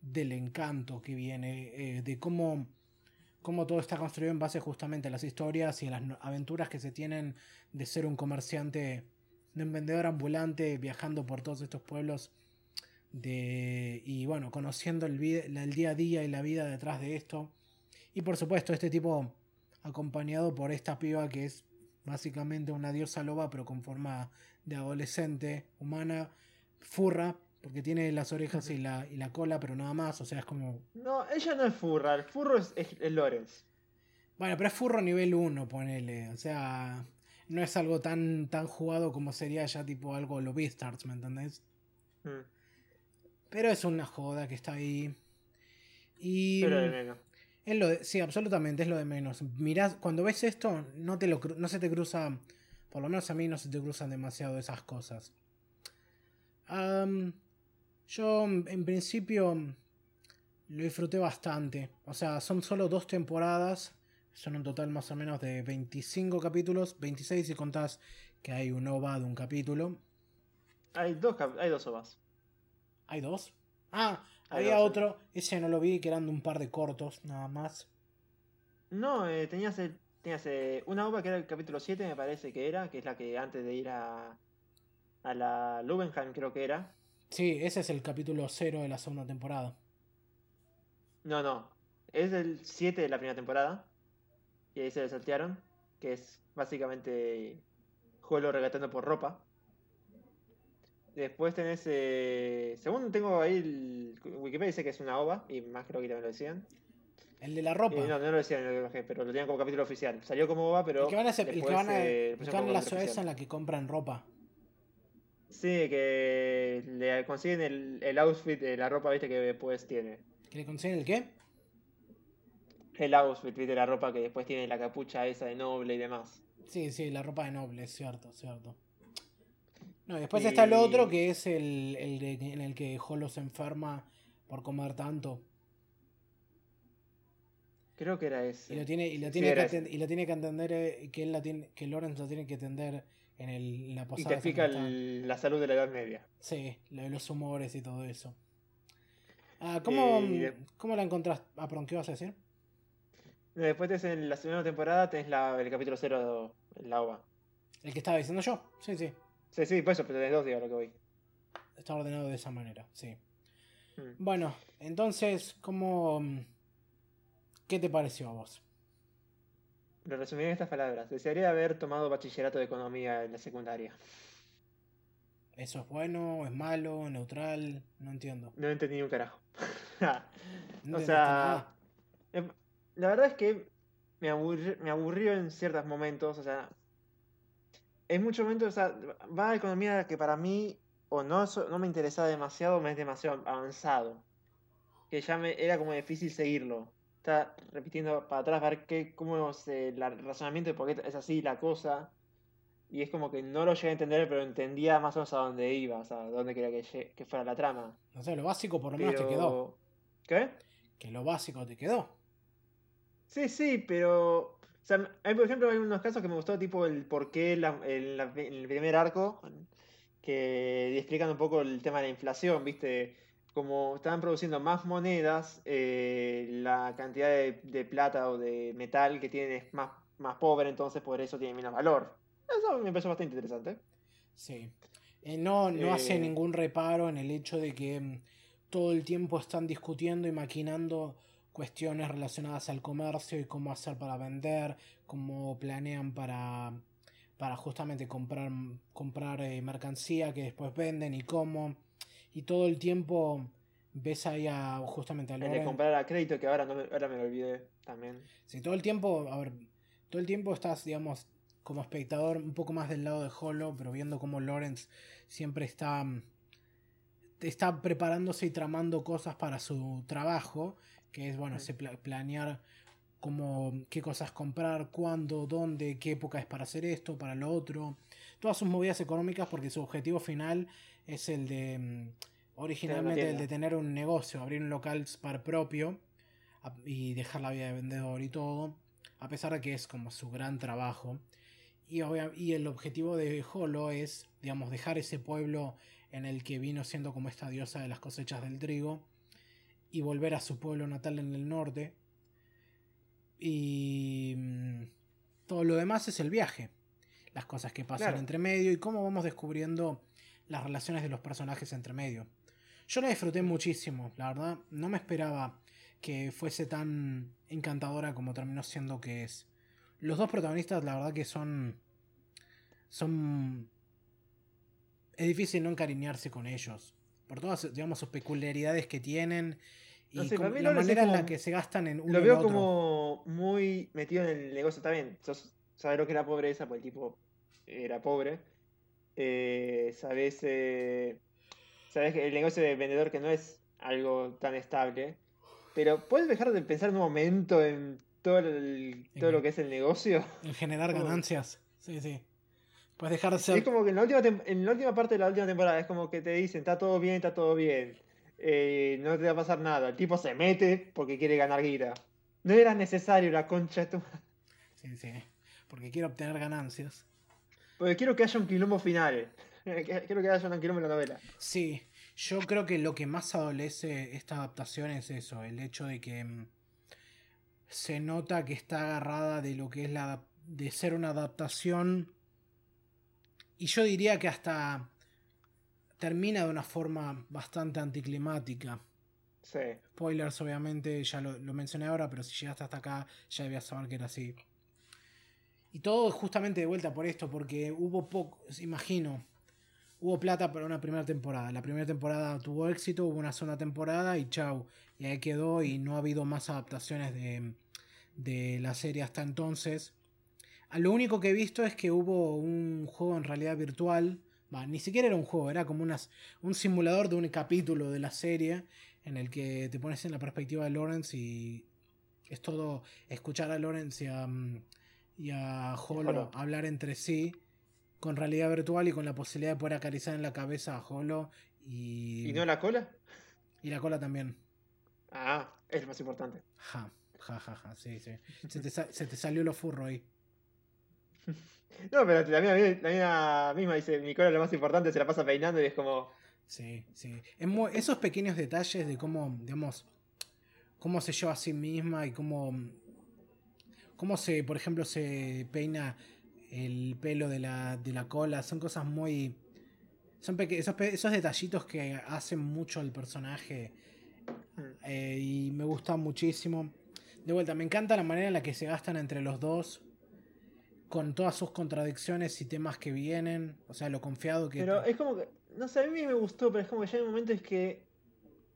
del encanto que viene, eh, de cómo, cómo todo está construido en base justamente a las historias y a las aventuras que se tienen de ser un comerciante, un vendedor ambulante viajando por todos estos pueblos de, y bueno, conociendo el, el día a día y la vida detrás de esto. Y por supuesto, este tipo acompañado por esta piba que es básicamente una diosa loba, pero con forma de adolescente, humana, furra, porque tiene las orejas y la, y la cola, pero nada más, o sea, es como... No, ella no es furra, el furro es, es, Lorenz. Bueno, pero es furro nivel 1, ponele, o sea, no es algo tan, tan jugado como sería ya tipo algo lo Beastars, ¿me entendés? Mm. Pero es una joda que está ahí. Y... Pero de menos. Es lo sí, absolutamente, es lo de menos. Mirás, cuando ves esto, no, te lo, no se te cruza, por lo menos a mí no se te cruzan demasiado esas cosas. Yo, en principio, lo disfruté bastante. O sea, son solo dos temporadas. Son un total más o menos de 25 capítulos. 26 si contás que hay un OVA de un capítulo. Hay dos, hay dos OVAs. ¿Hay dos? Ah, había otro, ese no lo vi, que eran de un par de cortos, nada más. No, eh, tenías, tenías eh, una obra que era el capítulo 7, me parece que era, que es la que antes de ir a, a la Lubenheim creo que era. Sí, ese es el capítulo 0 de la segunda temporada. No, no, es el 7 de la primera temporada. Y ahí se le saltearon, que es básicamente Juelo regatando por ropa. Después tenés. Eh, según tengo ahí. El, Wikipedia dice que es una OVA. Y más creo que también lo decían. El de la ropa. no, no lo decían en el pero lo tenían como capítulo oficial. Salió como OVA, pero. El que van a, hacer, el que van a, eh, la ciudad en la que compran ropa. Sí, que le consiguen el, el outfit de la ropa, viste, que después tiene. ¿Que le consiguen el qué? El outfit, viste, la ropa que después tiene la capucha esa de noble y demás. Sí, sí, la ropa de noble, es cierto, cierto. No, después está el otro que es el, en el que Holo se enferma por comer tanto. Creo que era ese. Y lo tiene, y lo tiene, que, y lo tiene que entender eh, que él la tiene, que Lorenz lo tiene que entender en, el, la posada. Y te explica la salud de la Edad Media. Sí, lo de los humores y todo eso. Ah, ¿cómo, eh, ¿Cómo la encontraste? Ah, perdón, ¿qué vas a decir? Después en la segunda temporada tenés la, el capítulo 0 la OVA. El que estaba diciendo yo, sí, sí. Sí, sí, por eso, pero de dos días lo que voy. Está ordenado de esa manera, sí. Hmm. Bueno, entonces, ¿cómo. ¿Qué te pareció a vos? Lo resumiré en estas palabras. Desearía haber tomado bachillerato de economía en la secundaria. ¿Eso es bueno? ¿Es malo? ¿Neutral? No entiendo. No entendí un carajo. [laughs] o sea. Em, la verdad es que me, me aburrió en ciertos momentos. O sea, en muchos momentos, o sea, va a economía que para mí o no, no me interesaba demasiado, me es demasiado avanzado. Que ya me era como difícil seguirlo. Está repitiendo para atrás, ver qué, cómo es el razonamiento de por qué es así la cosa. Y es como que no lo llegué a entender, pero entendía más o menos a dónde iba, o sea, a dónde quería que, que fuera la trama. No sé, lo básico por lo menos te quedó. ¿Qué? Que lo básico te quedó. Sí, sí, pero o sea, hay, por ejemplo, hay unos casos que me gustó, tipo el por qué en el primer arco, que explican un poco el tema de la inflación, ¿viste? Como estaban produciendo más monedas, eh, la cantidad de, plata o de metal que tienen es más, más pobre, entonces por eso tiene menos valor. Eso me pareció bastante interesante. Sí. Eh, no no hace eh, ningún reparo en el hecho de que mm, todo el tiempo están discutiendo y maquinando cuestiones relacionadas al comercio y cómo hacer para vender, cómo planean para, para justamente comprar, comprar eh, mercancía que después venden y cómo. Y todo el tiempo ves ahí a justamente a El de comprar a crédito que ahora, no me, ahora me lo olvidé también. Sí, todo el tiempo, a ver, todo el tiempo estás, digamos, como espectador un poco más del lado de Holo, pero viendo cómo Lawrence siempre está está preparándose y tramando cosas para su trabajo que es, bueno, planear cómo, qué cosas comprar, cuándo, dónde, qué época es para hacer esto, para lo otro. Todas sus movidas económicas porque su objetivo final es el de, mm, originalmente, el de tener un negocio, abrir un local para propio y dejar la vida de vendedor y todo, a pesar de que es como su gran trabajo. Y, y el objetivo de Holo es, digamos, dejar ese pueblo en el que vino siendo como esta diosa de las cosechas del trigo y volver a su pueblo natal en el norte. Y mm, todo lo demás es el viaje, las cosas que pasan entre medio y cómo vamos descubriendo las relaciones de los personajes entre medio. Yo la disfruté muchísimo, la verdad. No me esperaba que fuese tan encantadora como terminó siendo que es. Los dos protagonistas, la verdad que son. Son. Es difícil no encariñarse con ellos. Por todas, digamos, sus peculiaridades que tienen. Y No sé, como- para mí la manera en la que se gastan en uno Lo veo otro. como muy metido en el negocio también. Sos, sabes lo que es la pobreza, porque el tipo era pobre. Eh, sabes, eh, sabes que el negocio de vendedor que no es algo tan estable. Pero puedes dejar de pensar un momento en todo, el- todo lo que es el negocio. En generar [laughs] ganancias. Sí, sí. Puedes dejar de Es ser. como que en la última en la última parte de la última temporada es como que te dicen, está todo bien, está todo bien. eh, no te va a pasar nada. El tipo se mete porque quiere ganar guita. No era necesario la concha de tu. Sí, sí. Porque quiero obtener ganancias. Porque quiero que haya un quilombo final. [laughs] Quiero que haya un quilombo en la novela. Sí, yo creo que lo que más adolece esta adaptación es eso, el hecho de que mm, se nota que está agarrada de lo que es la de ser una adaptación y yo diría que hasta termina de una forma bastante anticlimática. Sí. Spoilers, obviamente, ya lo, lo mencioné ahora, pero si llegaste hasta acá ya debías saber que era así. Y todo justamente de vuelta por esto, porque hubo poco, imagino, hubo plata para una primera temporada. La primera temporada tuvo éxito, hubo una segunda temporada y chau. Y ahí quedó y no ha habido más adaptaciones de, de la serie hasta entonces. Lo único que he visto es que hubo un juego en realidad virtual. Va, ni siquiera era un juego, era como unas, un simulador de un capítulo de la serie en el que te pones en la perspectiva de Lawrence y es todo escuchar a Lawrence y a, mm, y a Holo hablar entre sí con realidad virtual y con la posibilidad de poder acariciar en la cabeza a Holo y, ¿Y no la cola? y la cola también. Ah, es lo más importante. Ja, ja, ja, ja, sí, sí. Se te, se te salió lo furro ahí. [laughs] No, pero la mina, la mina misma dice, mi cola es lo más importante, se la pasa peinando y es como... Sí, sí. Es muy- esos pequeños detalles de cómo, digamos, cómo se lleva a sí misma y cómo, cómo se, por ejemplo, se peina el pelo de la, de la cola, son cosas muy... Son esos, esos detallitos que hacen mucho al personaje mm, eh, y me gusta muchísimo. De vuelta, me encanta la manera en la que se gastan entre los dos, con todas sus contradicciones y temas que vienen, o sea, lo confiado que... Pero es como que, no sé, a mí me gustó, pero es como que ya hay momentos que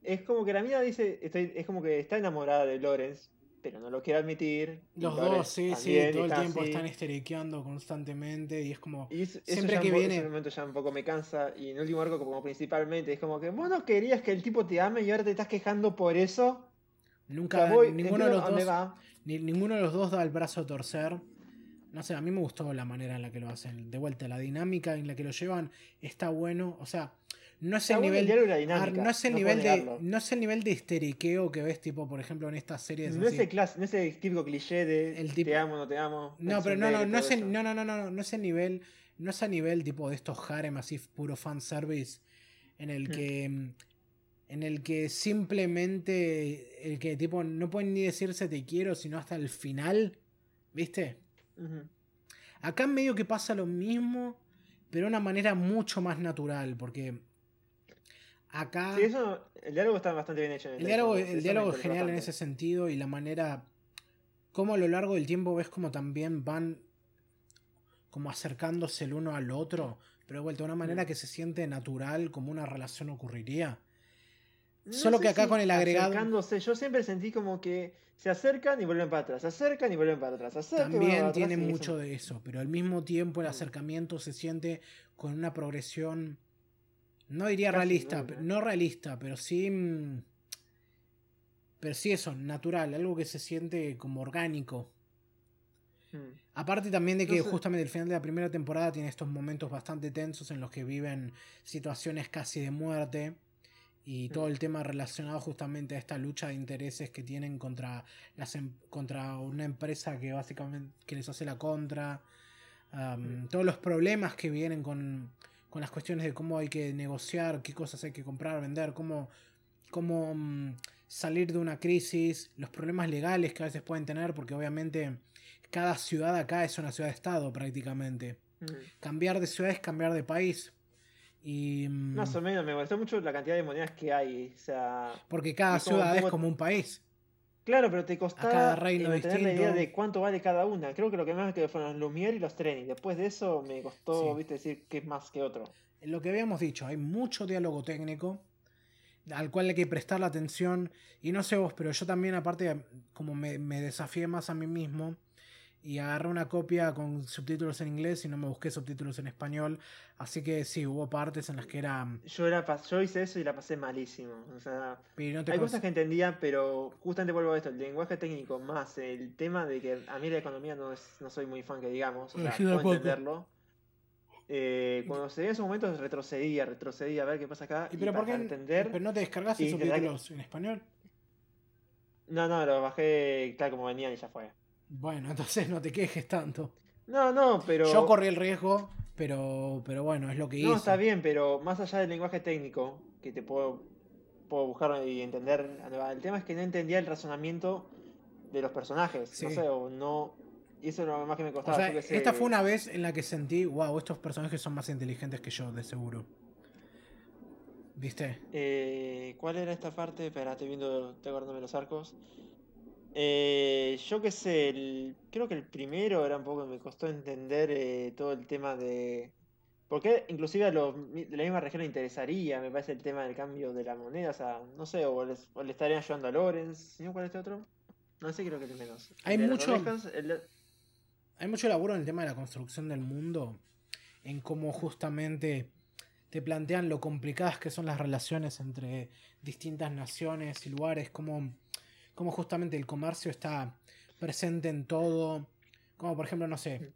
es como que la mina dice, estoy, es como que está enamorada de Lawrence, pero no lo quiere admitir. Los dos, sí, sí, todo el tiempo están histeriqueando constantemente y es como... Y eso, eso Siempre que viene- ese momento ya un poco me cansa. Y en el último arco, como principalmente, es como que vos no querías que el tipo te ame y ahora te estás quejando por eso. Nunca, voy- ninguno, de los dos, va. ni- ninguno de los dos da el brazo a torcer. No sé, a mí me gustó la manera en la que lo hacen. De vuelta, la dinámica en la que lo llevan está bueno. O sea, no es el nivel... dinámica, no es el no nivel de no es el nivel de histeriqueo que ves tipo por ejemplo en estas series No es, el no es el típico cliché de El tipo- te amo, no te amo. No, pero no, no, no es el, no, no, no, no, no, es el nivel, no es a nivel tipo de estos harem así puro fan service en el Hmm. que mm, en el que simplemente el que tipo no pueden ni decirse te quiero sino hasta el final, ¿viste? Ujú. Acá medio que pasa lo mismo, pero de una manera mucho más natural, porque acá Sí, eso, el diálogo está bastante bien hecho. en el el diálogo, el diálogo es genial en ese sentido y la manera como a lo largo del tiempo ves como también van como acercándose el uno al otro, pero de vuelta de una manera Mm. que se siente natural como una relación ocurriría. No Solo que acá si con el agregado- acercándose, yo siempre sentí como que se acercan y vuelven para atrás, se acercan y vuelven para atrás, se acercan y También atrás, tiene eso- mucho de eso, pero al mismo tiempo el Mm. acercamiento se siente con una progresión, no diría Casi realista, no realista, pero sí, mm, pero sí eso, natural, algo que se siente como orgánico. Mm. Aparte también de que justamente el final de la primera temporada tiene estos momentos bastante tensos en los que viven situaciones casi de muerte y todo Mm. el tema relacionado justamente a esta lucha de intereses que tienen contra las em- contra una empresa que básicamente que les hace la contra am, Mm. todos los problemas que vienen con, con las cuestiones de cómo hay que negociar qué cosas hay que comprar vender cómo cómo mm, salir de una crisis los problemas legales que a veces pueden tener porque obviamente cada ciudad acá es una ciudad-estado prácticamente. Mm. Cambiar de ciudad es cambiar de país. Y, mm, Más o menos, me molestó mucho la cantidad de monedas que hay. O sea, porque cada como ciudad es como un país. Claro, pero te costaba cada reino eh, tener la idea de cuánto vale cada una. Creo que lo que más quedó fueron los Lumière y los Treni. Después de eso me costó, Sí. viste, decir que es más que otro. Lo que habíamos dicho, hay mucho diálogo técnico al cual hay que prestar la atención. Y no sé vos, pero yo también, aparte, como me, me desafié más a mí mismo y agarré una copia con subtítulos en inglés y no me busqué subtítulos en español. Así que sí, hubo partes en las que era. Yo, era, yo hice eso y la pasé malísimo. O sea, pero no te hay cosas que entendía, pero justamente vuelvo a esto, el lenguaje técnico más el tema de que a mí la economía no, es, no soy muy fan que digamos, o sea, Sí, puedo entenderlo. Eh, cuando se en esos momentos retrocedía, retrocedía a ver qué pasa acá ¿Y y pero por qué entender. pero no te descargaste que- subtítulos en español? No, no, lo bajé tal como venían y ya fue. Bueno, [laughs] entonces no te quejes tanto. No, no, pero. Yo corrí el riesgo, pero, pero bueno, es lo que hice. No, está bien, pero más allá del lenguaje técnico, que te puedo, puedo buscar y entender, el tema es que no entendía el razonamiento de los personajes. Sí. No sé, o no. Y eso es lo más que me O costaba. sea, esta fue una vez en la que sentí, wow, estos personajes son más inteligentes que yo, de seguro. ¿Viste? Eh, ¿Cuál era esta parte? Espera, estoy viendo, estoy los arcos. Eh, yo qué sé, el- creo que el primero era un poco, me costó entender eh, todo el tema de... Porque inclusive a los de la misma región le interesaría, me parece, el tema del cambio de la moneda, o sea, no sé, o, les- o le estarían ayudando a Lorenz, ¿no? ¿Cuál es este otro? No sé, creo que el menos. Hay El mucho- el Hay mucho laburo en el tema de la construcción del mundo, en cómo justamente te plantean lo complicadas que son las relaciones entre distintas naciones y lugares, cómo, cómo justamente el comercio está presente en todo, como por ejemplo, no sé,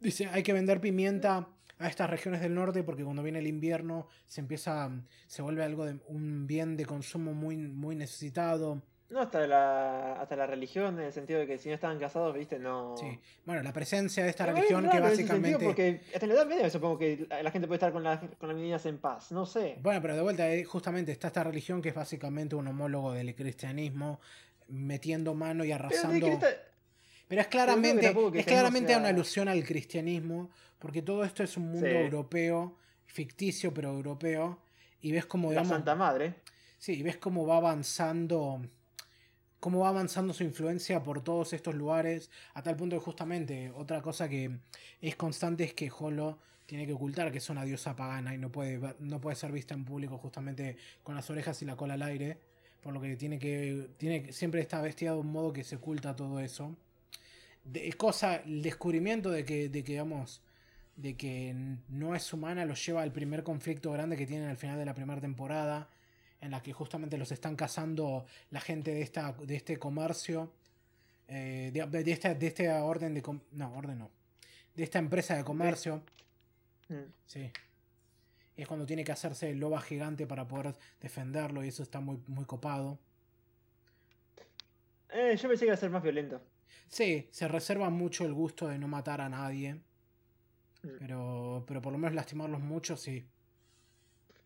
dice, hay que vender pimienta a estas regiones del norte porque cuando viene el invierno se empieza, se vuelve algo de un bien de consumo muy, muy necesitado. No, hasta la, hasta la religión, en el sentido de que si no estaban casados, viste, no... Sí. Bueno, la presencia de esta Pero es religión que ese sentido, básicamente... porque hasta la Edad Media supongo que la la gente puede estar con, la- con las meninas en paz, no sé. Bueno, pero de vuelta, eh, justamente está esta religión que es básicamente un homólogo del cristianismo, metiendo mano y arrasando. Pero es que claramente, es claramente sea- una alusión al cristianismo, porque todo esto es un mundo Sí. europeo, ficticio pero europeo, y ves la digamos, Santa Madre. sí, y ves cómo va avanzando, cómo va avanzando su influencia por todos estos lugares, a tal punto que justamente otra cosa que es constante es que Holo tiene que ocultar que es una diosa pagana y no puede, no puede ser vista en público justamente con las orejas y la cola al aire, por lo que tiene que, tiene siempre está vestida de un modo que se oculta todo eso. De, cosa, el descubrimiento de que, de que, digamos, de que no es humana los lleva al primer conflicto grande que tienen al final de la primera temporada, en la que justamente los están cazando la gente de, esta, de este comercio, eh, de, de esta, de este orden de... No, orden no. De esta empresa de comercio. Mm. Sí. Es cuando tiene que hacerse el loba gigante para poder defenderlo y eso está muy, muy copado. Eh, yo pensé que iba a ser más violento. Sí, se reserva mucho el gusto de no matar a nadie. Mm. Pero, pero por lo menos lastimarlos mucho, sí.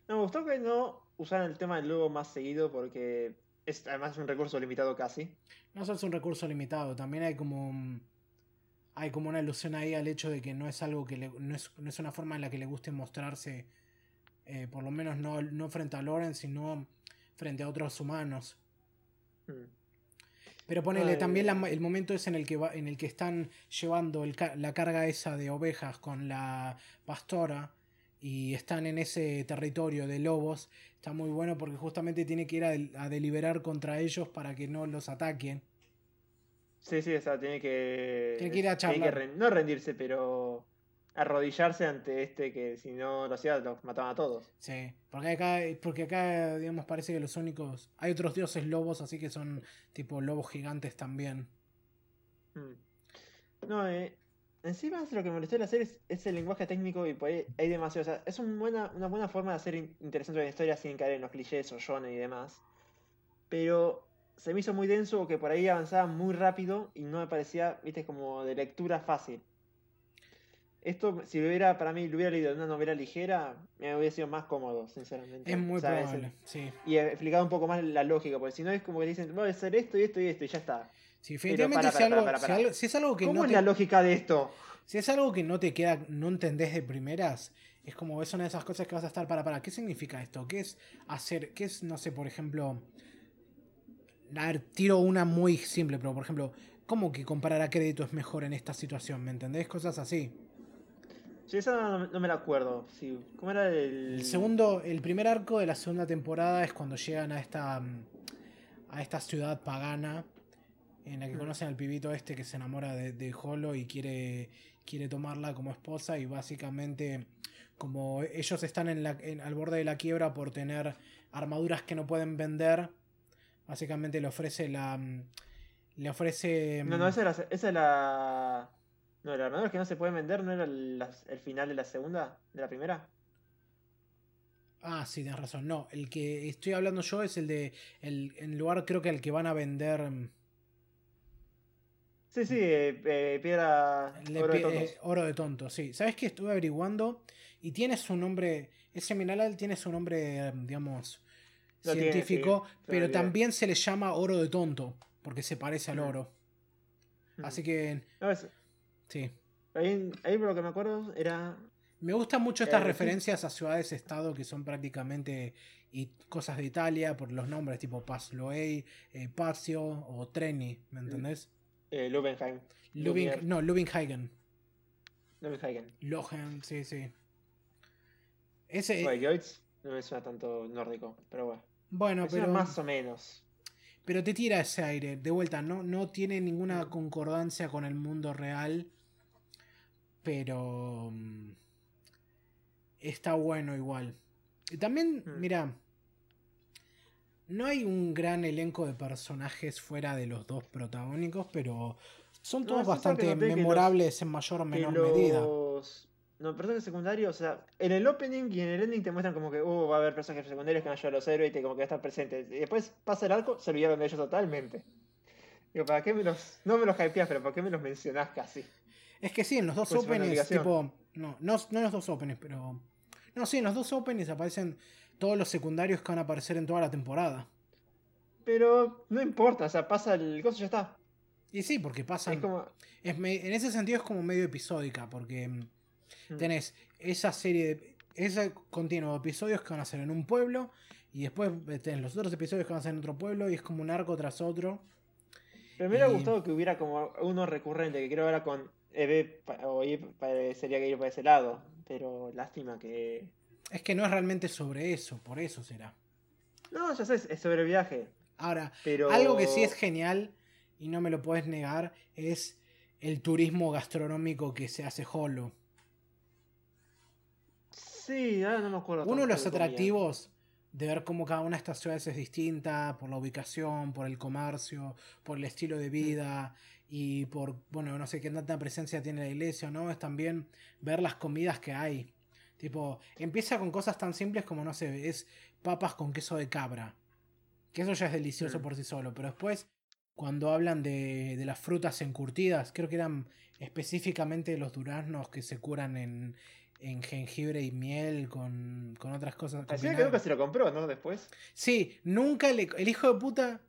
No, me gustó que no usaran el tema del lobo más seguido porque es además es un recurso limitado casi. No solo es un recurso limitado, también hay como hay como una alusión ahí al hecho de que no es algo que le- no, es, no es una forma en la que le guste mostrarse, eh, por lo menos no, no frente a Loren, sino frente a otros humanos. Mm. Pero ponele Ay, también la- ay. el momento es en el que va, en el que están llevando el la carga esa de ovejas con la pastora y están en ese territorio de lobos. Está muy bueno porque justamente tiene que ir a, del- a deliberar contra ellos para que no los ataquen. Sí, sí, o sea, tiene que. Tiene que ir a tiene que charlar. no rendirse, pero arrodillarse ante este que si no lo hacía los mataban a todos. Sí, porque acá, porque acá, digamos, parece que los únicos. Hay otros dioses lobos, así que son tipo lobos gigantes también. Mm. No, eh, encima lo que me molestó de la serie es, es el lenguaje técnico y ahí hay demasiado. O sea, es un buena, una buena forma de hacer in- interesante una historia sin caer en los clichés o shonen y demás. Pero se me hizo muy denso que por ahí avanzaba muy rápido y no me parecía, viste, como de lectura fácil. Esto, si lo hubiera, para mí, lo hubiera leído en una novela ligera, me hubiera sido más cómodo, sinceramente. Es muy probable, sí. y explicado un poco más la lógica, porque si no es como que dicen, voy a hacer esto y esto y esto y ya está. Sí, definitivamente si, algo, para, si para. algo- si es algo que ¿Cómo no es te, la lógica de esto? si es algo que no te queda, no entendés de primeras, Es como, es una de esas cosas que vas a estar para, para. ¿Qué significa esto? ¿Qué es hacer? ¿Qué es, no sé, por ejemplo... A ver, tiro una muy simple, pero por ejemplo, ¿cómo que comprar a crédito es mejor en esta situación? ¿Me entendés? Cosas así. Sí, esa no, no me la acuerdo. Sí. ¿Cómo era el... El segundo, el primer arco de la segunda temporada es cuando llegan a esta mm, a esta ciudad pagana en la que Mm. conocen al pibito este que se enamora de, de Holo y quiere quiere tomarla como esposa y básicamente como ellos están en la, en- al borde de la quiebra por tener armaduras que no pueden vender, básicamente le ofrece la mm, le ofrece No, mm, no, esa era, esa es la... No, la armadura que no se puede vender, ¿no era el, el final de la segunda? ¿De la primera? Ah, sí, tienes razón. No, el que estoy hablando yo es el de. El, en lugar, creo que el que van a vender. mm, Sí, sí, eh, eh, piedra... el oro de tontos. eh, oro de tonto, sí. ¿Sabes que estuve averiguando? Y tiene su nombre. Ese mineral tiene su nombre, eh, digamos, Lo tiene, científico, sí, pero también se le llama oro de tonto, porque se parece al Mm. oro. Así que, No, es- sí. ahí, ahí por lo que me acuerdo era... Me gustan mucho estas Eh, sí. referencias a ciudades-estado que son prácticamente y cosas de Italia por los nombres tipo Pazloey, eh, Pazio o Treni, ¿me Mm. entendés? Eh, Lubenheim. Lubin, no, Lubinhagen. Lubenhagen. Lohen, sí, sí. Ese, Bueno, no me suena tanto nórdico, pero bueno. bueno, me pero, más o menos. pero te tira ese aire. De vuelta, no, no tiene ninguna concordancia con el mundo real. Pero mm, está bueno igual. Y también, Mm. mira, no hay un gran elenco de personajes fuera de los dos protagónicos, pero son todos bastante los- memorables en mayor o menor medida. los... No, personajes secundarios, o sea, en el opening y en el ending te muestran como que uh, va a haber personajes secundarios que van a ayudar a los héroes y te como que estar presentes. Y después pasa el arco, se olvidaron de ellos totalmente. Digo, ¿para qué me los... No me los hypeas, pero ¿para qué me los mencionás casi? Es que sí, en los dos Pues, openings, tipo. No, no, no en los dos openings, pero. No, sí, en los dos openings aparecen todos los secundarios que van a aparecer en toda la temporada. Pero no importa, o sea, pasa el coso y ya está. Y sí, porque pasan. Es como... es me- en ese sentido es como medio episódica, porque mm, Mm. tenés esa serie de. Ese continuo de episodios que van a ser en un pueblo. Y después eh, tenés los otros episodios que van a ser en otro pueblo. Y es como un arco tras otro. Pero me hubiera Y- gustado que hubiera como uno recurrente, que creo ahora con EB pa- o ir pa- sería que ir por ese lado. Pero lástima que... Es que no es realmente sobre eso, por eso será. No, ya sé, es sobre viaje. Ahora, Pero... Algo que sí es genial y no me lo puedes negar es el turismo gastronómico que se hace Holo. Sí, ahora no me acuerdo. Uno de los atractivos de ver cómo cada una de estas ciudades es distinta por la ubicación, por el comercio, por el estilo de vida y por, bueno, no sé qué tanta presencia tiene la iglesia o no, es también ver las comidas que hay. Tipo, empieza con cosas tan simples como, no sé, es papas con queso de cabra. Que eso ya es delicioso Mm. por sí solo. Pero después, cuando hablan de, de las frutas encurtidas, creo que eran específicamente los duraznos que se curan en, en jengibre y miel con, con otras cosas. Parecía que nunca se lo compró, ¿no? Después. Sí, nunca le. El hijo de puta.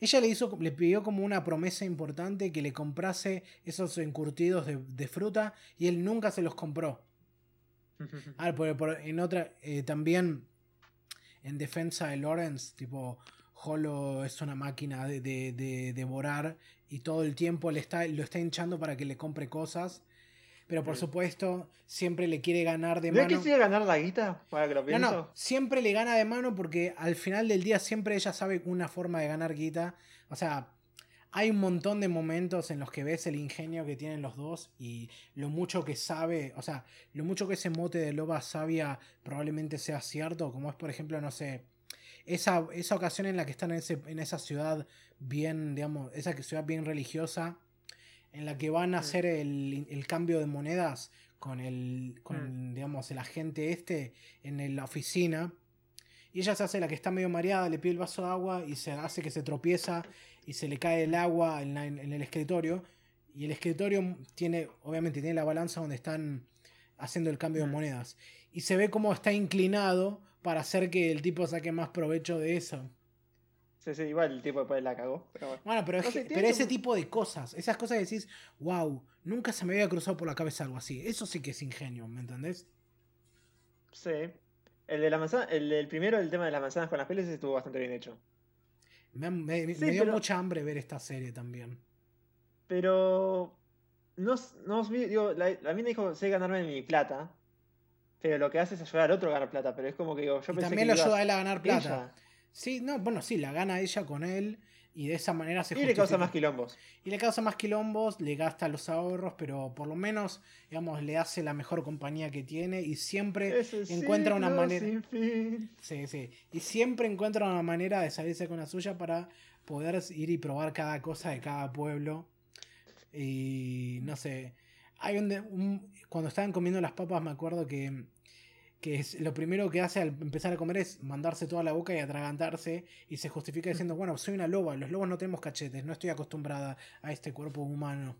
Ella le hizo, le pidió como una promesa importante que le comprase esos encurtidos de, de fruta y él nunca se los compró. [laughs] Ah, por- por- en otra, eh, también en defensa de Lawrence, tipo, Holo es una máquina de, de, de devorar y todo el tiempo le está, lo está hinchando para que le compre cosas. Pero por supuesto, siempre le quiere ganar de ¿No es mano. que sigue ganar la guita? Para que lo No, pienso. no, siempre le gana de mano porque al final del día siempre ella sabe una forma de ganar guita. O sea, hay un montón de momentos en los que ves el ingenio que tienen los dos y lo mucho que sabe, o sea, lo mucho que ese mote de loba sabia probablemente sea cierto, como es por ejemplo, no sé, esa, esa ocasión en la que están en, ese- en esa ciudad bien, digamos, esa ciudad bien religiosa, en la que van a Mm. hacer el, el cambio de monedas con el, con, digamos, el agente este en la oficina. Y ella se hace la que está medio mareada, le pide el vaso de agua y se hace que se tropieza y se le cae el agua en, la- en el escritorio. Y el escritorio tiene, obviamente, tiene la balanza donde están haciendo el cambio de Mm. monedas. Y se ve como está inclinado para hacer que el tipo saque más provecho de eso. Sí, sí, igual el tipo después la cagó. Pero bueno. Bueno, pero, No sé, pero ese tipo de cosas, esas cosas que decís, wow, nunca se me había cruzado por la cabeza algo así. Eso sí que es ingenio, ¿me entendés? Sí. El de la manzana, el primero, el tema de las manzanas con las peles, estuvo bastante bien hecho. Me, me- me Sí, dio pero- mucha hambre ver esta serie también. Pero. No, no digo, la, la mina dijo, sé ganarme mi plata. Pero lo que hace es ayudar al otro a ganar plata. Pero es como que digo, yo y pensé también que lo ayuda a él a ganar plata. ella. Sí, no, bueno, sí, la gana ella con él y de esa manera se Y le causa más quilombos. Y le causa más quilombos, le gasta los ahorros, pero por lo menos, digamos, le hace la mejor compañía que tiene y siempre Ese encuentra una manera. sin fin. Sí, sí. Y siempre encuentra una manera de salirse con la suya para poder ir y probar cada cosa de cada pueblo. Y no sé. Hay un, de- un- cuando estaban comiendo las papas, me acuerdo que, que es, lo primero que hace al empezar a comer es mandarse toda la boca y atragantarse. Y se justifica diciendo: Bueno, soy una loba, los lobos no tenemos cachetes, no estoy acostumbrada a este cuerpo humano.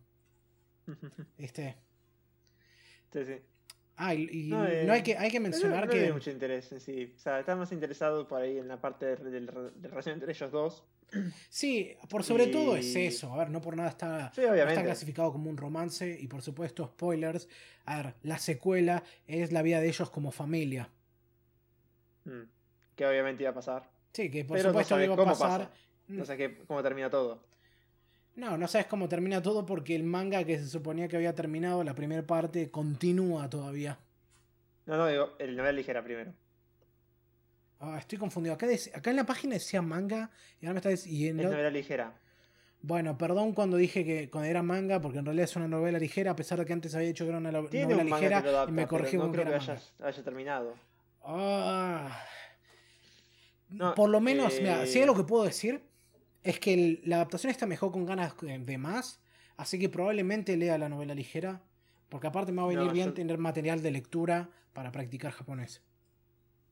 [laughs] Este. Sí, sí. Ah, y, y No, no, eh, hay que, hay que mencionar no, no que. hay mucho interés en sí. O sea, está más interesado por ahí en la parte de, de- de relación entre ellos dos. Sí, por sobre todo es eso. A ver, no por nada está, Sí, está clasificado como un romance. Y por supuesto, spoilers. A ver, la secuela es la vida de ellos como familia. Mm. Que obviamente iba a pasar. Sí, que por Pero supuesto iba a pasar. pasa. No sé qué, cómo termina todo. No, no sabes cómo termina todo porque el manga que se suponía que había terminado, la primera parte, continúa todavía. No, no, digo, el novela ligera primero. Ah, estoy confundido. Acá, en la página decía manga y ahora me está dic- y en Es la- novela ligera. Bueno, perdón cuando dije que cuando era manga, porque en realidad es una novela ligera, a pesar de que antes había dicho que era una lo- novela un manga ligera que lo adapta, y me corrigió no con creo que era haya, terminado. Ah. No, Por lo menos, mira, si hay eh, algo que puedo decir, es que el- la adaptación está mejor con ganas de más, así que probablemente lea la novela ligera, porque aparte me va a venir No, bien yo- tener material de lectura para practicar japonés.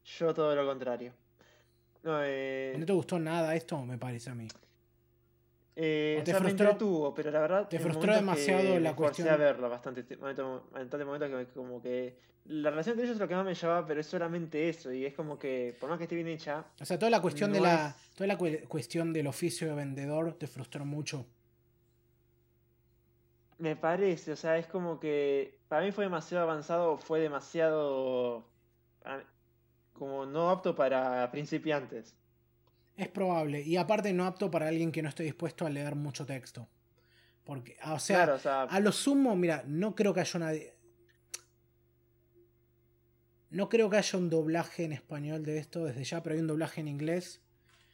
Yo todo lo contrario. No, eh, ¿No te gustó nada esto? Me parece a mí. Eh, ¿O o te sea, me frustró? entretuvo, pero la verdad. ¿Te frustró demasiado la me cuestión? a verlo bastante. te- momento- En tantos momentos que me- como que. La relación entre ellos es lo que más me llevaba, pero es solamente eso. Y es como que, por más que esté bien hecha, O sea, toda la cuestión de la es- toda la cu- cuestión del oficio de vendedor te frustró mucho. me parece, o sea, es como que. Para mí fue demasiado avanzado, fue demasiado. como no apto para principiantes. Es probable. Y aparte no apto para alguien que no esté dispuesto a leer mucho texto. Porque, ah, o sea, claro, o sea. a lo sumo, mira, no creo que haya una... No creo que haya un doblaje en español de esto desde ya, pero hay un doblaje en inglés.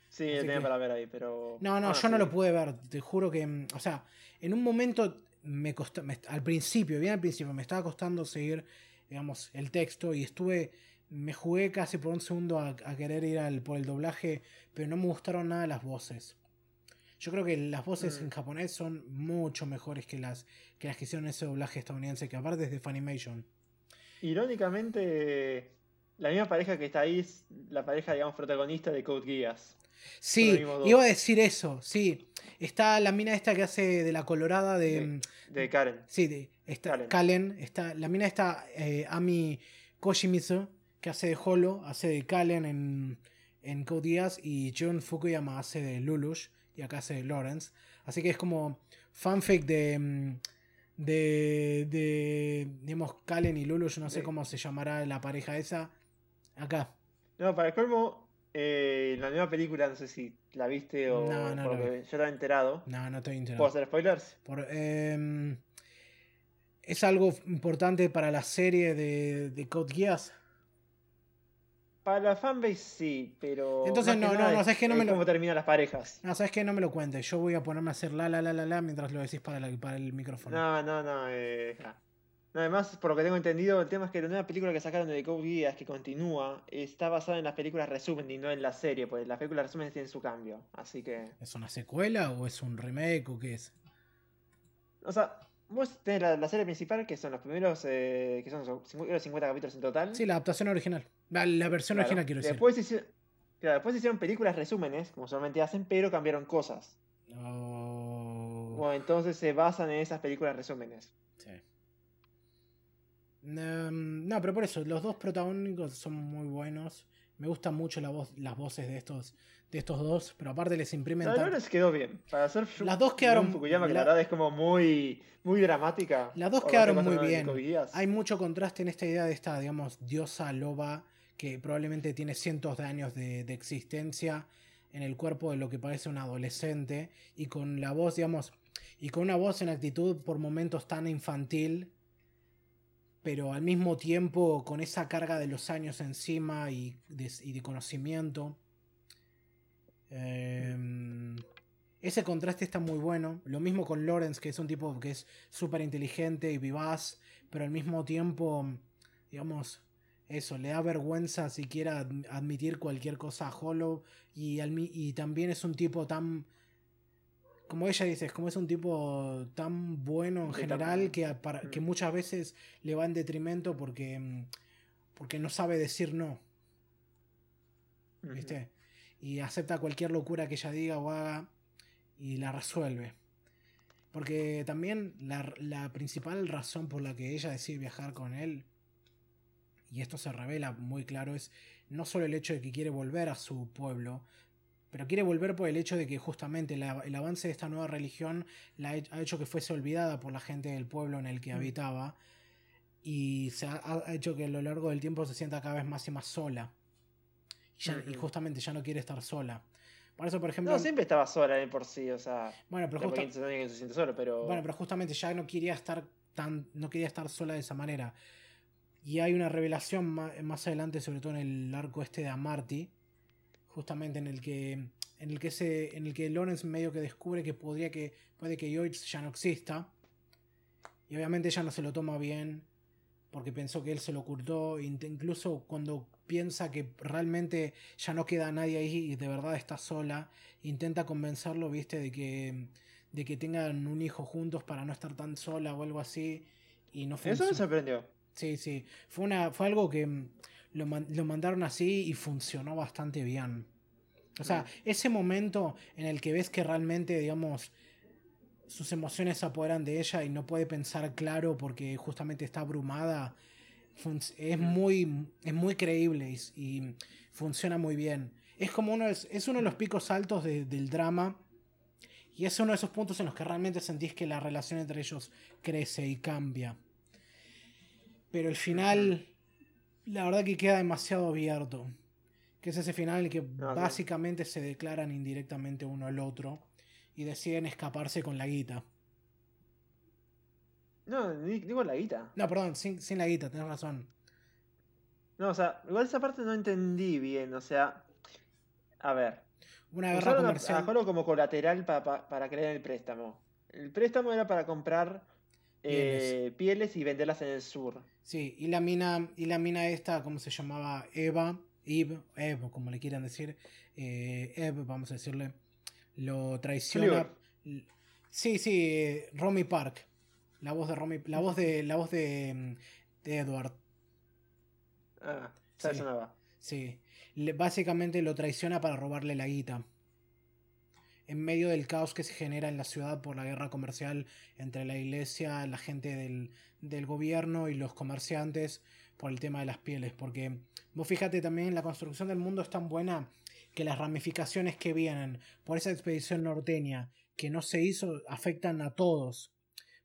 sí, tenía que- para ver ahí, pero. No, no, yo no lo pude ver. Te juro que, mm, o sea, en un momento me costó, me- al principio, bien al principio, me estaba costando seguir, digamos, el texto y estuve, me jugué casi por un segundo a, a querer ir al, por el doblaje, pero no me gustaron nada las voces. Yo creo que las voces Mm. en japonés son mucho mejores que las que las que hicieron ese doblaje estadounidense, que aparte es de Funimation. Irónicamente, la misma pareja que está ahí es la pareja, digamos, protagonista de Code Geass. Sí, iba a decir eso, sí. Está la mina esta que hace de la colorada de... Sí. mm, De Karen. Sí, de- está Kalen. Kalen. está, la mina está eh, Ami Koshimizu, que hace de Holo, hace de Kalen en, en Code Geass, y Jun Fukuyama hace de Lulush, y acá hace de Lawrence. Así que es como fanfic de, mm, de, de digamos, Kalen y Lulush, no sé De- cómo se llamará la pareja esa. Acá. No, para el colmo, eh, la nueva película, no sé si la viste o No, no la que yo estaba enterado. No, no estoy ¿Puedo enterado. hacer spoilers? Por, em, es algo importante para la serie de, de Code Geass. Para la fanbase sí, pero. Entonces, no, no, no, es- sabes que no es me lo- cómo terminan las parejas. No, sabes que no me lo cuentes. Yo voy a ponerme a hacer la la la la la mientras lo decís para, la- para el micrófono. No, no, no. Eh, ja. No, además, por lo que tengo entendido, el tema es que la nueva película que sacaron de Code Geass, que continúa, está basada en las películas resumen y no en la serie, porque las películas resumen tienen su cambio. Así que. ¿Es una secuela o es un remake o qué es? O sea, vos tenés la, la serie principal, que son los primeros, eh, que son los 50 50 capítulos en total. Sí, la adaptación original. La, la versión Claro. original quiero decir. Después hicieron, claro, después hicieron películas resúmenes, como solamente hacen, pero cambiaron cosas. Bueno, entonces se basan en esas películas resúmenes. sí. Em, no, pero por eso, los dos protagónicos son muy buenos. Me gustan mucho la voz, las voces de estos, de estos dos, pero aparte les imprimen. No, tan- no les quedó bien. Para hacer Las dos quedaron- Fukuyama, que la, la- verdad es como muy, muy dramática. Las dos quedaron muy bien. Hay mucho contraste en esta idea de esta, digamos, diosa loba que probablemente tiene cientos de años de, de existencia en el cuerpo de lo que parece un adolescente y con la voz, digamos, y con una voz en actitud por momentos tan infantil, pero al mismo tiempo con esa carga de los años encima y de, y de conocimiento. Em, ese contraste está muy bueno. Lo mismo con Lawrence, que es un tipo que es súper inteligente y vivaz, pero al mismo tiempo, digamos, eso, le da vergüenza siquiera ad- admitir cualquier cosa a Hollow. Y, al mi- y también es un tipo tan. Como ella dice, es como es un tipo tan bueno en general que, para- que Mm. muchas veces le va en detrimento porque, mm, porque no sabe decir no. ¿viste? Y acepta cualquier locura que ella diga o haga y la resuelve. Porque también la, la principal razón por la que ella decide viajar con él, y esto se revela muy claro, es no solo el hecho de que quiere volver a su pueblo, pero quiere volver por el hecho de que justamente la- el avance de esta nueva religión la ha he- ha hecho que fuese olvidada por la gente del pueblo en el que Mm. habitaba y se ha, ha hecho que a lo largo del tiempo se sienta cada vez más y más sola. Y, ya- y Ujú. justamente ya no quiere estar sola. Por eso, por ejemplo. No, siempre estaba sola de por sí, o sea. bueno, pero Pero justa- que se siente solo, pero. bueno, pero justamente ya no quería estar tan. no quería estar sola de esa manera. Y hay una revelación ma- más, adelante, sobre todo en el arco este de Amarty. Justamente en el que. En el que se. En el que Lawrence medio que descubre que podría que. puede que Yoitz ya no exista. Y obviamente ella no se lo toma bien. Porque pensó que él se lo ocultó. int- Incluso cuando piensa que realmente ya no queda nadie ahí y de verdad está sola. Intenta convencerlo, viste, de que. de que tengan un hijo juntos para no estar tan sola o algo así. Y no Eso me funciona. sorprendió. Sí, sí. Fue, una, fue algo que mm, lo, lo mandaron así y funcionó bastante bien. O sea, Mm. ese momento en el que ves que realmente, digamos, sus emociones se apoderan de ella y no puede pensar claro porque justamente está abrumada, es Mm. muy, es muy creíble y, y funciona muy bien. Es como uno, es, es uno de los picos altos de- del drama y es uno de esos puntos en los que realmente sentís que la relación entre ellos crece y cambia. Pero el final, la verdad que queda demasiado abierto. Que es ese final en el que No, sí. básicamente se declaran indirectamente uno al otro y deciden escaparse con la guita. No, digo la guita. No, perdón, sin, sin la guita, tenés razón. No, o sea, igual esa parte no entendí bien, o sea. A ver. Una guerra a- comercial. a Holo como colateral pa- pa- para crear el préstamo. El préstamo era para comprar eh, pieles y venderlas en el sur. Sí, y la mina, y la mina esta, ¿cómo se llamaba? Eva, Eve, Eve, como le quieran decir, eh, Eve, vamos a decirle, lo traiciona. Sí, sí, eh, Romy Park, la voz de Romy, la voz de, la voz de, mm, de Edward, Ah, ya Sí. sonaba. sí, Le- básicamente lo traiciona para robarle la guita. En medio del caos que se genera en la ciudad por la guerra comercial entre la iglesia, la gente del, del gobierno y los comerciantes por el tema de las pieles. Porque vos fíjate también, la construcción del mundo es tan buena que las ramificaciones que vienen por esa expedición norteña que no se hizo afectan a todos.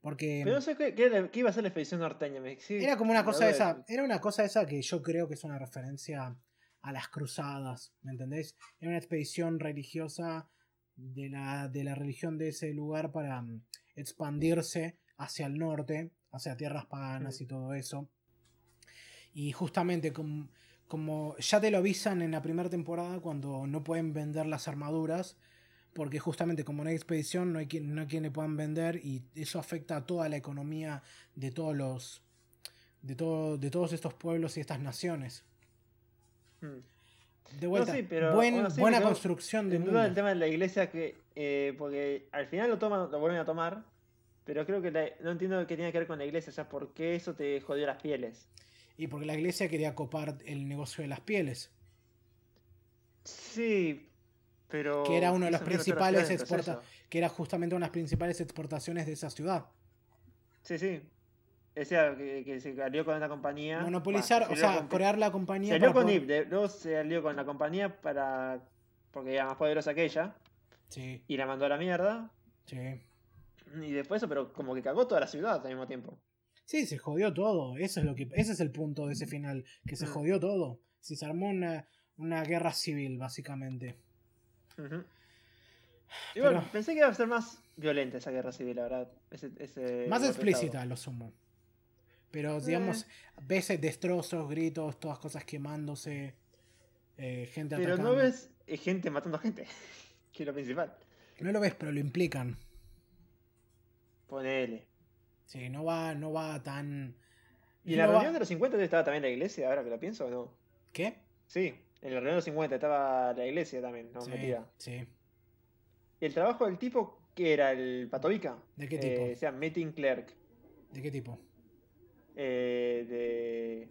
Porque Pero no sé qué, qué iba a ser la expedición norteña. sí, era como una cosa esa, era una cosa esa que yo creo que es una referencia a las cruzadas, ¿me entendés? Era una expedición religiosa de la, de la religión de ese lugar para mm, expandirse hacia el norte, hacia tierras paganas y todo eso. Y justamente como, como ya te lo avisan en la primera temporada cuando no pueden vender las armaduras, porque justamente como no hay expedición no hay quien, no hay quien le puedan vender y eso afecta a toda la economía de todos los de, todo, de todos estos pueblos y estas naciones. Mm. De vuelta, sí, pero buen- aún así buena construcción de mundo. el tema de la iglesia que. eh, porque al final lo toman, lo vuelven a tomar. Pero creo que la- no entiendo qué tiene que ver con la iglesia. O sea, ¿por qué eso te jodió las pieles? Y porque la iglesia quería copar el negocio de las pieles, Sí, pero. que era uno de los principales exporta que era justamente una de las principales exportaciones de esa ciudad. Sí, sí. O sea, que, que se alió con una compañía. Monopolizar, o se sea, con- crear la compañía. Se alió con poder- Eve, de- luego se alió con la compañía para. porque era más poderosa que ella. Sí, Y la mandó a la mierda. sí. Y después eso, pero como que cagó toda la ciudad al mismo tiempo. Sí, se jodió todo. Eso es lo que, ese es el punto de ese final, que se Mm. jodió todo. Se armó una, una guerra civil, básicamente. Bueno, Pero- pensé que iba a ser más violenta esa guerra civil, la verdad. Ese, ese Más explícita, lo sumo. Pero, digamos, ves destrozos, gritos, todas cosas quemándose, eh, gente Pero atacando. no ves eh, gente matando gente, [laughs] que es lo principal. No lo ves, pero lo implican. Ponele. Sí, no va, no va tan. ¿Y en la va- reunión de los 50 estaba también la iglesia, ahora que lo pienso o no? ¿Qué? Sí, en la reunión de los 50 estaba la iglesia también, ¿no? sí, Metida. sí. ¿Y el trabajo del tipo que era el patovica? ¿De qué Eh, tipo? o sea, meeting clerk. ¿De qué tipo? Eh, de.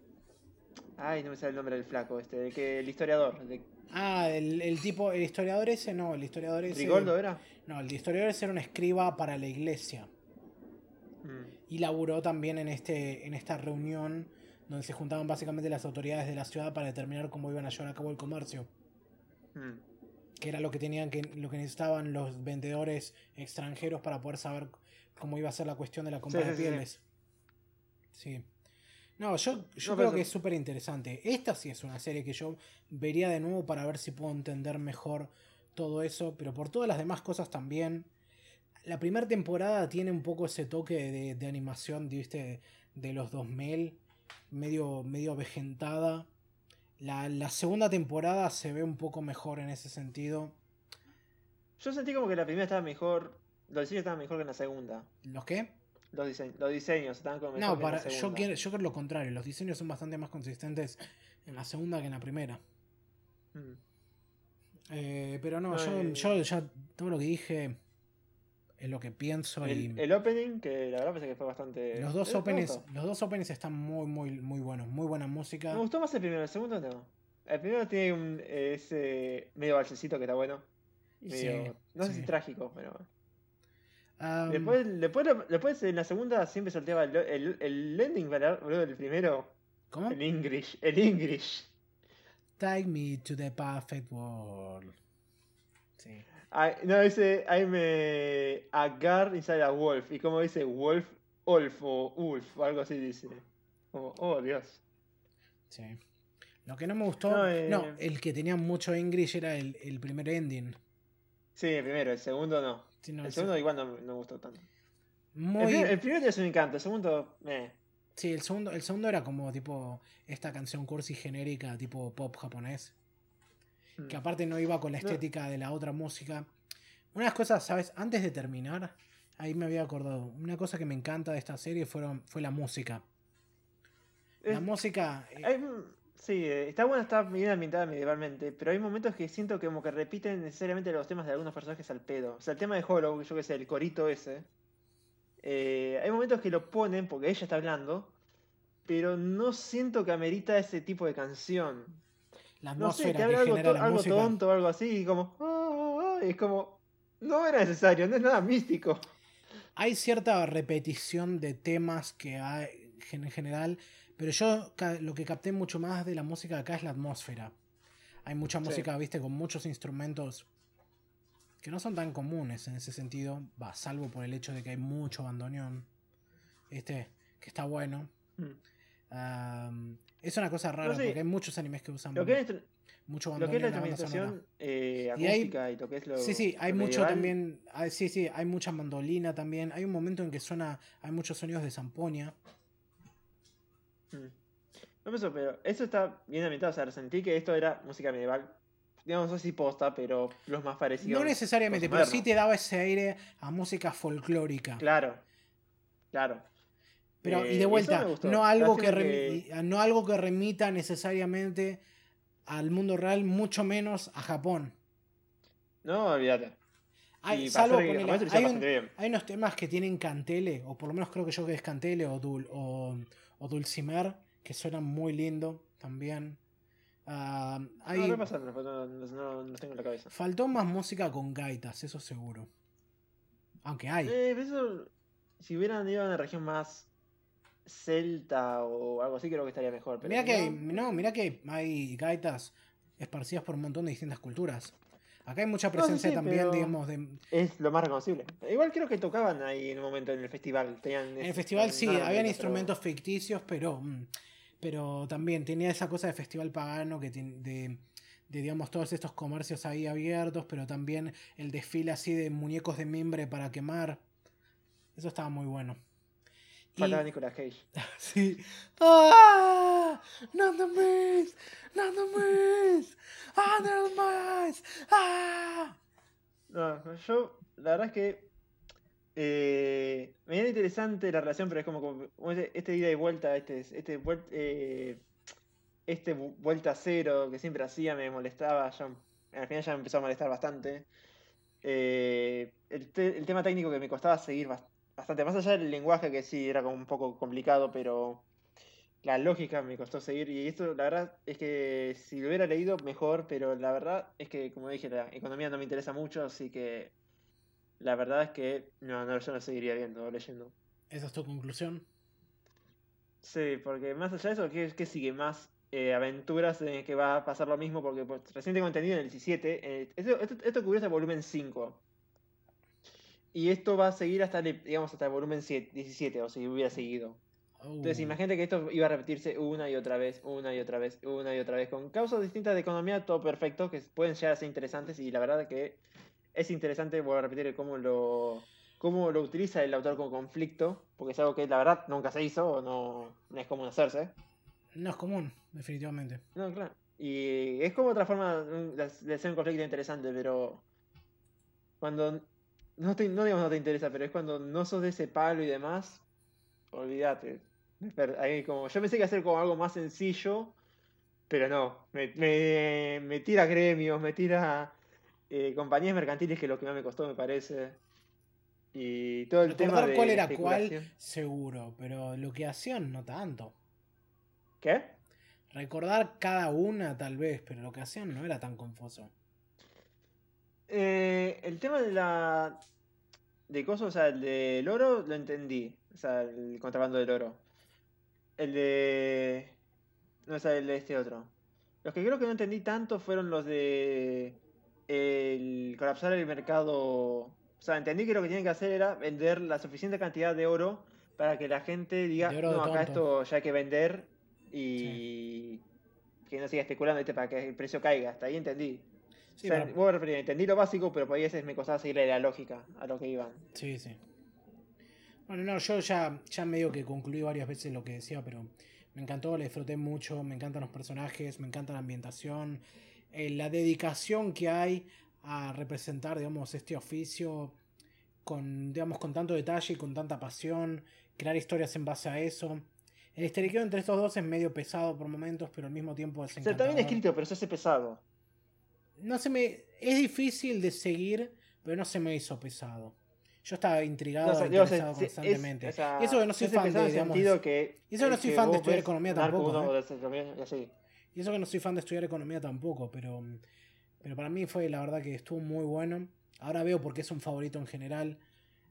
Ay, no me sale el nombre del flaco, este, de que el historiador, de Ah, el, el tipo, el historiador ese no, el historiador ese. Rigoldo era. No, el historiador ese era un escriba para la iglesia. Mm. Y laburó también en, este, en esta reunión donde se juntaban básicamente las autoridades de la ciudad para determinar cómo iban a llevar a cabo el comercio. Mm. Que era lo que tenían que, lo que necesitaban los vendedores extranjeros para poder saber cómo iba a ser la cuestión de la compra Sí, de sí, pieles. Sí. No, yo, yo No, creo que es súper interesante. Esta sí es una serie que yo vería de nuevo para ver si puedo entender mejor todo eso, pero por todas las demás cosas también. La primera temporada tiene un poco ese toque de, de animación, ¿viste? De los 2000, medio, medio avejentada. La, la segunda temporada se ve un poco mejor en ese sentido. Yo sentí como que la primera estaba mejor. Los diseños estaban mejor que en la segunda. ¿Los qué? Los, diseños los diseños como mejor No, que en para, la yo, quiero, yo creo lo contrario. Los diseños son bastante más consistentes en la segunda que en la primera. Mm. Eh, pero no, No, yo, eh, yo ya todo lo que dije es lo que pienso y El, el opening, que la verdad pensé que fue bastante. los dos eh, openings, los dos openings están muy muy muy buenos, muy buena música. Me gustó más el primero, el segundo no. El primero tiene un, ese medio balsecito que está bueno. Y Sí, medio- no sé sí. si trágico, pero. Después, después, después en la segunda siempre salteaba el, el, el ending, boludo, del primero. ¿Cómo? El English. El English. Take me to the perfect world. Sí. I, no, dice I'm a, a guard inside a wolf. Y como dice wolf, wolf o wolf o algo así dice. Como, oh Dios. Sí. Lo que no me gustó, No, no, eh, el que tenía mucho English era el, el primer ending. Sí, el primero, el segundo no. Sí, no, el sí. segundo igual no, no me gustó tanto. El, Muy, primer- el primero tiene su encanto, el segundo, eh. Sí, el segundo, el segundo era como tipo esta canción cursi genérica, tipo pop japonés. Mm. Que aparte no iba con la No. estética de la otra música. Unas cosas, ¿sabes? Antes de terminar, ahí me había acordado. Una cosa que me encanta de esta serie fueron, fue la música. La Es- música. eh, hay- sí, eh, está buena, está bien ambientada medievalmente, pero hay momentos que siento que como que repiten necesariamente los temas de algunos personajes al pedo. O sea, el tema de Hollow, yo que sé, el corito ese. eh, hay momentos que lo ponen porque ella está hablando, pero no siento que amerita ese tipo de canción. la No sé, te habla algo, genera to- la algo música. tonto o algo así, y como. "Ah, ah", y es como. No era necesario, no es nada místico. Hay cierta repetición de temas que hay en general, pero yo lo que capté mucho más de la música acá es la atmósfera. Hay mucha Sí. música, viste, con muchos instrumentos que no son tan comunes en ese sentido, va, salvo por el hecho de que hay mucho bandoneón, este, que está bueno. Mm. Es una cosa rara porque hay muchos animes que usan Lo que es, mucho lo que es la bandoneón instrumentación eh, Y hay- acústica y, lo que es lo. Sí, sí, hay mucho medieval, también. hay- sí, sí, hay mucha mandolina también. Hay un momento en que suena. Hay muchos sonidos de zampoña. Mm. No me pero eso está bien ambientado. O sea, sentí que esto era música medieval. Digamos, si posta, pero los más parecidos. No necesariamente, pero sí te daba ese aire a música folclórica. Claro, claro. Pero, Eh, y de eso vuelta, no algo que, no algo que remita necesariamente al mundo real, mucho menos a Japón. No, olvídate. Hay, salvo, que hay, un- unos temas que tienen cantele, o por lo menos creo que yo que es cantele o, dul, o, o dulcimer, que suenan muy lindo también. Ah, hay, No, no pasa, no, no, tengo en la cabeza. Faltó más música con gaitas, eso seguro. Aunque hay. Eh, pero eso, si hubieran ido a una región más celta o algo así, creo que estaría mejor. Mira que, hay, no, mira que hay gaitas esparcidas por un montón de distintas culturas. Acá hay mucha presencia también, digamos, de... Es lo más reconocible. Igual creo que tocaban ahí en un momento en el festival. en el festival sí, habían instrumentos ficticios, pero, mm, pero también tenía esa cosa de festival pagano que de, de, digamos, todos estos comercios ahí abiertos, pero también el desfile así de muñecos de mimbre para quemar. Eso estaba muy bueno. Faltaba Nicolas Cage. [laughs] sí. ¡Ah! ¡Not the miss! ¡Not the miss! ¡Ah, eyes! ¡Ah! No, yo, la verdad es que eh, me era interesante la relación, pero es como, como este, este ida y vuelta, este, este, eh, este vuelta cero que siempre hacía me molestaba, ya, al final ya me empezó a molestar bastante. Eh, el, el, tema técnico que me costaba seguir bastante bastante. Más allá del lenguaje que sí era como un poco complicado, pero la lógica me costó seguir. Y esto, la verdad, es que si lo hubiera leído, mejor, pero la verdad es que, como dije, la economía no me interesa mucho, así que la verdad es que no, no yo no seguiría viendo, leyendo. ¿Esa es tu conclusión? Sí, porque más allá de eso, ¿qué, qué sigue? Más eh, aventuras en que va a pasar lo mismo, porque pues, recién tengo entendido en el 17. Eh, esto, esto, esto cubrió hasta volumen 5. Y esto va a seguir hasta, digamos, hasta el volumen 17, o si hubiera seguido. Entonces, oh. imagínate que esto iba a repetirse una y otra vez, una y otra vez, una y otra vez, con causas distintas de economía, todo perfecto, que pueden llegar a ser interesantes. Y la verdad que es interesante, voy a repetir, cómo lo, cómo lo utiliza el autor con conflicto, porque es algo que la verdad nunca se hizo, o no, no es común hacerse. No es común, definitivamente. No, claro. Y es como otra forma de hacer un conflicto interesante, pero cuando no, te, no digamos no te interesa, pero es cuando no sos de ese palo y demás, olvídate. Ahí como, yo pensé que hacer como algo más sencillo, pero no. Me, me, tira gremios, me tira eh, compañías mercantiles, que es lo que más me costó, me parece. Y todo el tema de. cuál era cuál, seguro, pero lo que hacían no tanto. ¿Qué? Recordar cada una, tal vez, pero lo que hacían no era tan confuso. Eh, el tema de la. de cosas, o sea, el del oro lo entendí. O sea, el contrabando del oro. El de. No, o sea, el de este otro. Los que creo que no entendí tanto fueron los de. El colapsar el mercado. O sea, entendí que lo que tienen que hacer era vender la suficiente cantidad de oro para que la gente diga, no, acá esto ya hay que vender y que no siga especulando, para que el precio caiga. Hasta ahí entendí. Sí, entendí lo básico, pero por ahí veces me costaba seguirle la lógica a lo que iban. Sí, sí. Bueno, no, yo ya, ya medio que concluí varias veces lo que decía, pero me encantó, le disfruté mucho, me encantan los personajes, me encanta la ambientación, eh, la dedicación que hay a representar, digamos, este oficio con, digamos, con tanto detalle y con tanta pasión, crear historias en base a eso. El histeriqueo entre estos dos es medio pesado por momentos, pero al mismo tiempo es encantador. O sea, está bien escrito, pero se hace pesado no se me. Es difícil de seguir, pero no se me hizo pesado. Yo estaba intrigado, no, interesado constantemente. y eso que no soy fan de, digamos, que, y eso que no soy fan de estudiar economía tampoco. ¿eh? Y eso que no soy fan de estudiar economía tampoco, pero, pero para mí fue la verdad que estuvo muy bueno. Ahora veo por qué es un favorito en general.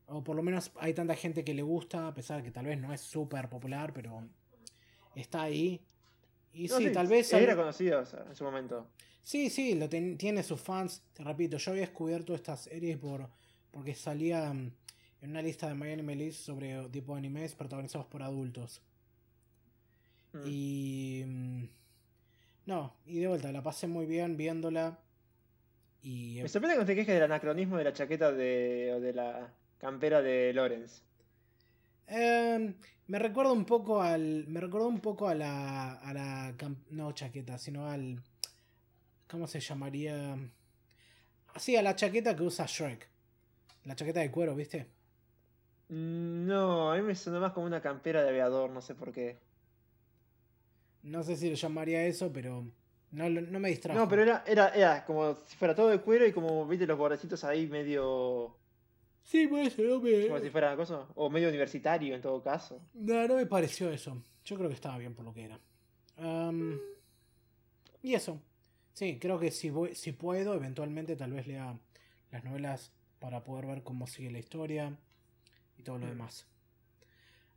O por lo menos hay tanta gente que le gusta, a pesar de que tal vez no es súper popular, pero está ahí. Y sí, tal vez. Era conocido en su momento. Sí, sí, lo tiene sus fans. Te repito, yo había descubierto esta serie por, porque salía mm, en una lista de Miami List sobre tipo de animes protagonizados por adultos. Mm. Y. Mm, no, y de vuelta, la pasé muy bien viéndola. Y, Me sorprende que te quejes del anacronismo de la chaqueta de, o de la campera de Lorenz. Em, me recuerda un poco al. Me recuerda un poco a la. a la. No chaqueta, sino al ¿Cómo se llamaría? Así, a la chaqueta que usa Shrek. La chaqueta de cuero, ¿viste? No, a mí me suena más como una campera de aviador, no sé por qué. No sé si lo llamaría eso, pero no, no me distrajo. No, pero era, era, era como si fuera todo de cuero y como, viste, los bordecitos ahí medio... Sí, puede ser, Como si fuera cosa. O medio universitario en todo caso. No, no me pareció eso. Yo creo que estaba bien por lo que era. y eso. Sí, creo que si, voy, si puedo, eventualmente tal vez lea las novelas para poder ver cómo sigue la historia y todo lo mm. demás.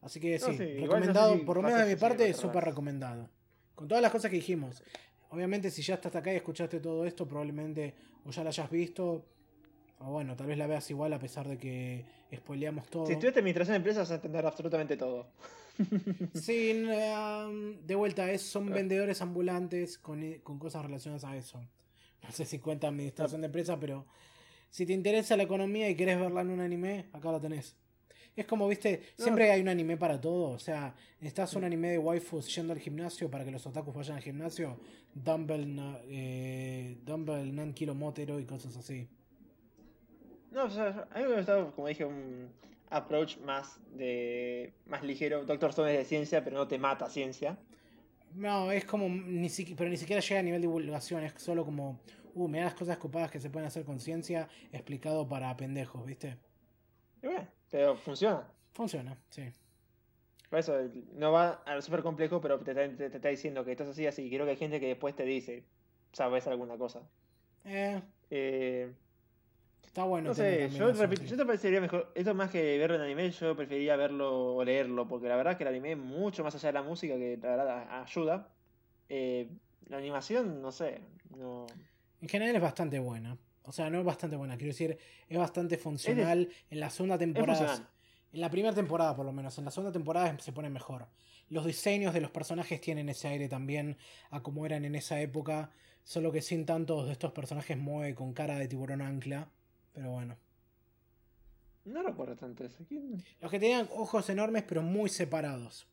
Así que No, sí, recomendado, por lo menos de mi parte, súper recomendado. Con todas las cosas que dijimos. Obviamente, si ya estás acá y escuchaste todo esto, probablemente o ya la hayas visto, o bueno, tal vez la veas igual a pesar de que spoileamos todo. Si estudiaste administración de empresas vas a entender absolutamente todo. Sí, n- um, de vuelta, es, son Ah. vendedores ambulantes con, i- con cosas relacionadas a eso. No sé si cuenta administración de empresa, pero si te interesa la economía y querés verla en un anime, acá la tenés. Es como, viste, No. siempre hay un anime para todo. O sea, necesitas un anime de waifus yendo al gimnasio para que los otakus vayan al gimnasio. Dumbbell, na- eh, Nan Kilo Motero y cosas así. No, o sea, a mí me gustaba, como dije, un approach más de más ligero. Doctor Stone es de ciencia, pero no te mata ciencia. No, es como, ni siqui- pero ni siquiera llega a nivel de divulgación, es solo como, uh, mirá las cosas copadas que se pueden hacer con ciencia explicado para pendejos, ¿viste? Y bueno, pero funciona. Funciona, sí. Por eso no va a lo súper complejo, pero te, está- te- te está diciendo que estás así, así. Creo que hay gente que después te dice, sabes alguna cosa. Eh, Eh, está bueno. no sé, yo, yo te parecería mejor. Esto más que verlo en anime, yo preferiría verlo o leerlo, porque la verdad que el anime, mucho más allá de la música, que la verdad ayuda. eh, la animación, no sé, no. En general es bastante buena. O sea, no es bastante buena, quiero decir, es bastante funcional en la segunda temporada. En la primera temporada, por lo menos. En la segunda temporada se pone mejor. Los diseños de los personajes tienen ese aire también a como eran en esa época. Solo que sin tantos de estos personajes mueve con cara de tiburón ancla. Pero bueno. No recuerdo tanto eso. ¿Quién? Los que tenían ojos enormes pero muy separados.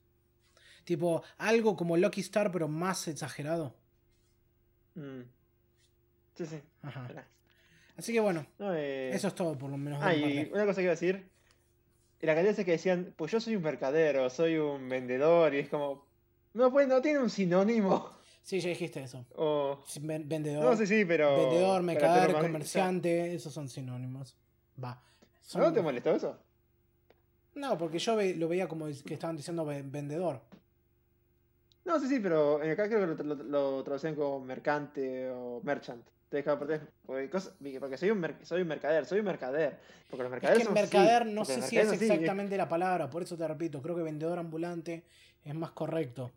Tipo, algo como Lucky Star pero más exagerado. Mm. Sí, sí. Ajá. Así que bueno, No, eh, eso es todo por lo menos. Ah, y una cosa que iba a decir. La cantidad de que decían, pues yo soy un mercadero, soy un vendedor, y es como. No, pues no tiene un sinónimo. Sí, ya dijiste eso. O. Sí, ven- Vendedor, No sé, sí, pero. vendedor, mercader, comerciante, esos son sinónimos. Va. Son- ¿No te molestó eso? No, porque yo ve- lo veía como que estaban diciendo ve- vendedor. No, sí, sí, pero acá creo que lo, lo, como mercante o merchant. Te dejaba por porque, porque soy un, mer- soy un mercader, soy un mercader. Porque los Es mercaderes que son mercader no sé si es así, exactamente la palabra, por eso te repito, creo que vendedor ambulante es más correcto.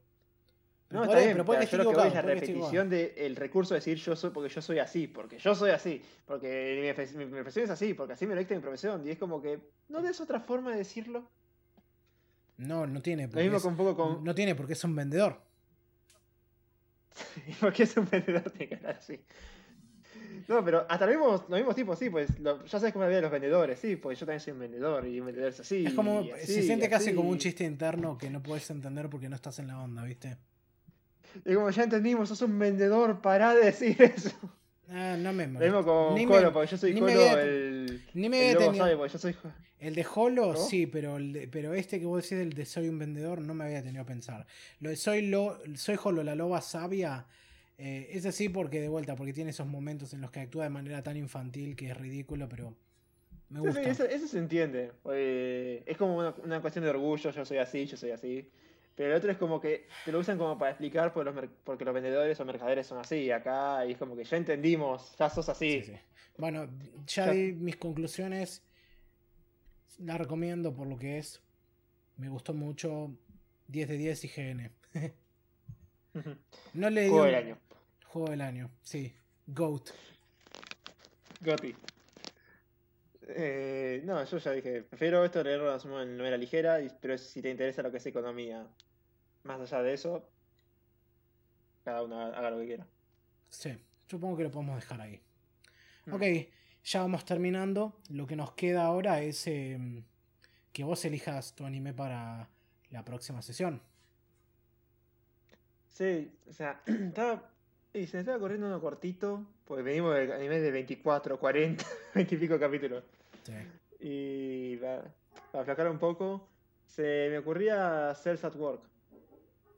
No, está bien, pero puede yo lo que voy es la repetición del recurso de decir yo soy porque yo soy así, porque yo soy así, porque mi, profe- mi profesión es así, porque así me lo dicta mi profesión. Y es como que, ¿no des otra forma de decirlo? No, no tiene. Lo Porque mismo es- con un poco con... No tiene porque es un vendedor. [laughs] porque es un vendedor tiene que hablar así. No, pero hasta los mismos, los mismos tipos, sí, pues lo- ya sabes cómo es la vida de los vendedores, sí, pues yo también soy un vendedor y un vendedor es así. es como. y se así, siente casi así. como un chiste interno que no puedes entender porque no estás en la onda, ¿viste? Y como ya entendimos, sos un vendedor, pará de decir [laughs] eso. Ah, no me Lo mismo con Ni Colo, me- porque yo soy Colo, había- el, ni me el había lobo tenido- sabe, porque yo soy... El de Holo, ¿No? sí, pero, el de- pero este que vos decís del de soy un vendedor no me había tenido a pensar. Lo de soy, lo, soy Holo, la loba sabia, eh, es así porque de vuelta, porque tiene esos momentos en los que actúa de manera tan infantil que es ridículo, pero me gusta. sí, eso, eso se entiende. porque es como una, una cuestión de orgullo, yo soy así, yo soy así. Pero el otro es como que te lo usan como para explicar porque los, porque los vendedores o mercaderes son así. Acá y es como que ya entendimos, ya sos así. Sí, sí. Bueno, ya Ya- di mis conclusiones. La recomiendo por lo que es. Me gustó mucho. 10 de 10 IGN. No le Juego del año. Juego del año, sí. GOAT. Goti. Eh, no, yo ya dije, prefiero esto leerlo en novela ligera, pero si te interesa lo que es economía, más allá de eso, cada uno haga lo que quiera. Sí, supongo que lo podemos dejar ahí. Mm. Ok, ya vamos terminando. Lo que nos queda ahora es em, que vos elijas tu anime para la próxima sesión. Sí, o sea, [clears throat] estaba. Y se me estaba corriendo uno cortito, porque venimos de anime de 24, 40, 20 y pico capítulos. Sí. Y para, para aflojar un poco, se me ocurría Cells at Work.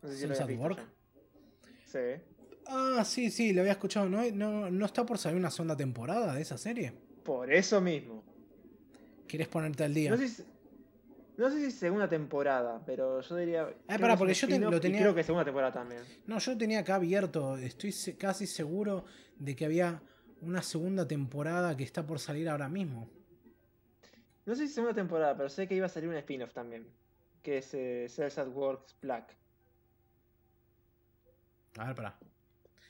No sé si lo ¿Cells habías at visto Work? Sí. Ah, sí, sí, lo había escuchado. ¿No, no, ¿No está por salir una segunda temporada de esa serie? Por eso mismo. ¿Quieres ponerte al día? No sé si, no sé si segunda temporada, pero yo diría. es un porque yo te- lo tenía- creo que segunda temporada también. No, yo tenía acá abierto. Estoy casi seguro de que había una segunda temporada que está por salir ahora mismo. No sé si segunda temporada, pero sé que iba a salir un spin-off también. que es eh, Cells at Works Black. A ver, para.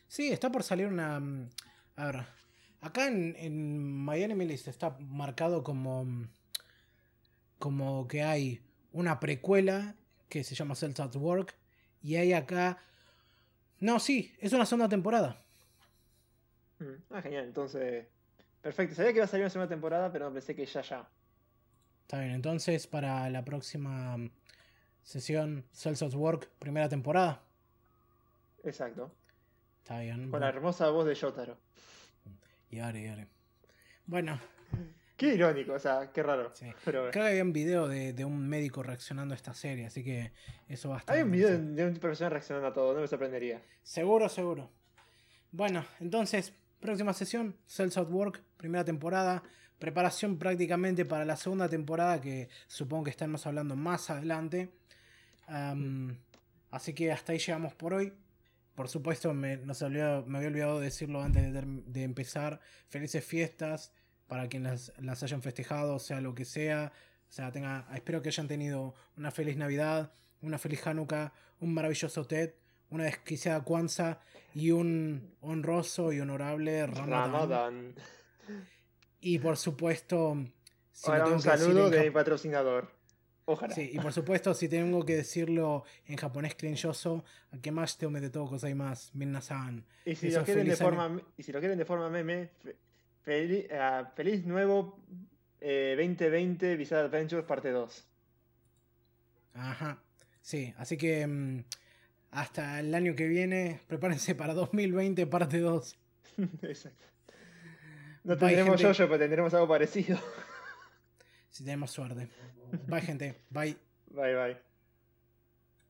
Sí, está por salir una. mm, A ver. Acá en, en My Enemy List está marcado como. mm, Como que hay una precuela que se llama Cells at Work. Y hay acá. No, sí, es una segunda temporada. Mm, Ah, genial, entonces. Perfecto, sabía que iba a salir una segunda temporada, pero no pensé que ya ya. Está bien, entonces para la próxima sesión Cells at Work, primera temporada. Exacto. Está bien. Con la hermosa voz de Yotaro. Y ahora, y ahora. Bueno, Qué irónico, o sea, qué raro. sí. Pero Creo que había un video de, de un médico reaccionando a esta serie, así que eso va a estar. hay un video de, un persona reaccionando a todo, no me sorprendería. Seguro, seguro. Bueno, entonces, próxima sesión, Cells at Work, primera temporada. Preparación prácticamente para la segunda temporada, que supongo que estamos hablando más adelante. Así que hasta ahí llegamos por hoy. Por supuesto, me, no se olvidó- me había olvidado decirlo antes de, de empezar. Felices fiestas para quienes las, las hayan festejado, sea lo que sea. O sea, tenga, espero que hayan tenido una feliz Navidad, una feliz Hanukkah, un maravilloso Ted, una desquiciada Kwanzaa y un honroso y honorable Ramadán. Ramadan. Y por supuesto, si Ahora un saludo de mi patrocinador. Ojalá. Sí, y por supuesto, si tengo que decirlo en japonés crinchoso, más te de todo más Minna-san. Y si lo quieren de forma y si lo quieren de forma meme, fe- ah, feliz nuevo eh, 2020 Bizarre Adventures parte 2. Ajá. Sí, así que mm, hasta el año que viene, prepárense para 2020, parte 2. [laughs] Exacto. No Bye, tendremos gente. yo pero tendremos algo parecido. [laughs] Si tenemos suerte. Bye, gente. Bye. Bye bye.